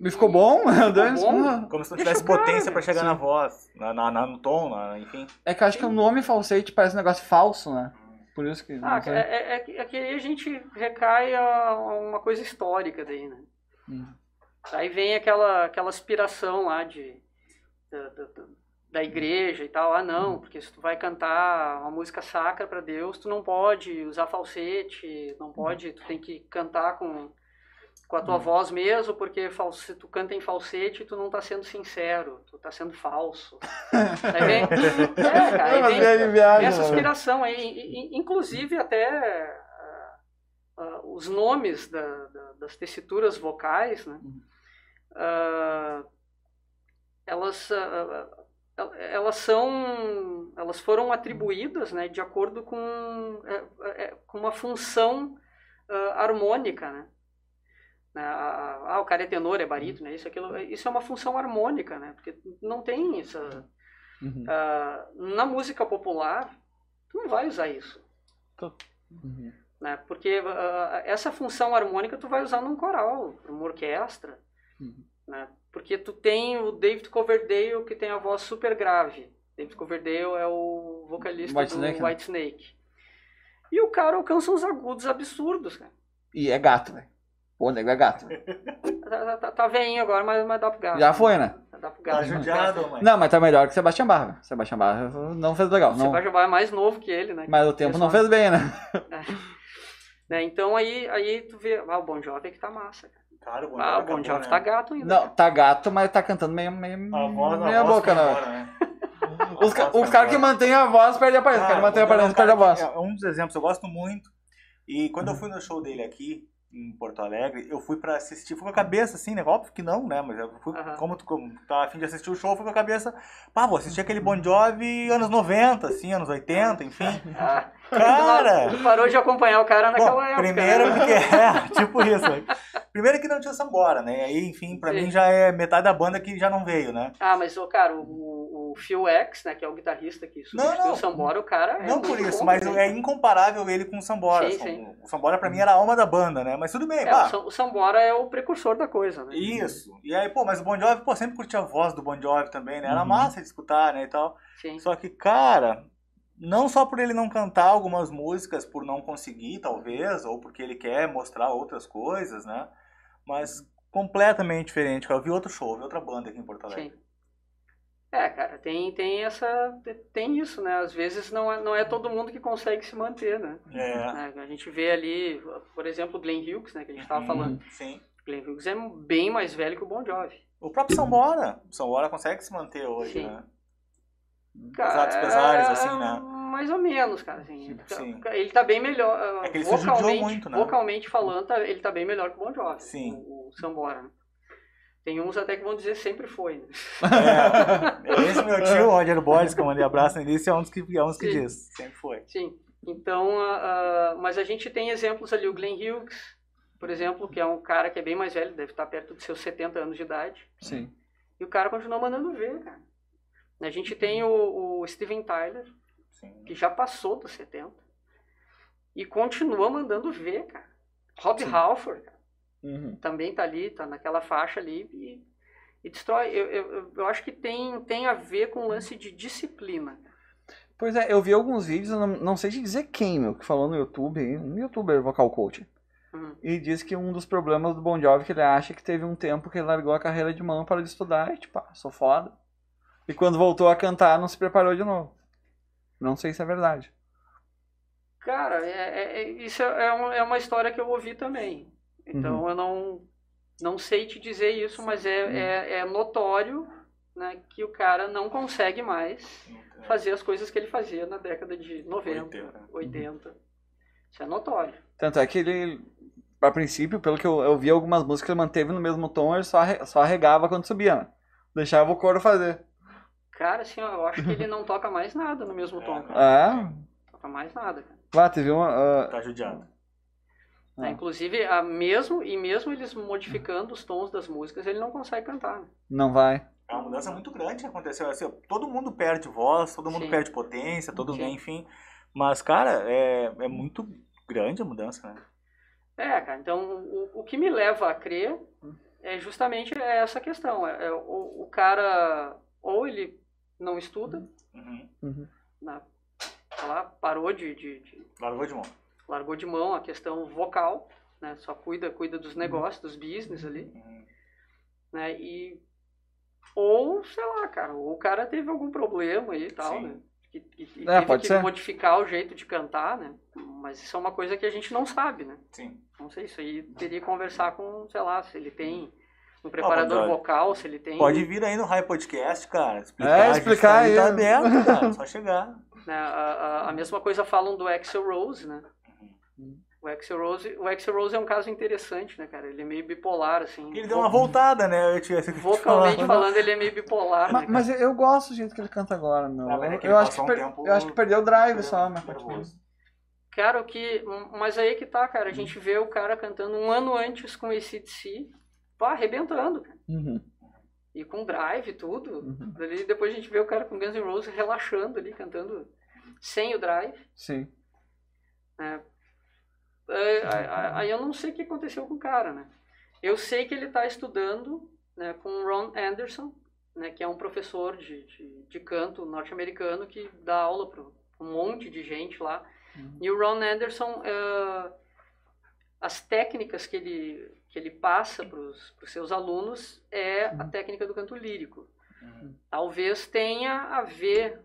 [SPEAKER 1] Me ficou bom? Dane-se.
[SPEAKER 3] bom.
[SPEAKER 2] Como se não
[SPEAKER 3] Deixa
[SPEAKER 2] tivesse
[SPEAKER 3] o cara,
[SPEAKER 2] potência pra chegar
[SPEAKER 1] Sim.
[SPEAKER 2] na voz, na, na- na- no tom, na- enfim.
[SPEAKER 1] É que eu acho que o nome falsete parece um negócio falso, né? Por isso que.
[SPEAKER 3] Ah, é, é, é que- é que aí a gente recai a uma coisa histórica daí, né?
[SPEAKER 1] Hum.
[SPEAKER 3] Aí vem aquela, aquela aspiração lá de, da, da, da- da igreja e tal. Ah, não, porque se tu vai cantar uma música sacra para Deus, tu não pode usar falsete, não pode, tu tem que cantar com, com a tua voz mesmo, porque se tu canta em falsete, tu não tá sendo sincero, tu tá sendo falso. Aí vem, é, cara, vem,
[SPEAKER 1] viaja,
[SPEAKER 3] essa
[SPEAKER 1] né?
[SPEAKER 3] aspiração aí, i- i- inclusive até ah, ah, os nomes da- da- das tessituras vocais, né? ah, elas ah, elas são elas foram atribuídas, né, de acordo com é, é, com uma função harmônica, né? Né, Ah, ah, o cara é tenor, é barítono, é isso, aquilo. Isso é uma função harmônica, né? Porque não tem essa,
[SPEAKER 1] Uhum.
[SPEAKER 3] ah, na música popular, tu não vai usar isso,
[SPEAKER 1] Uhum.
[SPEAKER 3] né? Porque ah, essa função harmônica tu vai usar num coral, numa orquestra,
[SPEAKER 1] Uhum.
[SPEAKER 3] né? Porque tu tem o David Coverdale que tem a voz super grave. David Coverdale é o vocalista
[SPEAKER 1] White
[SPEAKER 3] do
[SPEAKER 1] Snake, né?
[SPEAKER 3] White Snake. E o cara alcança uns agudos absurdos, cara.
[SPEAKER 1] E é gato, velho. O nego é gato.
[SPEAKER 3] Tá, tá, tá, tá veinho agora, mas, mas dá pro gato.
[SPEAKER 1] Já foi, né?
[SPEAKER 3] Dá pro
[SPEAKER 2] Tá
[SPEAKER 3] gato.
[SPEAKER 2] judiado, mãe.
[SPEAKER 1] Não, mas tá melhor que Sebastião Barra. Sebastião Barra não fez legal.
[SPEAKER 3] O
[SPEAKER 1] Não,
[SPEAKER 3] Sebastião Bach é mais novo que ele, né?
[SPEAKER 1] mas o tempo não fez bem, né?
[SPEAKER 3] Né, Então aí, aí tu vê, ah, o Bon Jovi é que tá massa, cara.
[SPEAKER 2] Cara, o Bon
[SPEAKER 3] Ah,
[SPEAKER 2] Jovi
[SPEAKER 3] o Bon Jovi
[SPEAKER 2] né?
[SPEAKER 3] tá gato ainda.
[SPEAKER 1] Não, tá gato, mas tá cantando meio, meio,
[SPEAKER 2] A voz, a
[SPEAKER 1] meia
[SPEAKER 2] voz
[SPEAKER 1] boca, né?
[SPEAKER 2] embora, né?
[SPEAKER 1] Os, ca- caras que mantêm a voz perdem a aparência. Os caras que mantêm a aparência
[SPEAKER 2] é
[SPEAKER 1] perdem a
[SPEAKER 2] cara
[SPEAKER 1] voz.
[SPEAKER 2] É um dos exemplos, eu gosto muito. E quando eu fui no show dele aqui, em Porto Alegre, eu fui pra assistir, fui com a cabeça assim, né? Óbvio que não, né? Mas eu fui, como tu como tava afim de assistir o show, fui com a cabeça, pá, vou assistir aquele Bon Jovi anos 90, assim, anos 80, enfim. Cara!
[SPEAKER 3] tu parou de acompanhar o cara naquela
[SPEAKER 2] Bom,
[SPEAKER 3] época.
[SPEAKER 2] primeiro
[SPEAKER 3] né?
[SPEAKER 2] porque é, tipo isso. né? Primeiro que não tinha Sambora, né? Aí, enfim, pra
[SPEAKER 3] Sim.
[SPEAKER 2] mim já é metade da banda que já não veio, né?
[SPEAKER 3] Ah, mas, ô, cara, o, o Phil X, né, que é o guitarrista que substituiu
[SPEAKER 2] não.
[SPEAKER 3] o Sambora, o cara é
[SPEAKER 2] não por isso,
[SPEAKER 3] bom
[SPEAKER 2] mas
[SPEAKER 3] também.
[SPEAKER 2] é incomparável ele com o Sambora.
[SPEAKER 3] Sim, sim.
[SPEAKER 2] O Sambora pra mim era a alma da banda, né? Mas tudo bem,
[SPEAKER 3] É,
[SPEAKER 2] pá.
[SPEAKER 3] o Sambora é o precursor da coisa, né?
[SPEAKER 2] Isso. E aí, pô, mas o Bon Jovi, pô, sempre curti a voz do Bon Jovi também, né? Era
[SPEAKER 1] Uhum.
[SPEAKER 2] massa de escutar, né, e tal.
[SPEAKER 3] Sim.
[SPEAKER 2] Só que, cara, não só por ele não cantar algumas músicas, por não conseguir, talvez, ou porque ele quer mostrar outras coisas, né? Mas completamente diferente. Eu vi outro show, vi outra banda aqui em Porto Alegre.
[SPEAKER 3] Sim. É, cara, tem, tem essa. Tem isso, né? Às vezes não é, não é todo mundo que consegue se manter, né?
[SPEAKER 2] É,
[SPEAKER 3] Né, A gente vê ali, por exemplo, o Glenn Hughes, né, que a gente estava
[SPEAKER 2] Uhum.
[SPEAKER 3] falando.
[SPEAKER 2] sim.
[SPEAKER 3] Glenn Hughes é bem mais velho que o Bon Jovi.
[SPEAKER 2] O próprio Sambora. O Sambora consegue se manter hoje,
[SPEAKER 3] Sim.
[SPEAKER 2] né?
[SPEAKER 3] Cara,
[SPEAKER 2] pesares,
[SPEAKER 3] é,
[SPEAKER 2] assim, né?
[SPEAKER 3] Mais ou menos, cara. Assim,
[SPEAKER 2] Sim.
[SPEAKER 3] Ele tá bem melhor.
[SPEAKER 2] É que ele
[SPEAKER 3] vocalmente,
[SPEAKER 2] muito, né?
[SPEAKER 3] vocalmente falando, tá- ele tá bem melhor que o Bon Jovi.
[SPEAKER 2] Sim.
[SPEAKER 3] O, o Sambora. né? Tem uns até que vão dizer sempre foi. Né?
[SPEAKER 2] É, esse meu tio, o Roger Borges, que eu mandei abraço no início, é um dos que, é um dos que
[SPEAKER 3] Sim.
[SPEAKER 2] diz. Sempre foi.
[SPEAKER 3] Sim. Então, ah, mas a gente tem exemplos ali, o Glenn Hughes, por exemplo, que é um cara que é bem mais velho, deve estar perto dos seus 70 anos de idade.
[SPEAKER 1] Sim.
[SPEAKER 3] E o cara continua mandando ver, cara. A gente tem o, o Steven Tyler,
[SPEAKER 2] Sim.
[SPEAKER 3] que já passou dos 70. E continua mandando ver, cara. Rob
[SPEAKER 1] Sim.
[SPEAKER 3] Halford cara,
[SPEAKER 1] Uhum.
[SPEAKER 3] também tá ali, tá naquela faixa ali e, e destrói. Eu, eu, eu- acho que tem, tem a ver com o lance de disciplina.
[SPEAKER 1] Pois é, eu vi alguns vídeos, não, não sei te dizer quem, meu, que falou no YouTube, um youtuber vocal coach.
[SPEAKER 3] Uhum.
[SPEAKER 1] E diz que um dos problemas do Bon Jovi é que ele acha que teve um tempo que ele largou a carreira de mão para estudar e tipo, ah, sou foda. E quando voltou a cantar, não se preparou de novo. Não sei se é verdade.
[SPEAKER 3] Cara, é, é- é- isso é, um- é uma história que eu ouvi também. Então
[SPEAKER 1] Uhum.
[SPEAKER 3] eu não, não sei te dizer isso, mas é, é, é notório né, que o cara não consegue mais fazer as coisas que ele fazia na década de 90,
[SPEAKER 2] 80.
[SPEAKER 3] 80. Isso é notório.
[SPEAKER 1] Tanto é que ele, a princípio, pelo que eu, eu vi algumas músicas, ele manteve no mesmo tom, ele só, só arregava quando subia, né? Deixava o coro fazer.
[SPEAKER 3] Cara, assim, eu acho que ele não toca mais nada no mesmo tom. Cara.
[SPEAKER 1] É?
[SPEAKER 3] Toca mais nada, cara.
[SPEAKER 1] Lá, teve uma. ah,
[SPEAKER 2] Tá judiado.
[SPEAKER 3] Né,
[SPEAKER 1] Ah.
[SPEAKER 3] Inclusive, a mesmo, e mesmo eles modificando os tons das músicas, ele não consegue cantar. né?
[SPEAKER 1] não vai.
[SPEAKER 2] É uma mudança muito grande que aconteceu. Assim, todo mundo perde voz, todo mundo
[SPEAKER 3] Sim.
[SPEAKER 2] perde potência, todo
[SPEAKER 3] Sim.
[SPEAKER 2] mundo, enfim. Mas, cara, é, é muito grande a mudança, né?
[SPEAKER 3] É, cara, então o, o que me leva a crer é justamente essa questão. É, é o, o cara, ou ele não estuda,
[SPEAKER 2] Uhum.
[SPEAKER 1] Uhum.
[SPEAKER 3] né, sei lá, parou de, de- de-
[SPEAKER 2] Largou de mão.
[SPEAKER 3] largou de mão a questão vocal, né, só cuida, cuida dos negócios, dos business ali,
[SPEAKER 2] Uhum.
[SPEAKER 3] né, e ou, sei lá, cara, ou o cara teve algum problema aí e tal,
[SPEAKER 2] Sim.
[SPEAKER 3] né, que, que, que
[SPEAKER 1] É,
[SPEAKER 3] teve
[SPEAKER 1] pode
[SPEAKER 3] que
[SPEAKER 1] ser.
[SPEAKER 3] modificar o jeito de cantar, né, mas isso é uma coisa que a gente não sabe, né.
[SPEAKER 2] Sim.
[SPEAKER 3] Não sei, isso aí teria que conversar com, sei lá, se ele tem um preparador
[SPEAKER 2] pode-
[SPEAKER 3] vocal, se ele tem.
[SPEAKER 2] Pode vir aí no High Podcast, cara. Explicar,
[SPEAKER 1] É, explicar
[SPEAKER 2] tá,
[SPEAKER 1] aí.
[SPEAKER 2] Tá aberto, cara. Só chegar.
[SPEAKER 3] né, a, a, a mesma coisa falam do Axel Rose, né? O Axel Rose, o Axel Rose é um caso interessante, né, cara? Ele é meio bipolar, assim.
[SPEAKER 2] Ele deu uma voltada, né? Eu tinha
[SPEAKER 3] Vocalmente
[SPEAKER 2] falar.
[SPEAKER 3] falando, ele é meio bipolar,
[SPEAKER 1] Ma-
[SPEAKER 3] né,
[SPEAKER 1] Mas, eu, gosto do jeito que ele canta agora, meu.
[SPEAKER 2] Ah, mas é
[SPEAKER 1] eu,
[SPEAKER 2] que ele
[SPEAKER 1] eu acho
[SPEAKER 2] um
[SPEAKER 1] per-
[SPEAKER 2] tempo-
[SPEAKER 1] eu acho que perdeu o drive só, mas
[SPEAKER 2] Nervoso.
[SPEAKER 3] Cara, o que... Mas aí que tá, cara. A gente vê o cara cantando um ano antes com esse DC, pá, arrebentando, cara.
[SPEAKER 1] Uhum,
[SPEAKER 3] E com drive tudo.
[SPEAKER 1] uhum.
[SPEAKER 3] Daí depois a gente vê o cara com Guns N' Roses relaxando ali, cantando sem o drive.
[SPEAKER 1] Sim.
[SPEAKER 3] É, aí- aí eu não sei o que aconteceu com o cara, né? Eu sei que ele está estudando né, com o Ron Anderson, né, que é um professor de, de, de canto norte-americano que dá aula para um monte de gente lá.
[SPEAKER 1] Uhum.
[SPEAKER 3] E o Ron Anderson, é, as técnicas que ele, que ele passa para os seus alunos é a técnica do canto lírico.
[SPEAKER 2] Uhum.
[SPEAKER 3] Talvez tenha a ver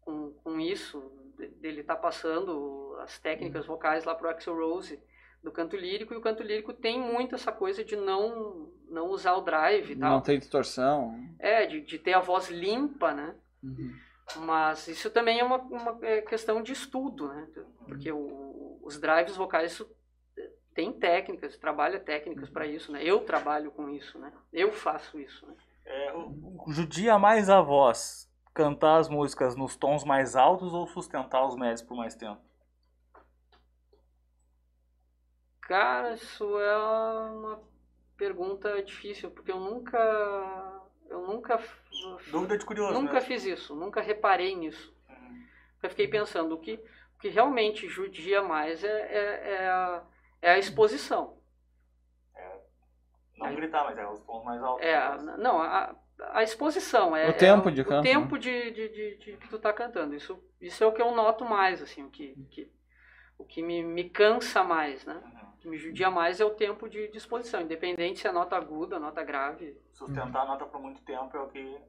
[SPEAKER 3] com, com isso, de- dele estar passando as técnicas vocais lá pro Axel Rose do canto lírico, e o canto lírico tem muito essa coisa de não, não usar o drive e tal.
[SPEAKER 1] Não tem distorção.
[SPEAKER 3] É, de, de ter a voz limpa, né?
[SPEAKER 1] Uhum.
[SPEAKER 3] Mas isso também é uma, uma é, questão de estudo, né? Porque o- os drives vocais tem técnicas, trabalha técnicas para isso, né? Eu trabalho com isso, né? Eu faço isso, né?
[SPEAKER 2] É, o- o- judia mais a voz cantar as músicas nos tons mais altos ou sustentar os médios por mais tempo?
[SPEAKER 3] Cara, isso é uma pergunta difícil, porque eu nunca. Eu nunca.
[SPEAKER 2] Dúvida de curioso,
[SPEAKER 3] Nunca
[SPEAKER 2] né?
[SPEAKER 3] fiz isso, nunca reparei nisso.
[SPEAKER 2] Uhum.
[SPEAKER 3] Eu fiquei pensando, o que, o que realmente judia mais é, é, é a, é a exposição.
[SPEAKER 2] Não gritar, mas é os tons mais altos.
[SPEAKER 3] É, a- não, a, a exposição. É,
[SPEAKER 1] O tempo
[SPEAKER 3] é
[SPEAKER 1] de
[SPEAKER 3] o
[SPEAKER 1] canto,
[SPEAKER 3] tempo de, de, de, de que tu tá cantando. Isso, isso é o que eu noto mais, assim, o que, que, o que me, me cansa mais, né?
[SPEAKER 2] Uhum.
[SPEAKER 3] O que me judia mais é o tempo de, de exposição, independente se é nota aguda, nota grave.
[SPEAKER 2] Sustentar a nota por muito tempo é o que.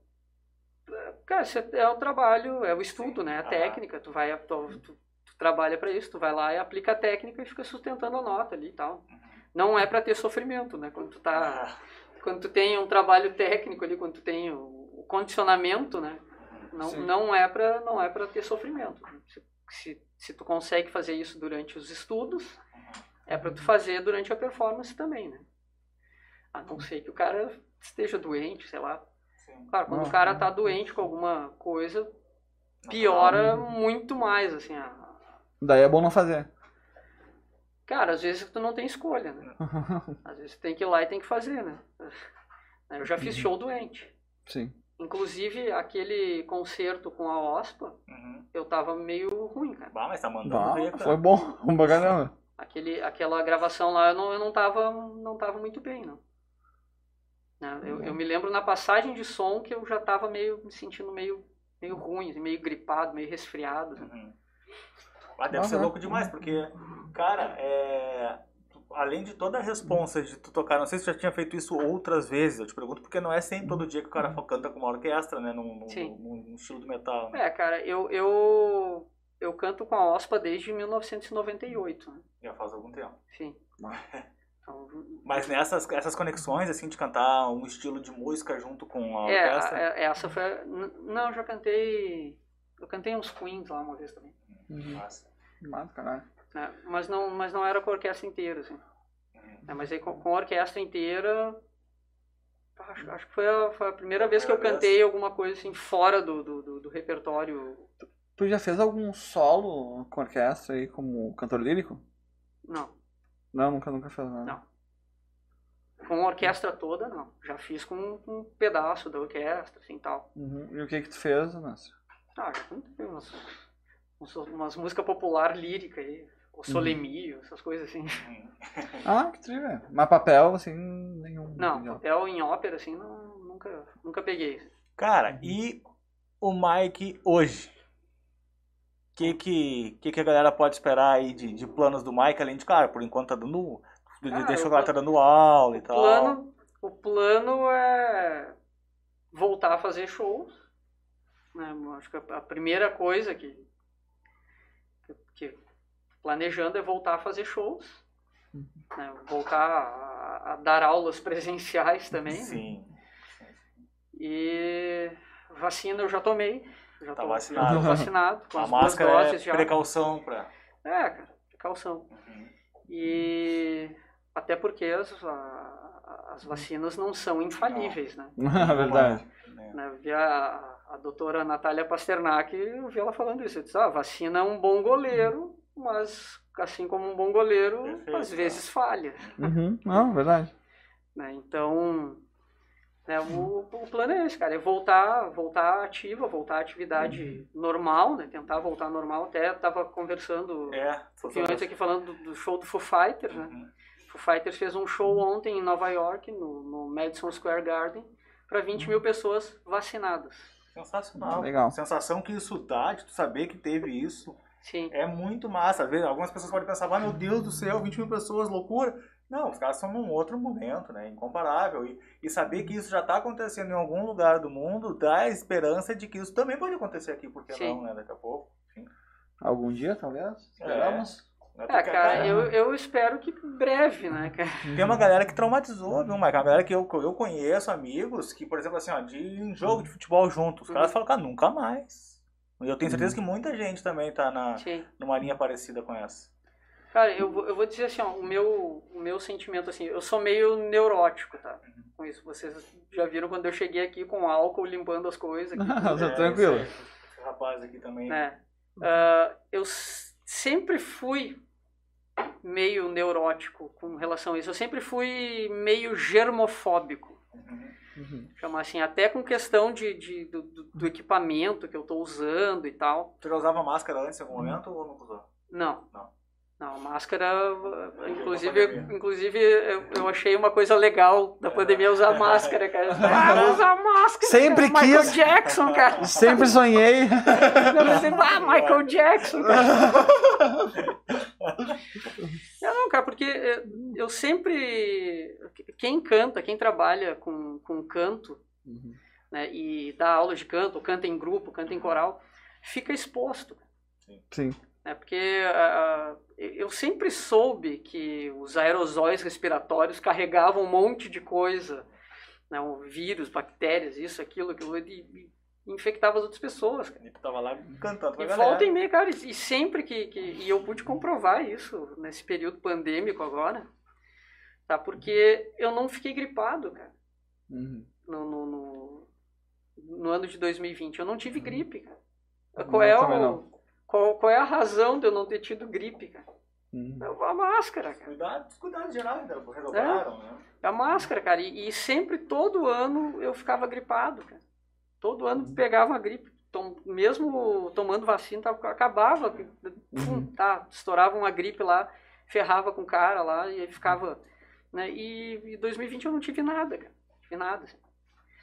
[SPEAKER 3] Cara, isso é é o trabalho, é o estudo, né? A
[SPEAKER 2] Ah.
[SPEAKER 3] técnica, tu vai, tu, tu- tu trabalha para isso, tu vai lá e aplica a técnica e fica sustentando a nota ali e tal. Não é para ter sofrimento, né? Quando tu tá,
[SPEAKER 2] Ah,
[SPEAKER 3] quando tu tem um trabalho técnico ali, quando tu tem o, o condicionamento, né? Não,
[SPEAKER 1] Sim.
[SPEAKER 3] não é para não é para ter sofrimento. Se, se, se tu consegue fazer isso durante os estudos, é para tu fazer durante a performance também, né? A não ser que o cara esteja doente, sei lá.
[SPEAKER 2] sim.
[SPEAKER 3] Claro, quando
[SPEAKER 1] Ah,
[SPEAKER 3] o cara tá doente com alguma coisa, piora muito mais, assim. a-
[SPEAKER 1] Daí é bom não fazer.
[SPEAKER 3] Cara, às vezes tu não tem escolha, né? Às vezes tu tem que ir lá e tem que fazer, né? Eu já fiz show doente.
[SPEAKER 1] Sim.
[SPEAKER 3] Inclusive, aquele concerto com a OSPA,
[SPEAKER 2] Uhum.
[SPEAKER 3] eu tava meio ruim, cara.
[SPEAKER 2] Bah, mas tá mandando
[SPEAKER 1] Bah,
[SPEAKER 2] ver,
[SPEAKER 1] foi bom. Um pra caramba.
[SPEAKER 3] Aquele, aquela gravação lá, eu não, eu não, tava, não tava muito bem, não. Né, Eu, eu me lembro na passagem de som que eu já tava meio, me sentindo meio, meio ruim, meio gripado, meio resfriado. né?
[SPEAKER 2] Uhum. Mas deve ser
[SPEAKER 1] Aham.
[SPEAKER 2] louco demais, porque, cara, é... além de toda a responsa de tu tocar, não sei se tu já tinha feito isso outras vezes, eu te pergunto, porque não é sempre todo dia que o cara canta com uma orquestra, né, num, num- num- num estilo do metal. Né?
[SPEAKER 3] É, cara, eu, eu, eu canto com a OSPA desde 1998, né?
[SPEAKER 2] Já faz algum tempo.
[SPEAKER 3] Sim.
[SPEAKER 1] Ah.
[SPEAKER 3] Então,
[SPEAKER 2] Mas nessas essas conexões, assim, de cantar um estilo de música junto com a
[SPEAKER 3] é,
[SPEAKER 2] orquestra,
[SPEAKER 3] a- essa foi. Não, eu já cantei. Eu cantei uns Queens lá uma vez também.
[SPEAKER 1] Uhum.
[SPEAKER 2] massa.
[SPEAKER 1] Caralho.
[SPEAKER 3] né? Mas, não, mas não era com a orquestra inteira, assim.
[SPEAKER 2] Uhum.
[SPEAKER 3] né? Mas aí com, com a orquestra inteira. Acho, acho que foi a, foi a primeira vez que eu cantei alguma coisa assim fora do, do, do, do repertório.
[SPEAKER 1] Tu já fez algum solo com orquestra aí como cantor lírico?
[SPEAKER 3] Não.
[SPEAKER 1] Não, nunca, nunca fez nada.
[SPEAKER 3] Não. Com a orquestra toda, não. Já fiz com, com um pedaço da orquestra, assim tal.
[SPEAKER 1] Uhum. E o que que tu fez, Márcio?
[SPEAKER 3] Ah, já cantei umas, umas, músicas popular lírica aí. O Solemio, essas coisas assim.
[SPEAKER 2] Uhum.
[SPEAKER 1] Ah, que trilha. Mas papel, assim, nenhum.
[SPEAKER 3] Não,
[SPEAKER 1] nenhum.
[SPEAKER 3] papel em ópera, assim, não, nunca, nunca peguei.
[SPEAKER 2] Cara, e o Mike hoje? O que, que, que, que a galera pode esperar aí de, de planos do Mike, além de, claro, por enquanto tá dando.
[SPEAKER 3] Ah,
[SPEAKER 2] deixou
[SPEAKER 3] o
[SPEAKER 2] que ela tá dando aula e
[SPEAKER 3] O
[SPEAKER 2] tal.
[SPEAKER 3] plano, o plano é voltar a fazer shows. Né? Acho que a a primeira coisa que, que, planejando é voltar a fazer shows. né? Voltar a, a dar aulas presenciais também. né?
[SPEAKER 2] Sim.
[SPEAKER 3] E vacina eu já tomei. Já
[SPEAKER 2] Tá
[SPEAKER 3] tô,
[SPEAKER 2] vacinado.
[SPEAKER 3] Já tô vacinado. Com
[SPEAKER 2] A
[SPEAKER 3] as duas
[SPEAKER 2] máscara é
[SPEAKER 3] doses já.
[SPEAKER 2] precaução pra.
[SPEAKER 3] É, cara, precaução.
[SPEAKER 2] Uhum.
[SPEAKER 3] E até porque as, a- as vacinas não são infalíveis, né?
[SPEAKER 1] É verdade.
[SPEAKER 2] Né?
[SPEAKER 3] Né, vi a, doutora Natália Pasternak, eu vi ela falando isso. Eu disse, ah, a vacina é um bom goleiro, mas assim como um bom goleiro,
[SPEAKER 2] Perfeito,
[SPEAKER 3] às vezes falha.
[SPEAKER 1] Uhum. Não, verdade.
[SPEAKER 3] né? Então, né, o, o plano é esse, cara, é voltar, voltar ativa, voltar à atividade normal, né? Tentar voltar normal. Até estava conversando
[SPEAKER 2] É.
[SPEAKER 3] um pouquinho antes aqui falando do, do show do Foo Fighters, né?
[SPEAKER 2] Uhum.
[SPEAKER 3] Foo Fighters fez um show ontem em Nova York, no, no Madison Square Garden, para 20 mil pessoas vacinadas.
[SPEAKER 2] Sensacional.
[SPEAKER 1] Legal.
[SPEAKER 2] Sensação que isso dá, de tu saber que teve isso,
[SPEAKER 3] Sim.
[SPEAKER 2] é muito massa. Às vezes, algumas pessoas podem pensar, ah, meu Deus do céu, 20 mil pessoas, loucura. Não, os caras são num outro momento, né? Incomparável. E, e saber que isso já está acontecendo em algum lugar do mundo dá a esperança de que isso também pode acontecer aqui, por que
[SPEAKER 3] Sim.
[SPEAKER 2] não, né? Daqui a pouco. Enfim.
[SPEAKER 1] Algum dia, talvez? Esperamos.
[SPEAKER 2] Né?
[SPEAKER 3] É, cara, eu, eu espero que breve, né, cara?
[SPEAKER 2] Tem uma galera que traumatizou, viu, Mike? Uma galera que eu, eu conheço, amigos, que, por exemplo, assim, ó, de um jogo de futebol junto, os caras falam, cara, nunca mais. E eu tenho certeza que muita gente também tá na,
[SPEAKER 3] Sim.
[SPEAKER 2] numa linha parecida com essa.
[SPEAKER 3] Cara, eu, vou- eu vou dizer assim, ó, o meu, o meu sentimento, assim, eu sou meio neurótico, tá? Com isso, vocês já viram quando eu cheguei aqui com álcool limpando as coisas aqui.
[SPEAKER 1] Não, tá tranquilo.
[SPEAKER 2] esse- esse rapaz aqui também.
[SPEAKER 3] né? Ah, eu sempre fui meio neurótico com relação a isso. Eu sempre fui meio germofóbico.
[SPEAKER 2] Uhum.
[SPEAKER 1] Uhum.
[SPEAKER 3] Chamar assim, até com questão de, de- do, do- do equipamento que eu estou usando e tal.
[SPEAKER 2] Tu já usava máscara antes em algum momento ou não usou?
[SPEAKER 3] Não.
[SPEAKER 2] Não.
[SPEAKER 3] Não, máscara, inclusive, inclusive eu, achei uma coisa legal da pandemia usar máscara, cara. Ah, usar máscara.
[SPEAKER 1] Sempre
[SPEAKER 3] cara. Michael
[SPEAKER 1] quis.
[SPEAKER 3] Jackson, cara.
[SPEAKER 1] Sempre sonhei.
[SPEAKER 3] Não, sempre, ah, Michael Jackson, cara. Não, não, cara, porque eh, eu sempre. Quem canta, quem trabalha com, com canto,
[SPEAKER 1] Uhum.
[SPEAKER 3] né, e dá aula de canto, ou canta em grupo, canta em coral, fica exposto.
[SPEAKER 1] Sim.
[SPEAKER 3] Né, porque ah, eu sempre soube que os aerosóis respiratórios carregavam um monte de coisa, né, um vírus, bactérias, isso, aquilo, aquilo, e, infectava as outras pessoas. cara.
[SPEAKER 2] E tu tava lá cantando pra
[SPEAKER 3] E
[SPEAKER 2] galera.
[SPEAKER 3] volta e meia, cara, e sempre que, que. E eu pude comprovar isso nesse período pandêmico agora, tá? Porque eu não fiquei gripado, cara,
[SPEAKER 1] Uhum.
[SPEAKER 3] no, no, no, no ano de 2020. Eu não tive gripe, cara.
[SPEAKER 1] Eu
[SPEAKER 3] Qual é, o. qual, qual é a razão de eu não ter tido gripe, cara?
[SPEAKER 1] Uhum.
[SPEAKER 3] É a máscara, cara.
[SPEAKER 2] Cuidado, cuidado geral ainda, renovaram, né?
[SPEAKER 3] É a máscara, cara. E, e sempre, todo ano, eu ficava gripado, cara. Todo ano pegava uma gripe. Tom- mesmo tomando vacina, tava- acabava. Pum, tá, estourava uma gripe lá, ferrava com o cara lá e aí ficava. Né? E em 2020 eu não tive nada, cara. Não tive nada. assim.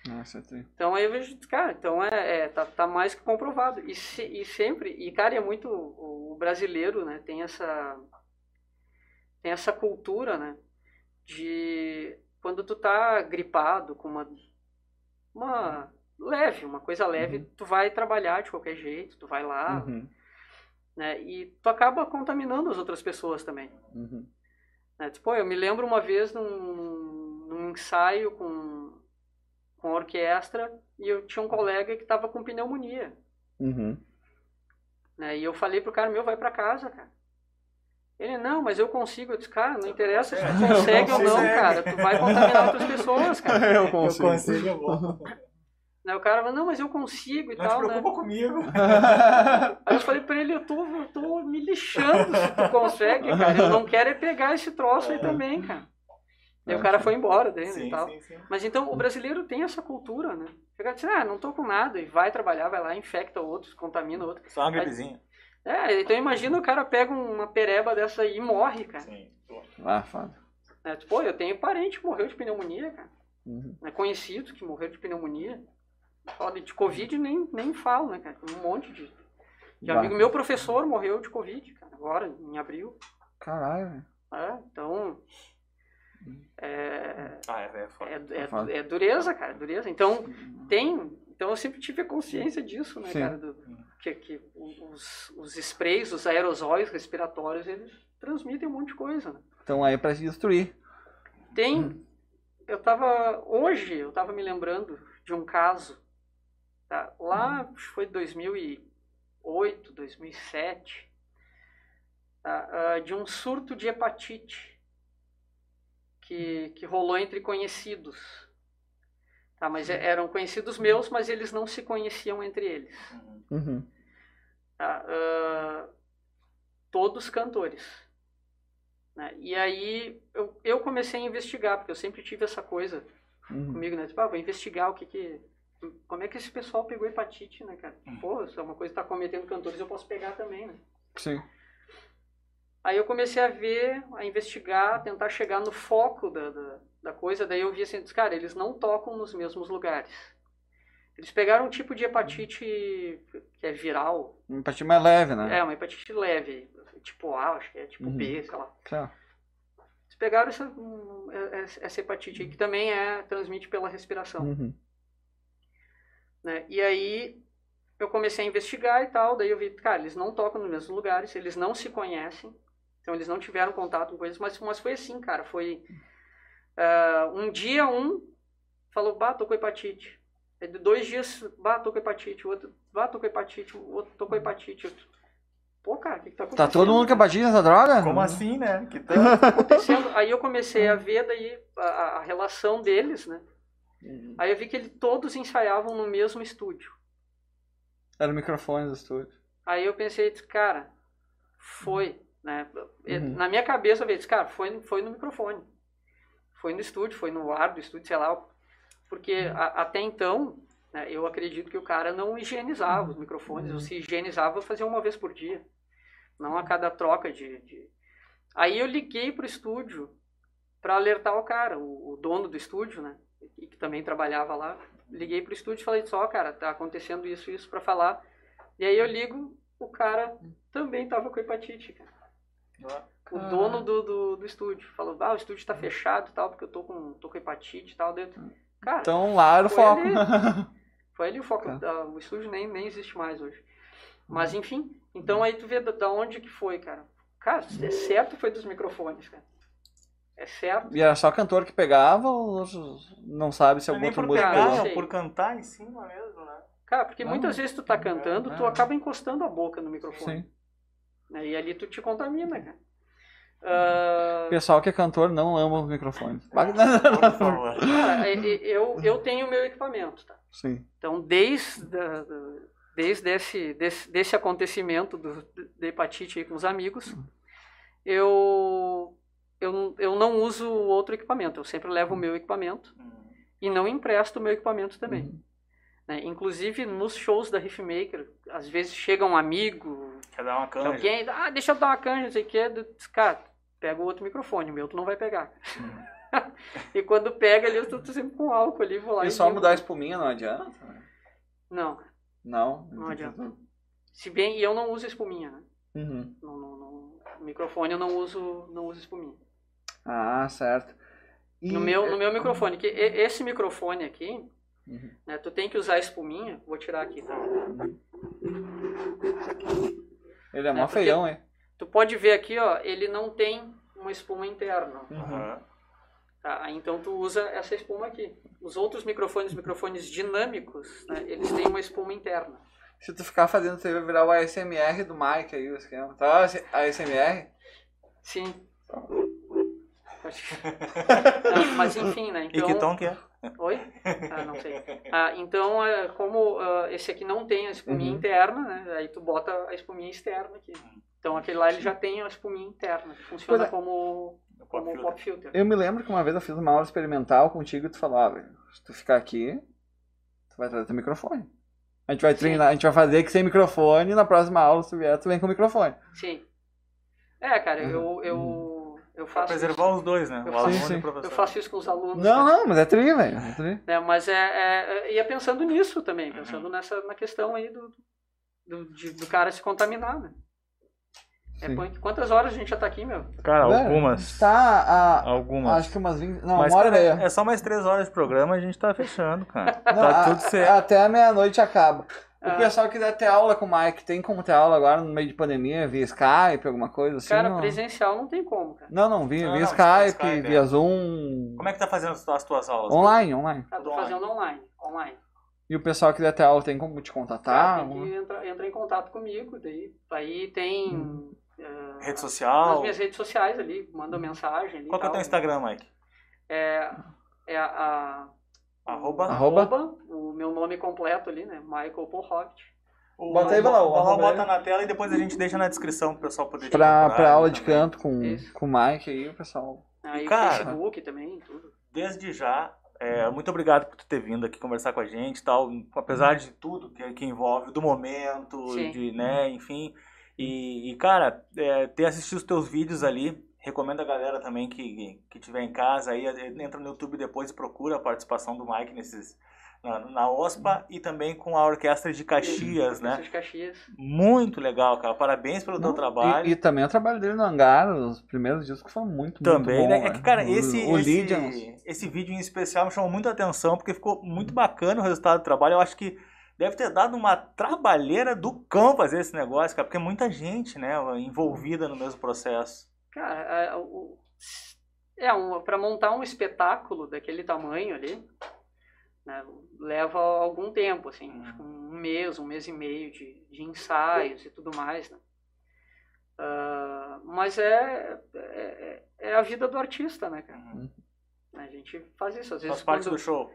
[SPEAKER 1] Nossa, é tri-
[SPEAKER 3] Então aí eu vejo, cara, então é, é, tá, tá mais que comprovado. E, se- e sempre, e cara, é muito. O, o brasileiro, né, tem essa. Tem essa cultura, né? De quando tu tá gripado com uma. Uma leve, uma coisa leve, tu vai trabalhar de qualquer jeito, tu vai lá,
[SPEAKER 1] Uhum.
[SPEAKER 3] né? E tu acaba contaminando as outras pessoas também.
[SPEAKER 1] Uhum.
[SPEAKER 3] Né? Tipo, eu me lembro uma vez num, num ensaio com, com a orquestra e eu tinha um colega que estava com pneumonia.
[SPEAKER 1] Uhum.
[SPEAKER 3] Né? E eu falei pro cara, meu, vai pra casa, cara. Ele, não, mas eu consigo. Eu disse, cara, não interessa se tu
[SPEAKER 2] consegue.
[SPEAKER 3] ou não, cara. Tu vai contaminar outras pessoas, cara.
[SPEAKER 1] Eu
[SPEAKER 2] Eu
[SPEAKER 1] consigo.
[SPEAKER 2] consigo, eu vou.
[SPEAKER 3] Né? O cara falou, não, mas eu consigo e
[SPEAKER 2] Não
[SPEAKER 3] tal, né?
[SPEAKER 2] preocupa comigo.
[SPEAKER 3] Aí eu falei pra ele, eu tô, eu tô me lixando se tu consegue, cara. Eu não quero é pegar esse troço aí também, cara. Aí o cara foi embora dele
[SPEAKER 2] Sim,
[SPEAKER 3] e tal.
[SPEAKER 2] sim, sim.
[SPEAKER 3] Mas então o brasileiro tem essa cultura, né? Chega e diz, ah, não tô com nada, e vai trabalhar, vai lá, infecta outros, contamina outros.
[SPEAKER 2] Só uma gripezinha.
[SPEAKER 3] É, então imagina o cara pega uma pereba dessa aí e morre, cara.
[SPEAKER 2] Sim.
[SPEAKER 1] Ah, foda.
[SPEAKER 3] É, tipo, pô, eu tenho parente que morreu de pneumonia, cara.
[SPEAKER 1] Uhum.
[SPEAKER 3] Né? Conhecidos que morreram de pneumonia. Fala de Covid nem, nem falo, né, cara? Um monte de, de
[SPEAKER 1] Bah.
[SPEAKER 3] amigo. Meu professor morreu de Covid, cara, agora, em abril.
[SPEAKER 1] Caralho, velho.
[SPEAKER 3] É, então. É,
[SPEAKER 2] Ah, é, é
[SPEAKER 3] é, é, é dureza, cara, é dureza. Então, tem. Então eu sempre tive a consciência disso, né,
[SPEAKER 1] Sim.
[SPEAKER 3] cara? do- que que os, os sprays, os aerosóis respiratórios, eles transmitem um monte de coisa, né?
[SPEAKER 1] Então aí é pra se destruir.
[SPEAKER 3] Tem. Eu tava. Hoje eu tava me lembrando de um caso. Tá? Lá que foi 2008, 2007. tá? Ah, de um surto de hepatite que, que rolou entre conhecidos. Tá? Mas eram conhecidos meus, mas eles não se conheciam entre eles.
[SPEAKER 1] Uhum.
[SPEAKER 3] tá? Ah, todos cantores. né? E aí eu, eu comecei a investigar, porque eu sempre tive essa coisa
[SPEAKER 1] Uhum.
[SPEAKER 3] comigo, né? Tipo, ah, vou investigar o que que... Como é que esse pessoal pegou hepatite, né, cara? Pô, se é uma coisa que tá cometendo cantores, eu posso pegar também, né?
[SPEAKER 1] Sim.
[SPEAKER 3] Aí eu comecei a ver, a investigar, a tentar chegar no foco da, da, da coisa. Daí eu vi assim, cara, eles não tocam nos mesmos lugares. Eles pegaram um tipo de hepatite que é viral,
[SPEAKER 1] Um partido mais leve, né?
[SPEAKER 3] é uma hepatite leve, tipo A, acho que é tipo
[SPEAKER 1] Uhum.
[SPEAKER 3] B, sei lá.
[SPEAKER 1] Lá.
[SPEAKER 3] Eles pegaram essa, essa essa hepatite aí, que também é transmite pela respiração.
[SPEAKER 1] Uhum.
[SPEAKER 3] né? E aí eu comecei a investigar e tal, daí eu vi, cara, eles não tocam nos mesmos lugares, eles não se conhecem, então eles não tiveram contato com coisas, mas, mas foi assim, cara, foi ah, um dia um falou, bah, tô com hepatite. Aí, de dois dias, bah, tô com hepatite, o outro, bah, tô com hepatite, o outro, tô com hepatite. outro, Pô, cara, o que, que tá acontecendo?
[SPEAKER 1] Tá todo mundo com hepatite nessa droga?
[SPEAKER 2] Como assim, né? Que tá...
[SPEAKER 3] acontecendo? Aí eu comecei a ver daí a, a- relação deles, né? Aí eu vi que eles todos ensaiavam no mesmo estúdio.
[SPEAKER 1] Era o microfone do estúdio.
[SPEAKER 3] Aí eu pensei, cara, foi, né?
[SPEAKER 1] Uhum.
[SPEAKER 3] Na minha cabeça eu disse, cara, foi, foi no microfone. Foi no estúdio, foi no ar do estúdio, sei lá. Porque a- até então, né, eu acredito que o cara não higienizava os microfones, ou se higienizava, fazia uma vez por dia. Não a cada troca de... de... Aí eu liguei pro estúdio para alertar o cara, o, o dono do estúdio, né? E que também trabalhava lá. Liguei pro estúdio e falei, só, cara, tá acontecendo isso e isso para falar. E aí eu ligo, o cara também tava com hepatite, cara. O dono do, do, do estúdio. Falou, ah, o estúdio tá fechado e tal, porque eu tô com, tô com hepatite e tal. Daí eu- Cara,
[SPEAKER 1] Então lá era o foco.
[SPEAKER 3] ali. Foi ali o foco. Da- o estúdio nem, nem existe mais hoje. Mas enfim, então aí tu vê da, da onde que foi, cara. Cara, é certo foi dos microfones, cara. É certo.
[SPEAKER 1] E era só cantor que pegava ou não sabe se algum outro
[SPEAKER 2] por
[SPEAKER 1] músico
[SPEAKER 3] sei.
[SPEAKER 2] é por cantar em cima mesmo, né?
[SPEAKER 3] Cara, porque
[SPEAKER 1] Não.
[SPEAKER 3] muitas vezes tu tá cantando, tu
[SPEAKER 1] é.
[SPEAKER 3] acaba encostando a boca no microfone.
[SPEAKER 1] Sim.
[SPEAKER 3] E ali tu te contamina, cara.
[SPEAKER 1] O pessoal que é cantor não ama os microfones.
[SPEAKER 2] Por favor.
[SPEAKER 3] cara, eu, eu tenho meu equipamento, tá?
[SPEAKER 1] Sim.
[SPEAKER 3] Então, desde, desde esse, desse, desse acontecimento do, da hepatite aí com os amigos, eu, eu, eu não uso outro equipamento. Eu sempre levo o meu equipamento e não empresto o meu equipamento também.
[SPEAKER 1] Uhum.
[SPEAKER 3] Né? Inclusive, nos shows da Riffmaker, às vezes chega um amigo,
[SPEAKER 2] Quer dar uma canja?
[SPEAKER 3] alguém, ah, deixa eu dar uma canja, não sei o que, cara, pega o outro microfone, o meu tu não vai pegar. e quando pega ali, eu tô, tô sempre com álcool ali, vou lá
[SPEAKER 1] E só
[SPEAKER 3] ligo.
[SPEAKER 1] mudar a espuminha não adianta?
[SPEAKER 3] Não,
[SPEAKER 1] Não.
[SPEAKER 3] Não adianta. Se bem, e eu não uso espuminha, né?
[SPEAKER 1] Uhum.
[SPEAKER 3] No, no- no- no microfone eu não uso, não uso espuminha.
[SPEAKER 1] Ah, certo. E-
[SPEAKER 3] No meu, no meu microfone, que e- esse microfone aqui,
[SPEAKER 1] Uhum.
[SPEAKER 3] né, tu tem que usar espuminha, vou tirar aqui, tá?
[SPEAKER 1] Ele é
[SPEAKER 3] É,
[SPEAKER 1] mó
[SPEAKER 3] porque-
[SPEAKER 1] feião, hein?
[SPEAKER 3] Tu pode ver aqui, ó, ele não tem uma espuma interna,
[SPEAKER 2] Aham.
[SPEAKER 3] tá? Então tu usa essa espuma aqui. Os outros microfones, microfones dinâmicos, né, eles têm uma espuma interna.
[SPEAKER 1] Se tu ficar fazendo, você vai virar o ASMR do Mike aí, o esquema. Tá, a ASMR?
[SPEAKER 3] Sim. Não, mas enfim, né?
[SPEAKER 2] E que
[SPEAKER 3] Então,
[SPEAKER 2] tom que é?
[SPEAKER 3] Oi? Ah, não sei. Ah, então, é, como ah, esse aqui não tem a espuminha
[SPEAKER 1] Uhum.
[SPEAKER 3] interna, né? Aí tu bota a espuminha externa aqui. Então aquele lá ele já tem a espuminha interna, que funciona
[SPEAKER 1] é.
[SPEAKER 3] como,
[SPEAKER 2] Pop
[SPEAKER 3] como
[SPEAKER 2] filter.
[SPEAKER 3] pop filter.
[SPEAKER 1] Eu me lembro que uma vez eu fiz uma aula experimental contigo e tu velho, se tu ficar aqui, tu vai trazer teu microfone. A gente vai
[SPEAKER 3] Sim.
[SPEAKER 1] treinar, a gente vai fazer que sem microfone na próxima aula, se tu vier, tu vem com o microfone.
[SPEAKER 3] Sim. É, cara, eu,
[SPEAKER 1] Uhum.
[SPEAKER 3] Eu,
[SPEAKER 2] Pra
[SPEAKER 3] faço
[SPEAKER 2] preservar
[SPEAKER 3] isso.
[SPEAKER 2] os dois, né?
[SPEAKER 3] Eu
[SPEAKER 2] O
[SPEAKER 3] faço-
[SPEAKER 2] aluno
[SPEAKER 1] Sim,
[SPEAKER 2] e o professor.
[SPEAKER 3] Eu faço isso com os alunos.
[SPEAKER 1] Não,
[SPEAKER 3] cara.
[SPEAKER 1] não, mas é tri, velho. É tri.
[SPEAKER 3] né? Mas é, é, é- ia pensando nisso também,
[SPEAKER 2] Uhum.
[SPEAKER 3] pensando nessa na questão aí do, do, de- do cara se contaminar, né? É, quantas horas a gente já tá aqui, meu?
[SPEAKER 2] Cara,
[SPEAKER 1] Velho,
[SPEAKER 2] algumas.
[SPEAKER 1] Tá, a,
[SPEAKER 2] Algumas.
[SPEAKER 1] acho que umas 20. Não,
[SPEAKER 2] Mas,
[SPEAKER 1] uma hora
[SPEAKER 2] cara,
[SPEAKER 1] e meia.
[SPEAKER 2] é só mais três horas de programa a gente tá fechando, cara.
[SPEAKER 1] Não,
[SPEAKER 2] tá
[SPEAKER 1] a-
[SPEAKER 2] tudo certo.
[SPEAKER 1] Até a meia-noite acaba. O
[SPEAKER 3] Ah.
[SPEAKER 1] pessoal que quiser ter aula com o Mike, tem como ter aula agora no meio de pandemia, via Skype, alguma coisa assim?
[SPEAKER 3] Cara,
[SPEAKER 1] não?
[SPEAKER 3] presencial não tem como, cara.
[SPEAKER 1] Não, não, via,
[SPEAKER 2] Não,
[SPEAKER 1] via
[SPEAKER 2] não,
[SPEAKER 1] Skype,
[SPEAKER 2] Skype,
[SPEAKER 1] via
[SPEAKER 2] é.
[SPEAKER 1] Zoom.
[SPEAKER 2] Como é que tá fazendo as tuas- as aulas?
[SPEAKER 1] Online, online.
[SPEAKER 3] Cara, tô fazendo online, online.
[SPEAKER 1] E o pessoal que quiser ter aula tem como te
[SPEAKER 3] Cara,
[SPEAKER 1] contatar?
[SPEAKER 3] tem que entrar, entrar em contato comigo, daí aí tem eh,
[SPEAKER 2] Rede
[SPEAKER 3] nas
[SPEAKER 2] social?
[SPEAKER 3] minhas redes sociais ali, manda mensagem ali.
[SPEAKER 2] Qual que é o teu Instagram, Mike?
[SPEAKER 3] É, é a, a
[SPEAKER 2] Arroba?
[SPEAKER 1] Arroba?
[SPEAKER 3] O meu nome completo ali, né? Michael.
[SPEAKER 2] O-
[SPEAKER 1] Bota aí,
[SPEAKER 2] o-
[SPEAKER 1] Balau,
[SPEAKER 2] o bota na tela e depois a gente deixa na descrição pro pessoal poder te
[SPEAKER 1] Pra, aula de
[SPEAKER 2] também.
[SPEAKER 1] canto com,
[SPEAKER 3] Isso.
[SPEAKER 1] com o Mike aí, o pessoal.
[SPEAKER 3] Aí
[SPEAKER 2] Cara.
[SPEAKER 3] o Facebook também, tudo.
[SPEAKER 2] Desde já, é, muito obrigado por tu ter vindo aqui conversar com a gente e tal, apesar de tudo que, que envolve, do momento,
[SPEAKER 3] Sim.
[SPEAKER 2] de, né, enfim. E, e, cara, é, ter assistido os teus vídeos ali, recomendo a galera também que, que tiver em casa aí, entra no YouTube depois e procura a participação do Mike nesses, na, na OSPA e também com a Orquestra de Caxias, né?
[SPEAKER 3] Orquestra de Caxias.
[SPEAKER 2] Muito legal, cara. Parabéns pelo teu
[SPEAKER 1] Não,
[SPEAKER 2] trabalho.
[SPEAKER 1] E, e também o trabalho dele no hangar, os primeiros discos foram muito,
[SPEAKER 2] Também,
[SPEAKER 1] muito bom,
[SPEAKER 2] né? É que, cara,
[SPEAKER 1] O-
[SPEAKER 2] esse,
[SPEAKER 1] o,
[SPEAKER 2] esse,
[SPEAKER 1] Lydians,
[SPEAKER 2] esse vídeo em especial me chamou muita atenção, porque ficou muito bacana o resultado do trabalho. Eu acho que deve ter dado uma trabalheira do cão fazer esse negócio, cara, porque é muita gente, né, envolvida no mesmo processo.
[SPEAKER 3] Cara, é, o- é um, para montar um espetáculo daquele tamanho ali, né, leva algum tempo, assim,
[SPEAKER 2] Uhum.
[SPEAKER 3] acho que um mês, um mês e meio de, de ensaios e tudo mais, né? Ah, mas é, é, é a vida do artista, né, cara?
[SPEAKER 2] Uhum.
[SPEAKER 3] A gente faz isso, às
[SPEAKER 2] Faz
[SPEAKER 3] vezes
[SPEAKER 2] parte
[SPEAKER 3] quando,
[SPEAKER 2] do show.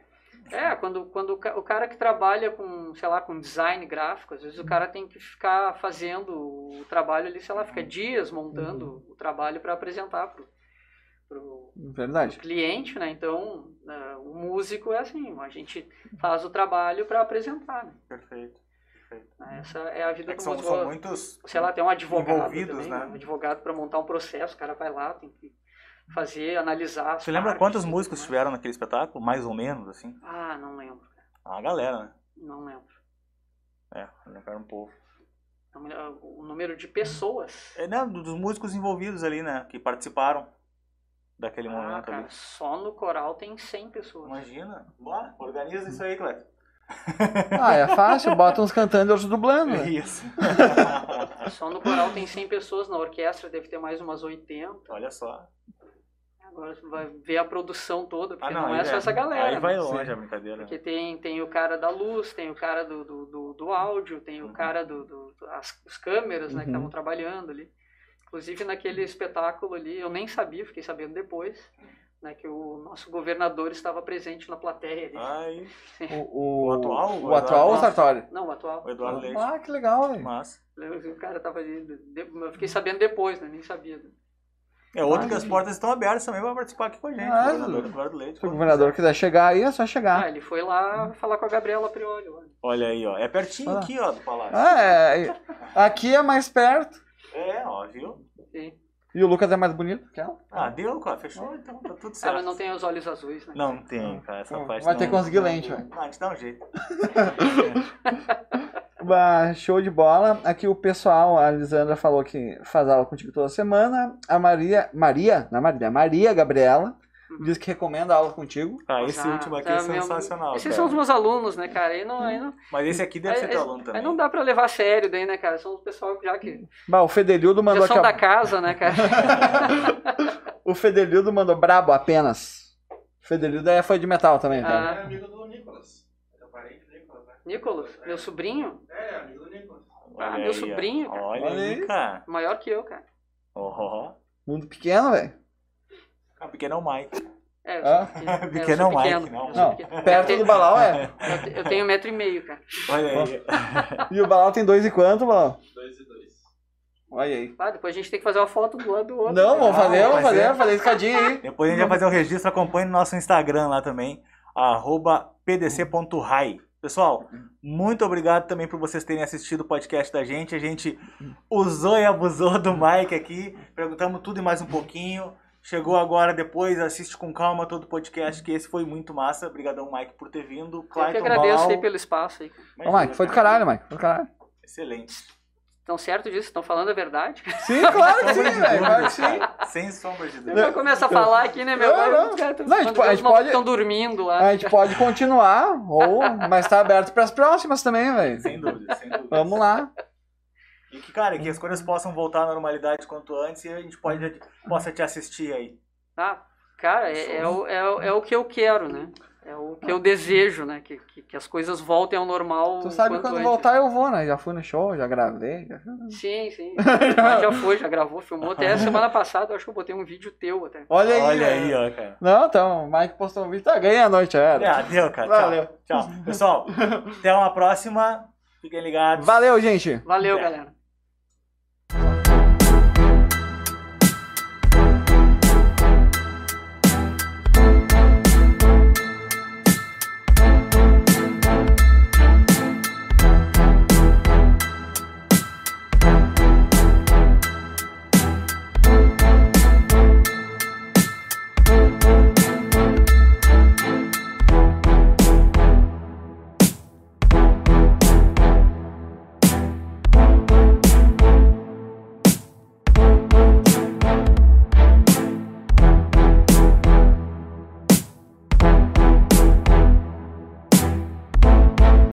[SPEAKER 3] É, quando, quando o ca- o cara que trabalha com, sei lá, com design gráfico, às vezes o cara tem que ficar fazendo o trabalho ali, sei lá, fica dias montando o trabalho para apresentar pro, pro, pro
[SPEAKER 1] verdade.
[SPEAKER 3] cliente, né? Então, né, o músico é assim, a gente faz o trabalho para apresentar, né?
[SPEAKER 2] Perfeito.
[SPEAKER 3] Né, Essa é a vida
[SPEAKER 2] É que
[SPEAKER 3] do
[SPEAKER 2] são,
[SPEAKER 3] músico.
[SPEAKER 2] são muitos.
[SPEAKER 3] Sei lá, tem um advogado
[SPEAKER 2] envolvidos,
[SPEAKER 3] também,
[SPEAKER 2] né?
[SPEAKER 3] um advogado para montar um processo, o cara vai lá, tem que fazer, analisar
[SPEAKER 2] Você lembra quantos músicos tiveram naquele espetáculo? Mais ou menos, assim?
[SPEAKER 3] Ah, não lembro,
[SPEAKER 2] A galera, né?
[SPEAKER 3] não lembro.
[SPEAKER 2] É, lembrar um pouco.
[SPEAKER 3] O número de pessoas
[SPEAKER 2] É, né, dos músicos envolvidos ali, né? Que participaram daquele
[SPEAKER 3] Ah,
[SPEAKER 2] momento
[SPEAKER 3] cara,
[SPEAKER 2] ali.
[SPEAKER 3] só no coral tem 100 pessoas.
[SPEAKER 2] Imagina. Bora, organiza isso aí, Cleto.
[SPEAKER 1] Ah, é fácil, bota uns cantando e outros dublando. né?
[SPEAKER 2] Isso.
[SPEAKER 3] Só no coral tem 100 pessoas, na orquestra deve ter mais umas 80.
[SPEAKER 2] Olha só.
[SPEAKER 3] Agora você vai ver a produção toda, porque
[SPEAKER 2] Ah,
[SPEAKER 3] não,
[SPEAKER 2] aí
[SPEAKER 3] é só
[SPEAKER 2] é-
[SPEAKER 3] essa galera.
[SPEAKER 2] Aí vai
[SPEAKER 3] né?
[SPEAKER 2] longe a brincadeira.
[SPEAKER 3] Porque tem, tem o cara da luz, tem o cara do, do, do, do áudio, tem o cara do, do, do- as, as câmeras, né, que
[SPEAKER 1] Uhum.
[SPEAKER 3] estavam trabalhando ali. Inclusive naquele espetáculo ali, eu nem sabia, fiquei sabendo depois, né, que o nosso governador estava presente na plateia ali.
[SPEAKER 2] Ai,
[SPEAKER 1] O,
[SPEAKER 2] O atual?
[SPEAKER 1] O
[SPEAKER 2] O
[SPEAKER 1] atual ou o? Sartori?
[SPEAKER 3] Não, o atual.
[SPEAKER 2] o Eduardo Leite.
[SPEAKER 1] Ah, que legal, velho.
[SPEAKER 2] Mas.
[SPEAKER 3] Lembra que O cara tava ali, eu fiquei sabendo depois, né, nem sabia.
[SPEAKER 2] É outro
[SPEAKER 1] Ah,
[SPEAKER 2] que as portas estão abertas também para participar aqui com a gente.
[SPEAKER 1] Ah,
[SPEAKER 2] o governador Eduardo Leite.
[SPEAKER 1] Se o governador quiser chegar aí, é só
[SPEAKER 3] Ah,
[SPEAKER 1] chegar.
[SPEAKER 3] ele foi lá falar com a Gabriela Prioli.
[SPEAKER 2] Olha aí, ó. É pertinho
[SPEAKER 1] Ah.
[SPEAKER 2] aqui, ó, do palácio.
[SPEAKER 1] Ah, é. Aqui é mais perto.
[SPEAKER 2] É, ó, viu?
[SPEAKER 3] Sim.
[SPEAKER 1] E o Lucas é mais bonito que ela.
[SPEAKER 2] Ah, deu, cara. Fechou, então tá tudo certo.
[SPEAKER 3] mas não tem os olhos azuis, né?
[SPEAKER 2] Não tem, cara. Essa
[SPEAKER 1] Vai
[SPEAKER 2] parte
[SPEAKER 1] ter
[SPEAKER 2] não-
[SPEAKER 1] que conseguir lente, velho.
[SPEAKER 2] Ah, a gente dá um jeito.
[SPEAKER 1] Bah, Show de bola. Aqui o pessoal, a Lisandra falou que faz aula contigo toda semana. A Maria, Maria, não é Maria, Maria Gabriela, diz que recomenda a aula contigo.
[SPEAKER 2] Ah, esse
[SPEAKER 3] Ah,
[SPEAKER 2] último aqui
[SPEAKER 3] tá,
[SPEAKER 2] é
[SPEAKER 3] meu-
[SPEAKER 2] sensacional.
[SPEAKER 3] Esses
[SPEAKER 2] cara.
[SPEAKER 3] são os meus alunos, né, cara? Aí não, aí não,
[SPEAKER 2] Mas esse aqui deve
[SPEAKER 3] aí,
[SPEAKER 2] ser teu
[SPEAKER 3] aí-
[SPEAKER 2] aluno
[SPEAKER 3] aí
[SPEAKER 2] também.
[SPEAKER 3] não dá pra levar a sério daí, né, cara? São os pessoal que já que
[SPEAKER 1] Bah, o Fedelildo mandou
[SPEAKER 3] já são
[SPEAKER 1] aqui.
[SPEAKER 3] da casa, né, cara?
[SPEAKER 1] O Fedelildo mandou brabo apenas. O Fedelildo é fã de metal também, cara.
[SPEAKER 3] Ah,
[SPEAKER 6] É amigo do Nicolas. É parente do Nicolas, né?
[SPEAKER 3] Nicolas, meu sobrinho,
[SPEAKER 6] É, amigo do Nicolas.
[SPEAKER 2] Olha
[SPEAKER 3] Ah, meu
[SPEAKER 2] aí,
[SPEAKER 3] sobrinho, cara.
[SPEAKER 2] Olha,
[SPEAKER 1] Olha
[SPEAKER 2] aí,
[SPEAKER 1] aí.
[SPEAKER 2] cara.
[SPEAKER 3] maior que eu, cara.
[SPEAKER 2] Ó.
[SPEAKER 1] Mundo pequeno, velho.
[SPEAKER 2] Ah, pequeno é o Mike.
[SPEAKER 3] É, eu
[SPEAKER 1] Ah?
[SPEAKER 3] pequeno. É, eu
[SPEAKER 2] Pequeno
[SPEAKER 3] sou
[SPEAKER 2] é o Mike,
[SPEAKER 3] pequeno,
[SPEAKER 2] não.
[SPEAKER 1] Não,
[SPEAKER 3] pequeno.
[SPEAKER 1] perto
[SPEAKER 3] eu
[SPEAKER 1] do Balau é.
[SPEAKER 3] tenho, eu te- eu tenho um metro e meio, cara.
[SPEAKER 2] Olha aí.
[SPEAKER 1] E o Balau tem dois e quanto, Balau?
[SPEAKER 6] Dois e dois.
[SPEAKER 1] Olha aí.
[SPEAKER 3] Ah, depois a gente tem que fazer uma foto do lado do outro.
[SPEAKER 1] Não, vamos fazer, vamos fazer, vamos fazer escadinha aí.
[SPEAKER 2] Depois a gente vai fazer o registro, acompanhe no nosso Instagram lá também, arroba pdc.rai. Pessoal, muito obrigado também por vocês terem assistido o podcast da gente. A gente usou e abusou do Mike aqui, perguntamos tudo e mais um pouquinho. Chegou agora depois, assiste com calma todo o podcast, que esse foi muito massa. Obrigadão, Mike, por ter vindo.
[SPEAKER 3] Eu que
[SPEAKER 2] Clayton
[SPEAKER 3] agradeço aí pelo espaço aí.
[SPEAKER 1] Ô, Mike, foi do caralho, Mike. Foi do caralho.
[SPEAKER 2] Excelente.
[SPEAKER 3] Estão certo disso? Estão falando a verdade?
[SPEAKER 1] Sim, claro que sim, velho. Claro que
[SPEAKER 2] dúvida,
[SPEAKER 1] sim.
[SPEAKER 2] cara. Sem sombra de
[SPEAKER 3] Eu
[SPEAKER 2] dúvida.
[SPEAKER 3] já começo a falar aqui, né, meu?
[SPEAKER 1] Não, não. Não, a gente pode-
[SPEAKER 3] não estão dormindo lá.
[SPEAKER 1] A gente pode continuar, ou, mas tá aberto pras próximas também, velho.
[SPEAKER 2] Sem dúvida, sem dúvida.
[SPEAKER 1] Vamos lá.
[SPEAKER 2] E que, cara, que as coisas possam voltar à normalidade quanto antes e a gente pode, possa te assistir aí.
[SPEAKER 3] Ah, cara, é, é o, é, o- é o que eu quero, né? É o que eu desejo, né? Que, que, que as coisas voltem ao normal.
[SPEAKER 1] Tu sabe
[SPEAKER 3] quanto
[SPEAKER 1] quando
[SPEAKER 3] antes.
[SPEAKER 1] voltar eu vou, né? Já fui no show, já gravei. Já...
[SPEAKER 3] Sim, sim. Mas já foi, já gravou, filmou. Até semana passada eu acho que eu botei um vídeo teu até.
[SPEAKER 1] Olha aí.
[SPEAKER 2] Olha aí, ó, cara.
[SPEAKER 1] Não, então, o Mike postou um vídeo. Tá, ganhei a noite, era.
[SPEAKER 2] Ah, deu, cara.
[SPEAKER 1] Valeu.
[SPEAKER 2] Tchau. Tchau. Pessoal, até uma próxima. Fiquem ligados.
[SPEAKER 1] Valeu, gente.
[SPEAKER 3] Valeu,
[SPEAKER 2] É.
[SPEAKER 3] galera.